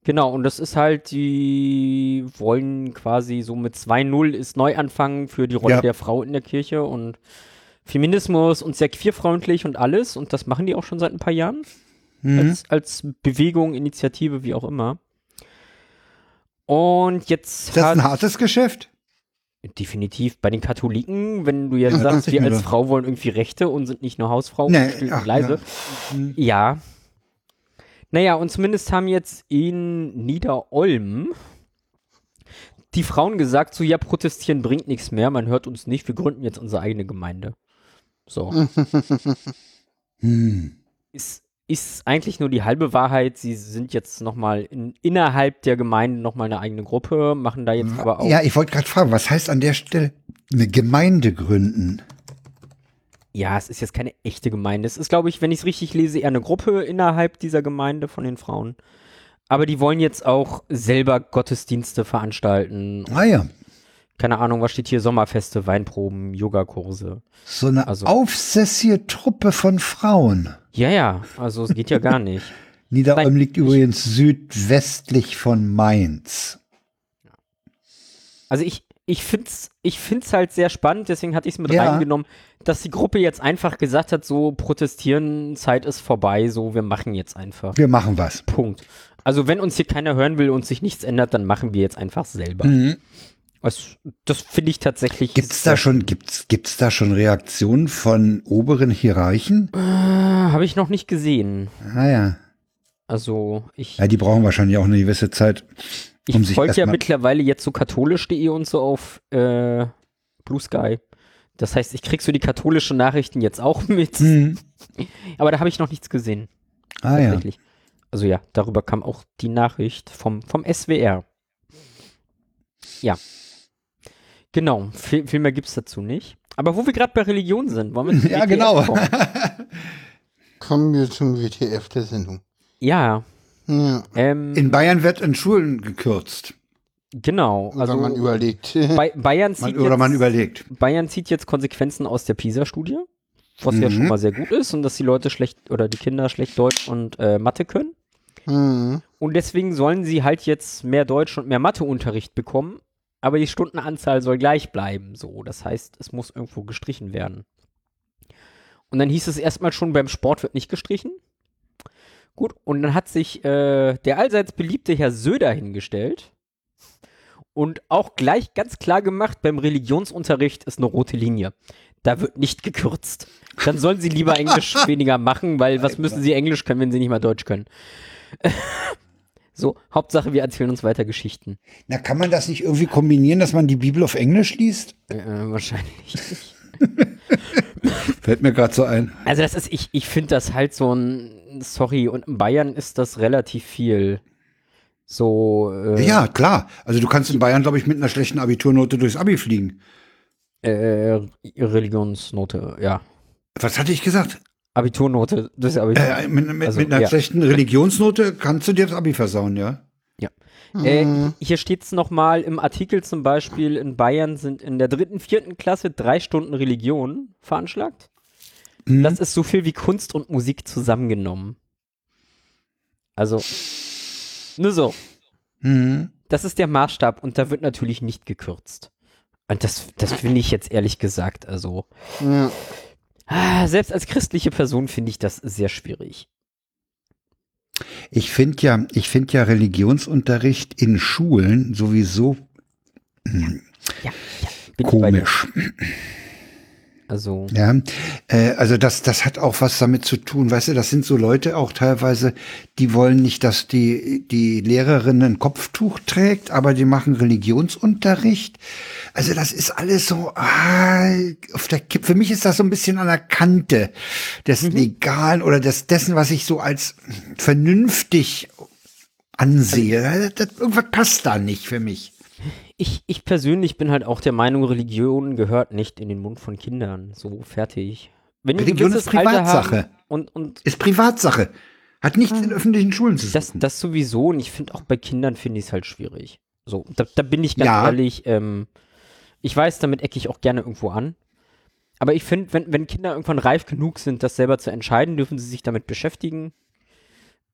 genau, und das ist halt, die wollen quasi so mit 2.0 ist Neuanfang für die Rolle Ja. der Frau in der Kirche und Feminismus und sehr queerfreundlich und alles. Und das machen die auch schon seit ein paar Jahren. Mhm. Als, als Bewegung, Initiative, wie auch immer. Und jetzt Ist das hat ein hartes Geschäft? definitiv bei den Katholiken, wenn du jetzt Ja, sagst, wir als. Frau wollen irgendwie Rechte und sind nicht nur Hausfrau Nee, und ach, leise. ja. Mhm. Ja. Naja, und zumindest haben jetzt in Niederolm die Frauen gesagt, so ja, protestieren bringt nichts mehr, man hört uns nicht, wir gründen jetzt unsere eigene Gemeinde. So. Hm. ist, ist eigentlich nur die halbe Wahrheit. Sie sind jetzt nochmal in, innerhalb der Gemeinde nochmal eine eigene Gruppe, machen da jetzt aber auch. Ja, ich wollte gerade fragen, was heißt an der Stelle eine Gemeinde gründen? Ja, es ist jetzt keine echte Gemeinde. Es ist, glaube ich, wenn ich es richtig lese, eher eine Gruppe innerhalb dieser Gemeinde von den Frauen. Aber die wollen jetzt auch selber Gottesdienste veranstalten. Ah ja, Keine Ahnung, was steht hier? Sommerfeste, Weinproben, Yogakurse. so eine Also- aufsässige Truppe von Frauen. Ja, ja, also es geht ja gar nicht. Niederolm Nein, liegt übrigens südwestlich von Mainz. Also ich, ich finde es ich find's halt sehr spannend, deswegen hatte ich es mit Ja. reingenommen, dass die Gruppe jetzt einfach gesagt hat, so protestieren, Zeit ist vorbei, so wir machen jetzt einfach. Wir machen was. Punkt. Also wenn uns hier keiner hören will und sich nichts ändert, dann machen wir jetzt einfach selber. Mhm. Was, das finde ich tatsächlich. Gibt's da schon, gibt's, gibt's da schon Reaktionen von oberen Hierarchen? Äh, Habe ich noch nicht gesehen. Ah ja. Also ich, Ja, die brauchen wahrscheinlich auch eine gewisse Zeit, ich sich folge ja mittlerweile jetzt so katholisch.de und so auf äh, Blue Sky. Das heißt, ich krieg so die katholischen Nachrichten jetzt auch mit. Mhm. Aber da habe ich noch nichts gesehen. Ah ja. tatsächlich. Also ja, darüber kam auch die Nachricht vom, vom SWR. Ja. Genau, viel, viel mehr gibt es dazu nicht. Aber wo wir gerade bei Religion sind, wollen wir Ja, WTF genau. kommen? Kommen wir zum WTF der Sendung. Ja, Ja, ähm, In Bayern wird in Schulen gekürzt. genau. also Also man überlegt. Bay Bayern, Man, zieht oder man jetzt, überlegt. Bayern zieht jetzt Konsequenzen aus der PISA-Studie, was ja Mhm. schon mal sehr gut ist und dass die Leute schlecht oder die Kinder schlecht Deutsch und äh, Mathe können. Hm. Und deswegen sollen sie halt jetzt mehr Deutsch und mehr Matheunterricht bekommen, aber die Stundenanzahl soll gleich bleiben. So, das heißt, es muss irgendwo gestrichen werden. Und dann hieß es erstmal schon, beim Sport wird nicht gestrichen. Gut, und dann hat sich äh, der allseits beliebte Herr Söder hingestellt und auch gleich ganz klar gemacht, beim Religionsunterricht ist eine rote Linie. Da wird nicht gekürzt. Dann sollen sie lieber Englisch weniger machen, weil was müssen sie Englisch können, wenn sie nicht mal Deutsch können? so, Hauptsache, wir erzählen uns weiter Geschichten. Na, kann man das nicht irgendwie kombinieren, dass man die Bibel auf Englisch liest? Äh, wahrscheinlich nicht. Fällt mir gerade so ein. Also das ist, ich, ich finde das halt so ein, sorry, und in Bayern ist das relativ viel. So, äh, Ja, klar. Also du kannst in Bayern, glaube ich, mit einer schlechten Abiturnote durchs Abi fliegen. äh, Religionsnote, ja. Was hatte ich gesagt? Abiturnote, das ist Abitur. Äh, mit, mit, Also, mit einer ja. schlechten Religionsnote kannst du dir das Abi versauen, ja? Äh, hier steht es nochmal im Artikel zum Beispiel, in Bayern sind in der dritten, vierten Klasse drei Stunden Religion veranschlagt. Mhm. Das ist so viel wie Kunst und Musik zusammengenommen. Also, nur so. Mhm. Das ist der Maßstab und da wird natürlich nicht gekürzt. Und das, das finde ich jetzt ehrlich gesagt, also, Ja. ah, selbst als christliche Person finde ich das sehr schwierig. Ich finde ja, ich finde ja Religionsunterricht in Schulen sowieso Ja, ja, dir. komisch. Also, Ja, äh, also das, das hat auch was damit zu tun, weißt du, das sind so Leute auch teilweise, die wollen nicht, dass die, die Lehrerin ein Kopftuch trägt, aber die machen Religionsunterricht. Also das ist alles so, ah, auf der Kippe. Für mich ist das so ein bisschen an der Kante des Legalen oder des, dessen, was ich so als vernünftig ansehe. Das, irgendwas passt da nicht für mich. Ich, ich persönlich bin halt auch der Meinung, Religion gehört nicht in den Mund von Kindern. So, fertig. Wenn Religion ist Privatsache. Und, und Ist Privatsache. Hat nichts in öffentlichen Schulen zu das, suchen. das sowieso. Und ich finde auch bei Kindern finde ich es halt schwierig. So, da, da bin ich ganz Ja. ehrlich, ähm, ich weiß, damit ecke ich auch gerne irgendwo an. Aber ich finde, wenn, wenn Kinder irgendwann reif genug sind, das selber zu entscheiden, dürfen sie sich damit beschäftigen.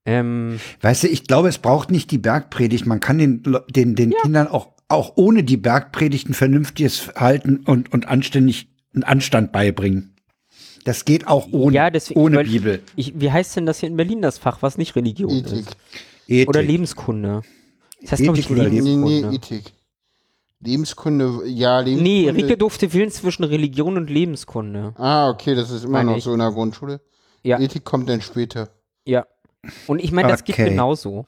Ähm, Weißt du, ich glaube, es braucht nicht die Bergpredigt. Man kann den, den, den Kindern auch, auch ohne die Bergpredigt ein vernünftiges Verhalten und, und anständig, einen Anstand beibringen. Das geht auch ohne, ja, deswegen, ohne weil Bibel. Ich, wie heißt denn das hier in Berlin, das Fach, was nicht Religion Ethik. ist? Ethik. Oder Lebenskunde. Das heißt, glaube ich, Ethik oder Nee, Lebenskunde. nee, Ethik. Lebenskunde, ja, Nee, Lebenskunde. Rike durfte wählen zwischen Religion und Lebenskunde. Ah, okay, das ist immer Meine noch ich. so in der Grundschule. Ja. Ethik kommt dann später. Ja. Und ich meine, das geht Okay. genauso.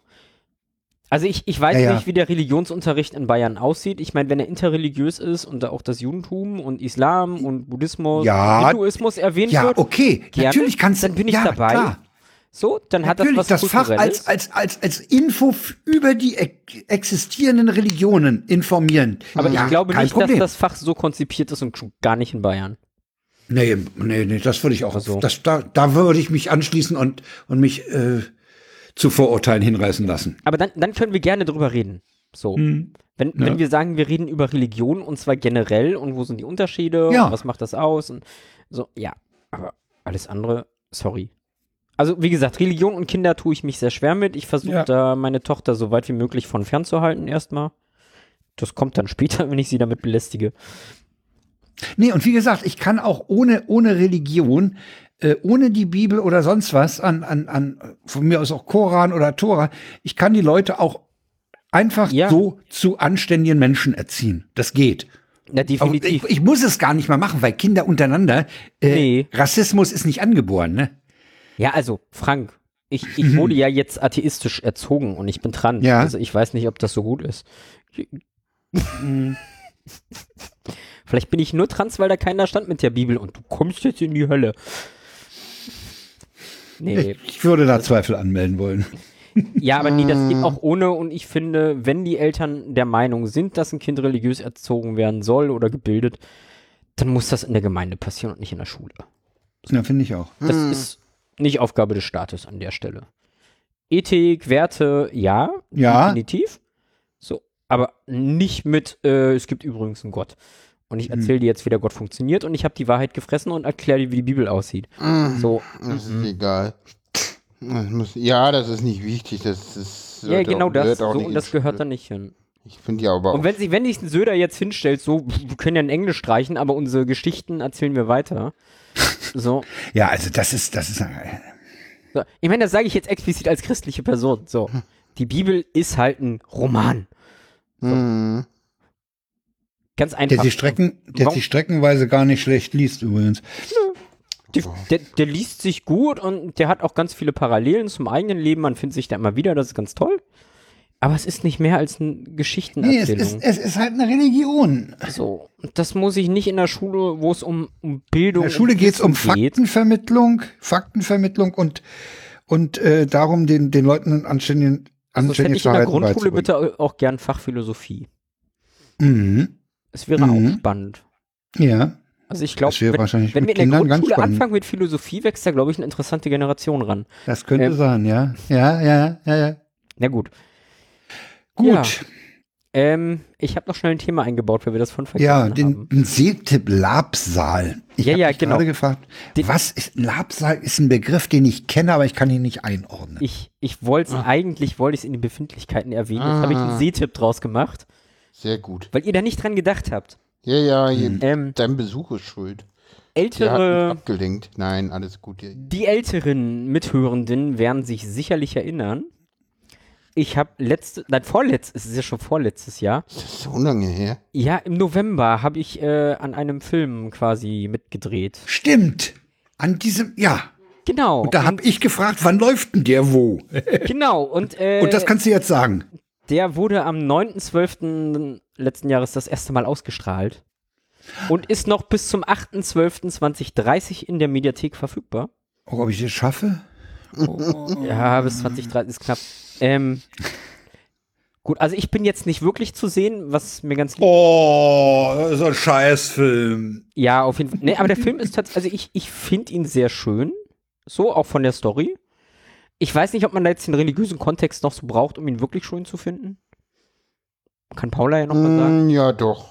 Also ich, ich weiß Ja, ja. nicht, wie der Religionsunterricht in Bayern aussieht. Ich meine, wenn er interreligiös ist und da auch das Judentum und Islam und Buddhismus Ja. und Hinduismus erwähnt Ja, wird, okay. Gerne. Natürlich kannst du. Dann bin ich ja, dabei. Klar. so, dann hat das Natürlich, was das Fach als, als, als, als Info über die ex existierenden Religionen informieren. aber ja, ich glaube nicht, Problem. dass das Fach so konzipiert ist und schon gar nicht in Bayern. Nee, nee, nee, das würde ich auch. Also- Das, da, da würde ich mich anschließen und, und mich äh, zu Vorurteilen hinreißen lassen. Aber dann, dann können wir gerne drüber reden. So. Hm. Wenn, wenn wir sagen, wir reden über Religion und zwar generell und wo sind die Unterschiede Ja. und was macht das aus und so, ja. Aber alles andere, sorry. Also, wie gesagt, Religion und Kinder tue ich mich sehr schwer mit. Ich versuche Ja. da meine Tochter so weit wie möglich von fernzuhalten erstmal. Das kommt dann später, wenn ich sie damit belästige. Nee, und wie gesagt, ich kann auch ohne, ohne Religion, äh, ohne die Bibel oder sonst was, an, an, an, von mir aus auch Koran oder Tora, ich kann die Leute auch einfach Ja. so zu anständigen Menschen erziehen. Das geht. Ja, definitiv. ich, ich muss es gar nicht mal machen, weil Kinder untereinander, äh, Nee. Rassismus ist nicht angeboren, ne? Ja, also, Frank, ich, ich wurde ja jetzt atheistisch erzogen und ich bin dran. Ja. Also ich weiß nicht, ob das so gut ist. Vielleicht bin ich nur trans, weil da keiner stand mit der Bibel und du kommst jetzt in die Hölle. Nee, Ich würde da Zweifel anmelden wollen. ja, aber nee, das geht auch ohne und ich finde, wenn die Eltern der Meinung sind, dass ein Kind religiös erzogen werden soll oder gebildet, dann muss das in der Gemeinde passieren und nicht in der Schule. Ja, finde ich auch. Das ist nicht Aufgabe des Staates an der Stelle. Ethik, Werte, ja, Ja. definitiv. So, aber nicht mit, äh, es gibt übrigens einen Gott. Und ich erzähle dir jetzt, wie der Gott funktioniert und ich habe die Wahrheit gefressen und erkläre dir, wie die Bibel aussieht. So, Das Mhm. ist egal. Das muss, ja, das ist nicht wichtig. Das ist. ja, genau auch- das. gehört auch So, nicht und das gehört da nicht hin. Ich finde ja aber auch. Und wenn, sie, wenn sich ein Söder jetzt hinstellt, so, wir können ja in Englisch streichen, aber unsere Geschichten erzählen wir weiter. So, Ja, also das ist, das ist, äh, So, ich meine, das sage ich jetzt explizit als christliche Person. So, die Bibel ist halt ein Roman. Mhm. Ganz Der einfach. sich, Strecken, der sich streckenweise gar nicht schlecht liest übrigens. Die, der, der liest sich gut und der hat auch ganz viele Parallelen zum eigenen Leben. Man findet sich da immer wieder, das ist ganz toll. Aber es ist nicht mehr als eine Nee, es Geschichtenerzählung. ist, es ist halt eine Religion. so, das muss ich nicht in der Schule, wo es um, um Bildung In der Schule geht es um geht. Faktenvermittlung, Faktenvermittlung und, und äh, darum, den, den Leuten ein anständigen, Also das hätte ich in der Grundschule bitte auch gern Fachphilosophie. Mhm. Es wäre Mhm. auch spannend. Ja, Also ich glaube, wenn, wenn mit wir in der Grundschule anfangen mit Philosophie, wächst da, glaube ich, eine interessante Generation ran. das könnte Ähm. sein, ja. Ja, ja, ja, ja. Na gut. Gut. Ja. Ähm, ich habe noch schnell ein Thema eingebaut, weil wir das von vergessen Ja, haben. den, den Seetipp Labsaal. Ich Ja, ja, mich genau. gerade gefragt, Den- was ist Labsaal? Ist ein Begriff, den ich kenne, aber ich kann ihn nicht einordnen. Ich, ich wollte es, eigentlich wollte ich es in den Befindlichkeiten erwähnen. Jetzt habe ich Ah. einen Seetipp draus gemacht, Sehr gut. weil ihr da nicht dran gedacht habt. Ja, ja, je- Ähm, dein Besuch ist schuld. Ältere, abgelenkt. Nein, alles gut. die älteren Mithörenden werden sich sicherlich erinnern. Ich habe letzte, nein, vorletztes, es ist ja schon vorletztes Jahr. Das ist so lange her. Ja, im November habe ich äh, an einem Film quasi mitgedreht. Stimmt. An diesem, ja. Genau. Und da habe ich gefragt, wann läuft denn der wo? genau. Und, äh, Und das kannst du jetzt sagen. Der wurde am 9.12. letzten Jahres das erste Mal ausgestrahlt. Und ist noch bis zum 8.12.2030 in der Mediathek verfügbar. Oh, ob ich das schaffe? Ja, bis 2030 ist knapp. Ähm, gut, also ich bin jetzt nicht wirklich zu sehen, was mir ganz lieb Oh, so ein Scheißfilm. Ja, auf jeden Fall. Nee, aber der Film ist tatsächlich, also ich, ich finde ihn sehr schön. So, auch von der Story. Ich weiß nicht, ob man da jetzt den religiösen Kontext noch so braucht, um ihn wirklich schön zu finden. Kann Paula ja noch mal sagen. Mm, ja, doch.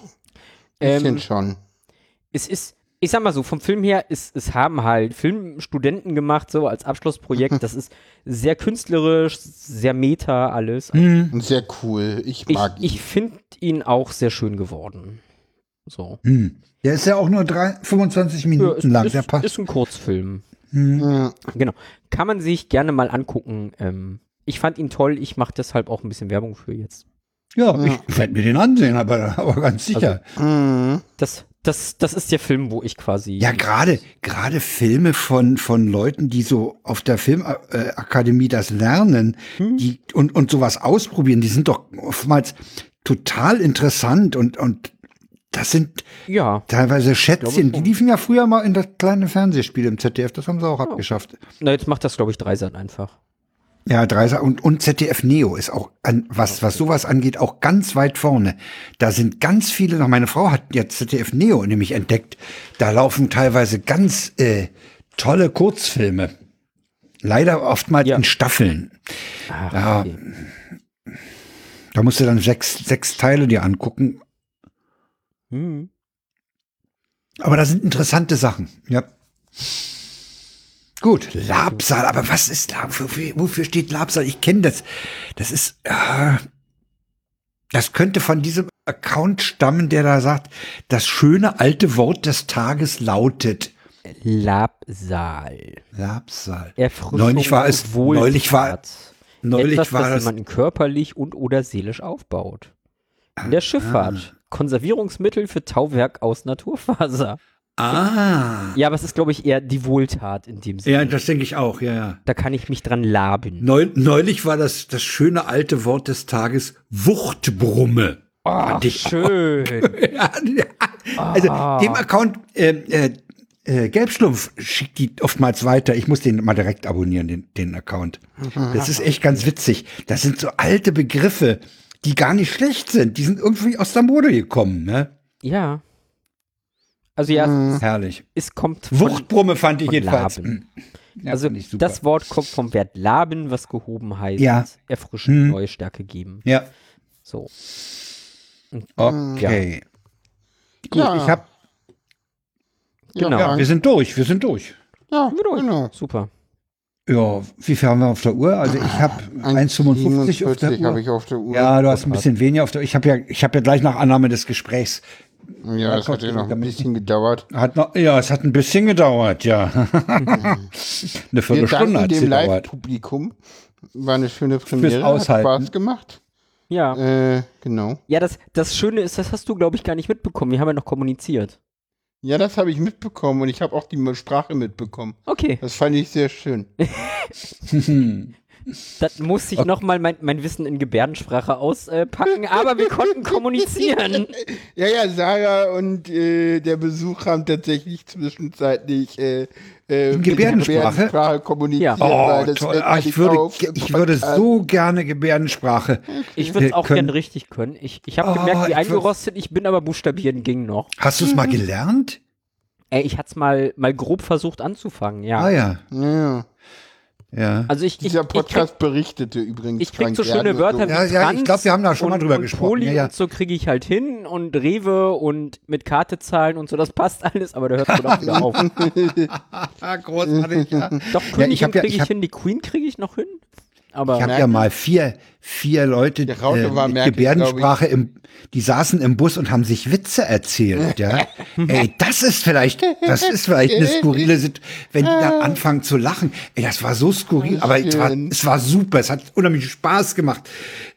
Bisschen Ähm, schon. es ist, ich sag mal so, vom Film her, es, es haben halt Filmstudenten gemacht, so als Abschlussprojekt. Das ist sehr künstlerisch, sehr meta alles. Hm. Sehr cool. Ich Ich, mag ihn. ich finde ihn auch sehr schön geworden. So. Hm. Der ist ja auch nur drei, 25 Ja, Minuten ist, lang. ist, Der passt. ist ein Kurzfilm. Hm. Ja. Genau. Kann man sich gerne mal angucken. Ähm, ich fand ihn toll. Ich mache deshalb auch ein bisschen Werbung für jetzt. Ja, ich werde mir den ansehen, aber, aber ganz sicher. Mhm. Das, das, das ist der Film, wo ich quasi. ja, gerade gerade Filme von von Leuten, die so auf der Filmakademie das lernen, Hm. die und und sowas ausprobieren, die sind doch oftmals total interessant und und das sind Ja. teilweise Schätzchen. Die liefen ja früher mal in das kleine Fernsehspiel im ZDF, das haben sie auch abgeschafft. Na, jetzt macht das, glaube ich, Dreisat einfach. Ja, Dreiser und, und ZDF Neo ist auch, an, was, was sowas angeht, auch ganz weit vorne. Da sind ganz viele, noch meine Frau hat jetzt ZDF Neo nämlich entdeckt, da laufen teilweise ganz äh, tolle Kurzfilme. Leider oftmals Ja. in Staffeln. Ach, Ja. okay. Da musst du dann sechs, sechs Teile dir angucken. Hm. Aber da sind interessante Sachen, ja. Gut, Labsal, aber was ist Lab? Wofür, steht Labsal? Ich kenne das. Das ist, äh, das könnte von diesem Account stammen, der da sagt, das schöne alte Wort des Tages lautet Labsal. Labsal. Neulich war es- Wohltat. neulich war- Neulich Etwas, war das das, jemanden körperlich und oder seelisch aufbaut. In der Schifffahrt. Konservierungsmittel für Tauwerk aus Naturfaser. ah. Ja, aber es ist, glaube ich, eher die Wohltat in dem Sinne. Ja, das denke ich auch, ja, ja. Da kann ich mich dran laben. Neu, neulich war das, das schöne alte Wort des Tages Wuchtbrumme. Ach, Fand ich schön. Ja, ja. Also Ah. dem Account äh, äh, äh, Gelbschlumpf schickt die oftmals weiter. Ich muss den mal direkt abonnieren, den, den Account. Das ist echt ganz witzig. Das sind so alte Begriffe, die gar nicht schlecht sind. Die sind irgendwie aus der Mode gekommen. Ne? ja. Also ja, Mhm. es, Herrlich. es kommt von, Wuchtbrumme fand ich jedenfalls. Laben. Ja, also das Wort kommt vom Wert laben, was gehoben heißt. Ja. Erfrischen, Hm. neue Stärke geben. Ja, So. Okay. Gut, Ja. ich hab, Genau. ja, wir sind durch, wir sind durch. Ja, wir durch. genau. Super. Ja, wie viel haben wir auf der Uhr? Also ich habe 1,55 auf der 47 Uhr. habe ich auf der Uhr. Ja, du hast ein bisschen weniger auf der. Ich habe ja, ich habe ja gleich nach Annahme des Gesprächs Ja, das hat ja noch ein bisschen gedauert. Hat noch, ja, es hat ein bisschen gedauert, ja. Eine Viertelstunde hat es dem gedauert. Live-Publikum. War eine schöne Premiere, hat Aushalten. Spaß gemacht. Ja. Äh, genau. Ja, das, das Schöne ist, das hast du, glaube ich, gar nicht mitbekommen. Wir haben ja noch kommuniziert. Ja, das habe ich mitbekommen und ich habe auch die Sprache mitbekommen. Okay. Das fand ich sehr schön. Das muss ich nochmal mein, mein Wissen in Gebärdensprache auspacken, aber wir konnten kommunizieren. Ja, ja, Sarah und äh, der Besuch haben tatsächlich zwischenzeitlich äh, äh, mit Gebärdensprache? Gebärdensprache kommuniziert. Oh, weil das toll. Ah, ich, würde, auf. ich würde so gerne Gebärdensprache. Ich würde es auch können- gern richtig können. Ich, ich habe Oh, gemerkt, wie ich würd- eingerostet ich bin, aber buchstabieren ging noch. Hast du es mal gelernt? Ey, ich hatte es mal, mal grob versucht anzufangen, ja. Ah ja, Ja. Ja. Also ich, ich, Dieser ich krieg, Podcast berichtete übrigens. ich krieg Frank so schöne Wörter so. wie Ja, ja, ich Trans glaub, wir haben da schon mal und, drüber und gesprochen. Poli Ja, ja. und so kriege ich halt hin und Rewe und mit Kartezahlen und so, das passt alles, aber da hört es auch wieder auf. Großartig, ja. Doch, Königin hab ja- kriege ich ich, hab- hin, die Queen kriege ich noch hin. Aber Ich habe ja mal vier, vier Leute äh, merklich, Gebärdensprache, im, die saßen im Bus und haben sich Witze erzählt. Ja? Ey, das ist vielleicht, das ist vielleicht eine skurrile Situation, wenn die da anfangen zu lachen. Ey, das war so skurril, aber es war, es war super. Es hat unheimlich Spaß gemacht,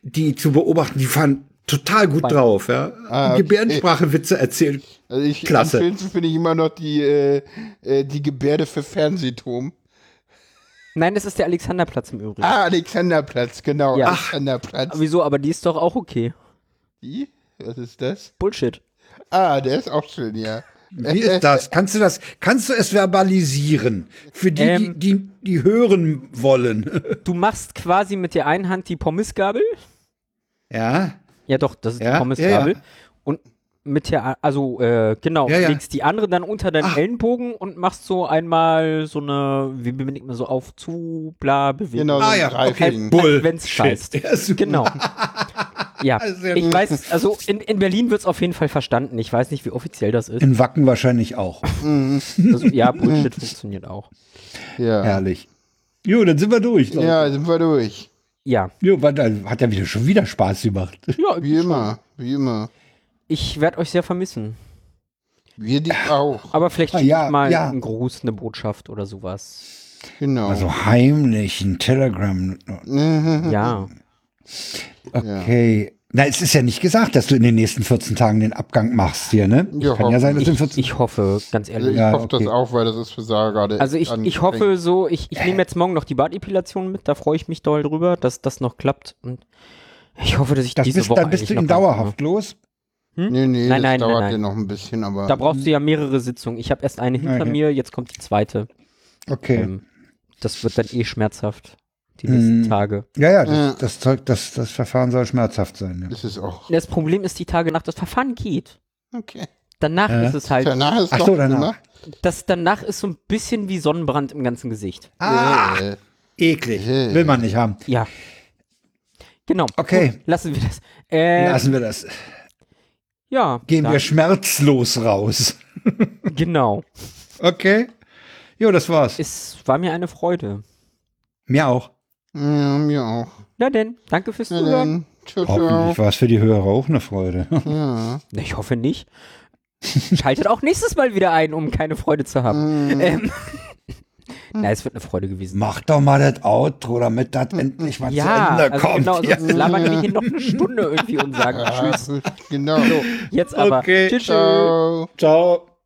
die zu beobachten. Die waren total gut drauf. Ja? Ah, okay. Gebärdensprache Witze erzählt. Also ich, Klasse. Am schönsten finde ich immer noch die, äh, äh, die Gebärde für Fernsehturm. Nein, das ist der Alexanderplatz im Übrigen. Ah, Alexanderplatz, genau. Ja. Alexanderplatz. Wieso? Aber die ist doch auch okay. Die? Was ist das? Bullshit. Ah, der ist auch schön, ja. Wie ist das? Kannst du das, kannst du es verbalisieren? Für die, Ähm. die, die, die hören wollen. Du machst quasi mit der einen Hand die Pommesgabel. ja? Ja, doch, das ist Ja, die Pommesgabel. ja, ja. Und mit der, also äh, genau, Ja, ja. legst die andere dann unter deinen Ach. Ellenbogen und machst so einmal so eine, wie benennt man so auf zu, bla, Bewegung. Genau, Ah, so ja, ein okay. Bull. wenn's scheißt. Ja, super. Genau. Ja, Sehr ich gut. weiß, also in, in Berlin wird es auf jeden Fall verstanden. Ich weiß nicht, wie offiziell das ist. In Wacken wahrscheinlich auch. Also, ja, Bullshit funktioniert auch. Ja. Herrlich. Jo, dann sind wir durch. Ja, sind wir durch. Ja, Jo, hat ja wieder schon wieder Spaß gemacht. ja Wie immer, wie immer. Ich werde euch sehr vermissen. Wir dich auch. Aber vielleicht Ah, ja, mal ja. einen Gruß, eine Botschaft oder sowas. Genau. Also heimlich ein Telegram. Ja. Okay. Na, es ist ja nicht gesagt, dass du in den nächsten 14 Tagen den Abgang machst hier, ne? Ja, Kann ja sein, dass Ich, in 14 ich hoffe, ganz Also ehrlich. ich Ja, hoffe okay. das auch, weil das ist für Sarah gerade. Also ich, ich hoffe so, ich, ich nehme jetzt morgen noch die Bartepilation mit, da freue ich mich doll drüber, dass das noch klappt. Und ich hoffe, dass ich das diese bist, Woche dann bist du eigentlich ihn noch dauerhaft los. Hm? Nee, nee, Nein, das nein, dauert nein, ja nein. noch ein bisschen, aber. Da brauchst du ja mehrere Sitzungen. Ich habe erst eine hinter Okay. mir, jetzt kommt die zweite. Okay. Ähm, das wird dann eh schmerzhaft, die nächsten Mhm. Tage. Ja, ja, das, Ja. das Zeug, das, das Verfahren soll schmerzhaft sein. Ja. ist es auch. Das Problem ist, die Tage nach das Verfahren geht. Okay. Danach Äh? ist es halt, Danach ist Ach so, danach. das danach ist so ein bisschen wie Sonnenbrand im ganzen Gesicht. Ah, Äh, eklig. Äh. Will man nicht haben. Ja. Genau. Okay. Gut, lassen wir das. Äh, Lassen wir das. Ja. Gehen dann- wir schmerzlos raus. Genau. Okay. Jo, das war's. Es war mir eine Freude. Mir auch. ja, mir auch. Na denn, danke fürs Na Zuhören. dann. Ciao, ciao. Hoffentlich war es für die Hörer auch eine Freude. Ja. Na, Ich hoffe nicht. Schaltet auch nächstes Mal wieder ein, um keine Freude zu haben. Mhm. Ähm, Na, es wird eine Freude gewesen. Mach doch mal das Outro, damit das endlich mal Ja, zu Ende also kommt. genau, Ja. sonst labern wir hier noch eine Stunde irgendwie und sagen Tschüss. genau. Jetzt aber. Okay. Tschüss. tschüss. Ciao. Ciao.